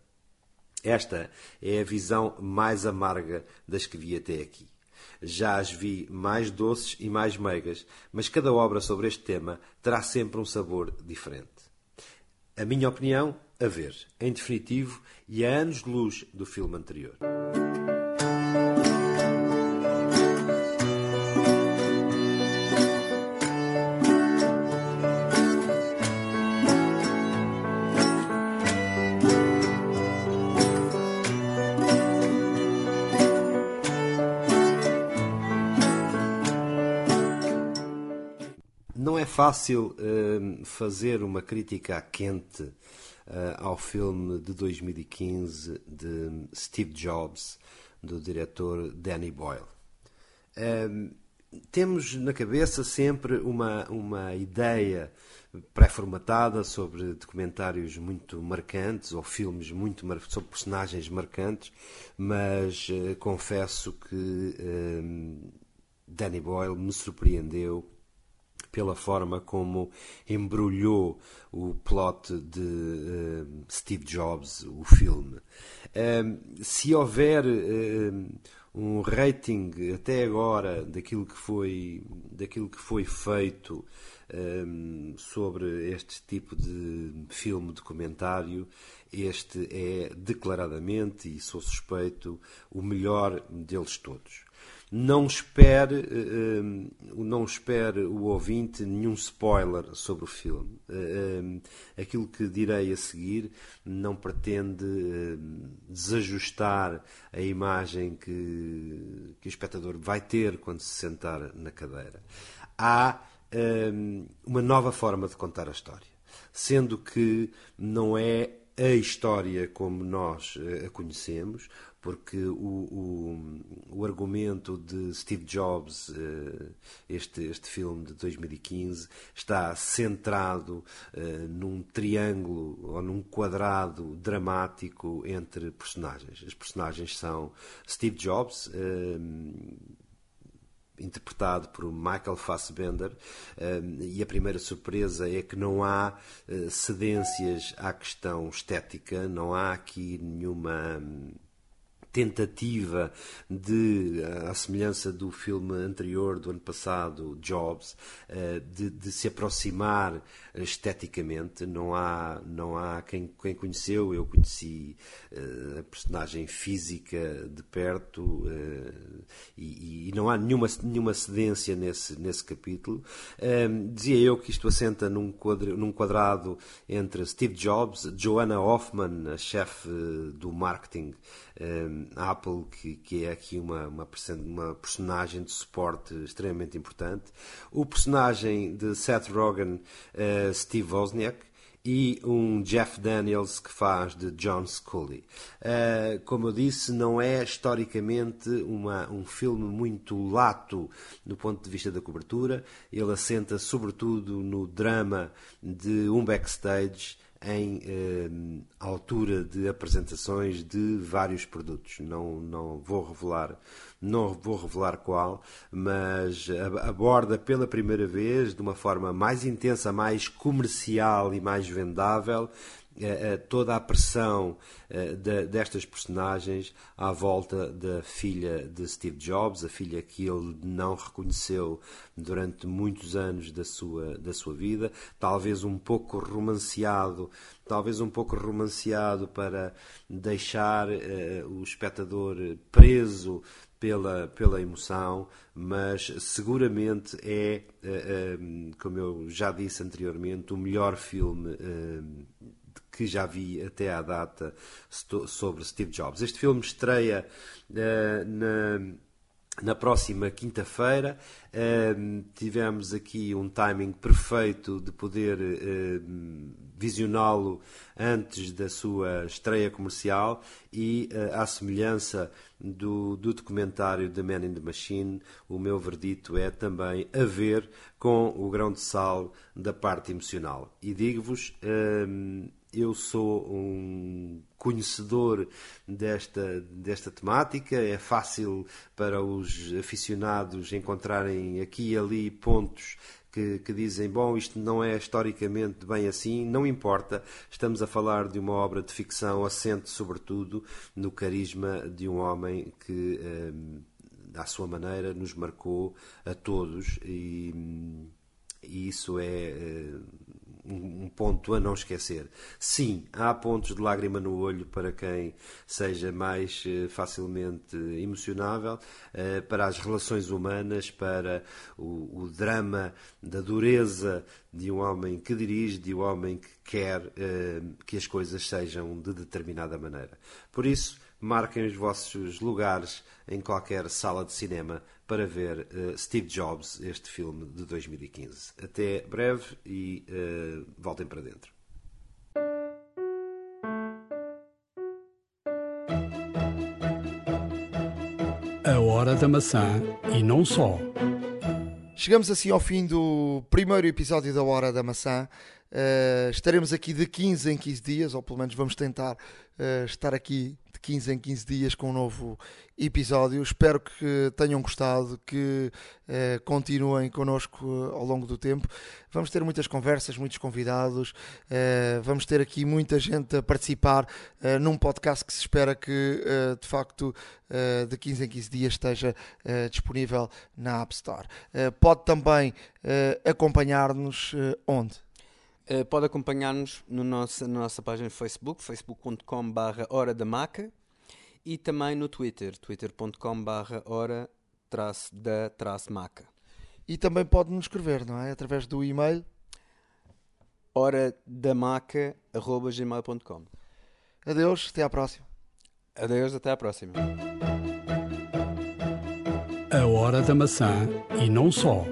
Esta é a visão mais amarga das que vi até aqui. Já as vi mais doces e mais meigas, mas cada obra sobre este tema terá sempre um sabor diferente. A minha opinião, a ver, em definitivo, e a anos de luz do filme anterior. Fácil uh, fazer uma crítica quente uh, ao filme de 2015 de Steve Jobs, do diretor Danny Boyle. Uh, temos na cabeça sempre uma, uma ideia pré-formatada sobre documentários muito marcantes ou filmes muito mar... sobre personagens marcantes, mas eh, confesso que Danny Boyle me surpreendeu pela forma como embrulhou o plot de uh, Steve Jobs, o filme. Uh, se houver uh, um rating até agora daquilo que foi, daquilo que foi feito sobre este tipo de filme documentário, este é declaradamente, e sou suspeito, o melhor deles todos não espere, eh, eh, não espere o ouvinte nenhum spoiler sobre o filme. Eh, aquilo que direi a seguir não pretende desajustar a imagem que, que o espectador vai ter quando se sentar na cadeira. Há uma nova forma de contar a história, sendo que não é a história como nós a conhecemos, porque o, o, o, argumento de Steve Jobs, eh, este, este filme de 2015, está centrado eh, num triângulo ou num quadrado dramático entre personagens. As personagens são Steve Jobs, eh, interpretado por Michael Fassbender, e a primeira surpresa é que não há cedências à questão estética, não há aqui nenhuma tentativa de, à semelhança do filme anterior do ano passado, Jobs, eh, de, de se aproximar esteticamente. Não há, não há quem, quem conheceu, eu conheci eh, a personagem física de perto eh, e, e não há nenhuma, nenhuma cedência nesse, nesse capítulo. Dizia eu que isto assenta num, quadro, num quadrado entre Steve Jobs, Joanna Hoffman, a chefe do marketing a Apple, que, que é aqui uma, uma, uma, personagem de suporte extremamente importante, o personagem de Seth Rogen, uh, Steve Wozniak, e um Jeff Daniels que faz de John Scully. Uh, como eu disse, não é historicamente uma, um filme muito lato do ponto de vista da cobertura. Ele assenta sobretudo no drama de um backstage em eh, altura de apresentações de vários produtos. Não, não vou revelar não vou revelar qual, mas aborda pela primeira vez, de uma forma mais intensa, mais comercial e mais vendável, toda a pressão eh, destas personagens à volta da filha de Steve Jobs, a filha que ele não reconheceu durante muitos anos da sua, da sua vida, talvez um pouco romanceado, talvez um pouco romanceado para deixar o espectador preso pela, pela emoção, mas seguramente é, como eu já disse anteriormente, o melhor filme que já vi até à data sobre Steve Jobs. Este filme estreia uh, na, na próxima quinta-feira. Uh, tivemos aqui um timing perfeito de poder uh, visioná-lo antes da sua estreia comercial e, à semelhança do, do documentário The Man in the Machine, o meu verdito é também a ver com o grão de sal da parte emocional. E digo-vos eu sou um conhecedor desta, desta temática, é fácil para os aficionados encontrarem aqui e ali pontos que, que, dizem, bom, isto não é historicamente bem assim, não importa, estamos a falar de uma obra de ficção assente sobretudo no carisma de um homem que, hum, à sua maneira, nos marcou a todos e, e isso é hum, um ponto a não esquecer. Sim, há pontos de lágrima no olho para quem seja mais eh, facilmente emocionável, eh, para as relações humanas, para o, o drama da dureza de um homem que dirige, de um homem que quer eh, que as coisas sejam de determinada maneira. Por isso, marquem os vossos lugares em qualquer sala de cinema para ver uh, Steve Jobs, este filme de 2015. Até breve e uh, voltem para dentro. A Hora da Maçã e não só. Chegamos assim ao fim do primeiro episódio da Hora da Maçã. Uh, estaremos aqui de 15 em 15 dias, ou pelo menos vamos tentar uh, estar aqui 15 em 15 dias com um novo episódio. Espero que tenham gostado, que uh, continuem connosco ao longo do tempo. Vamos ter muitas conversas, muitos convidados, vamos ter aqui muita gente a participar num podcast que se espera que de facto de 15 em 15 dias esteja disponível na App Store. pode também acompanhar-nos onde? Uh, pode acompanhar-nos no nosso, na nossa página de Facebook, facebook.com.br Hora da Maca e também no Twitter, twitter.com.br Hora da Maca. E também pode nos escrever, não é? Através do e-mail horadamaca.gmail.com Adeus, até à próxima. Adeus, até à próxima. A Hora da Maçã e não só.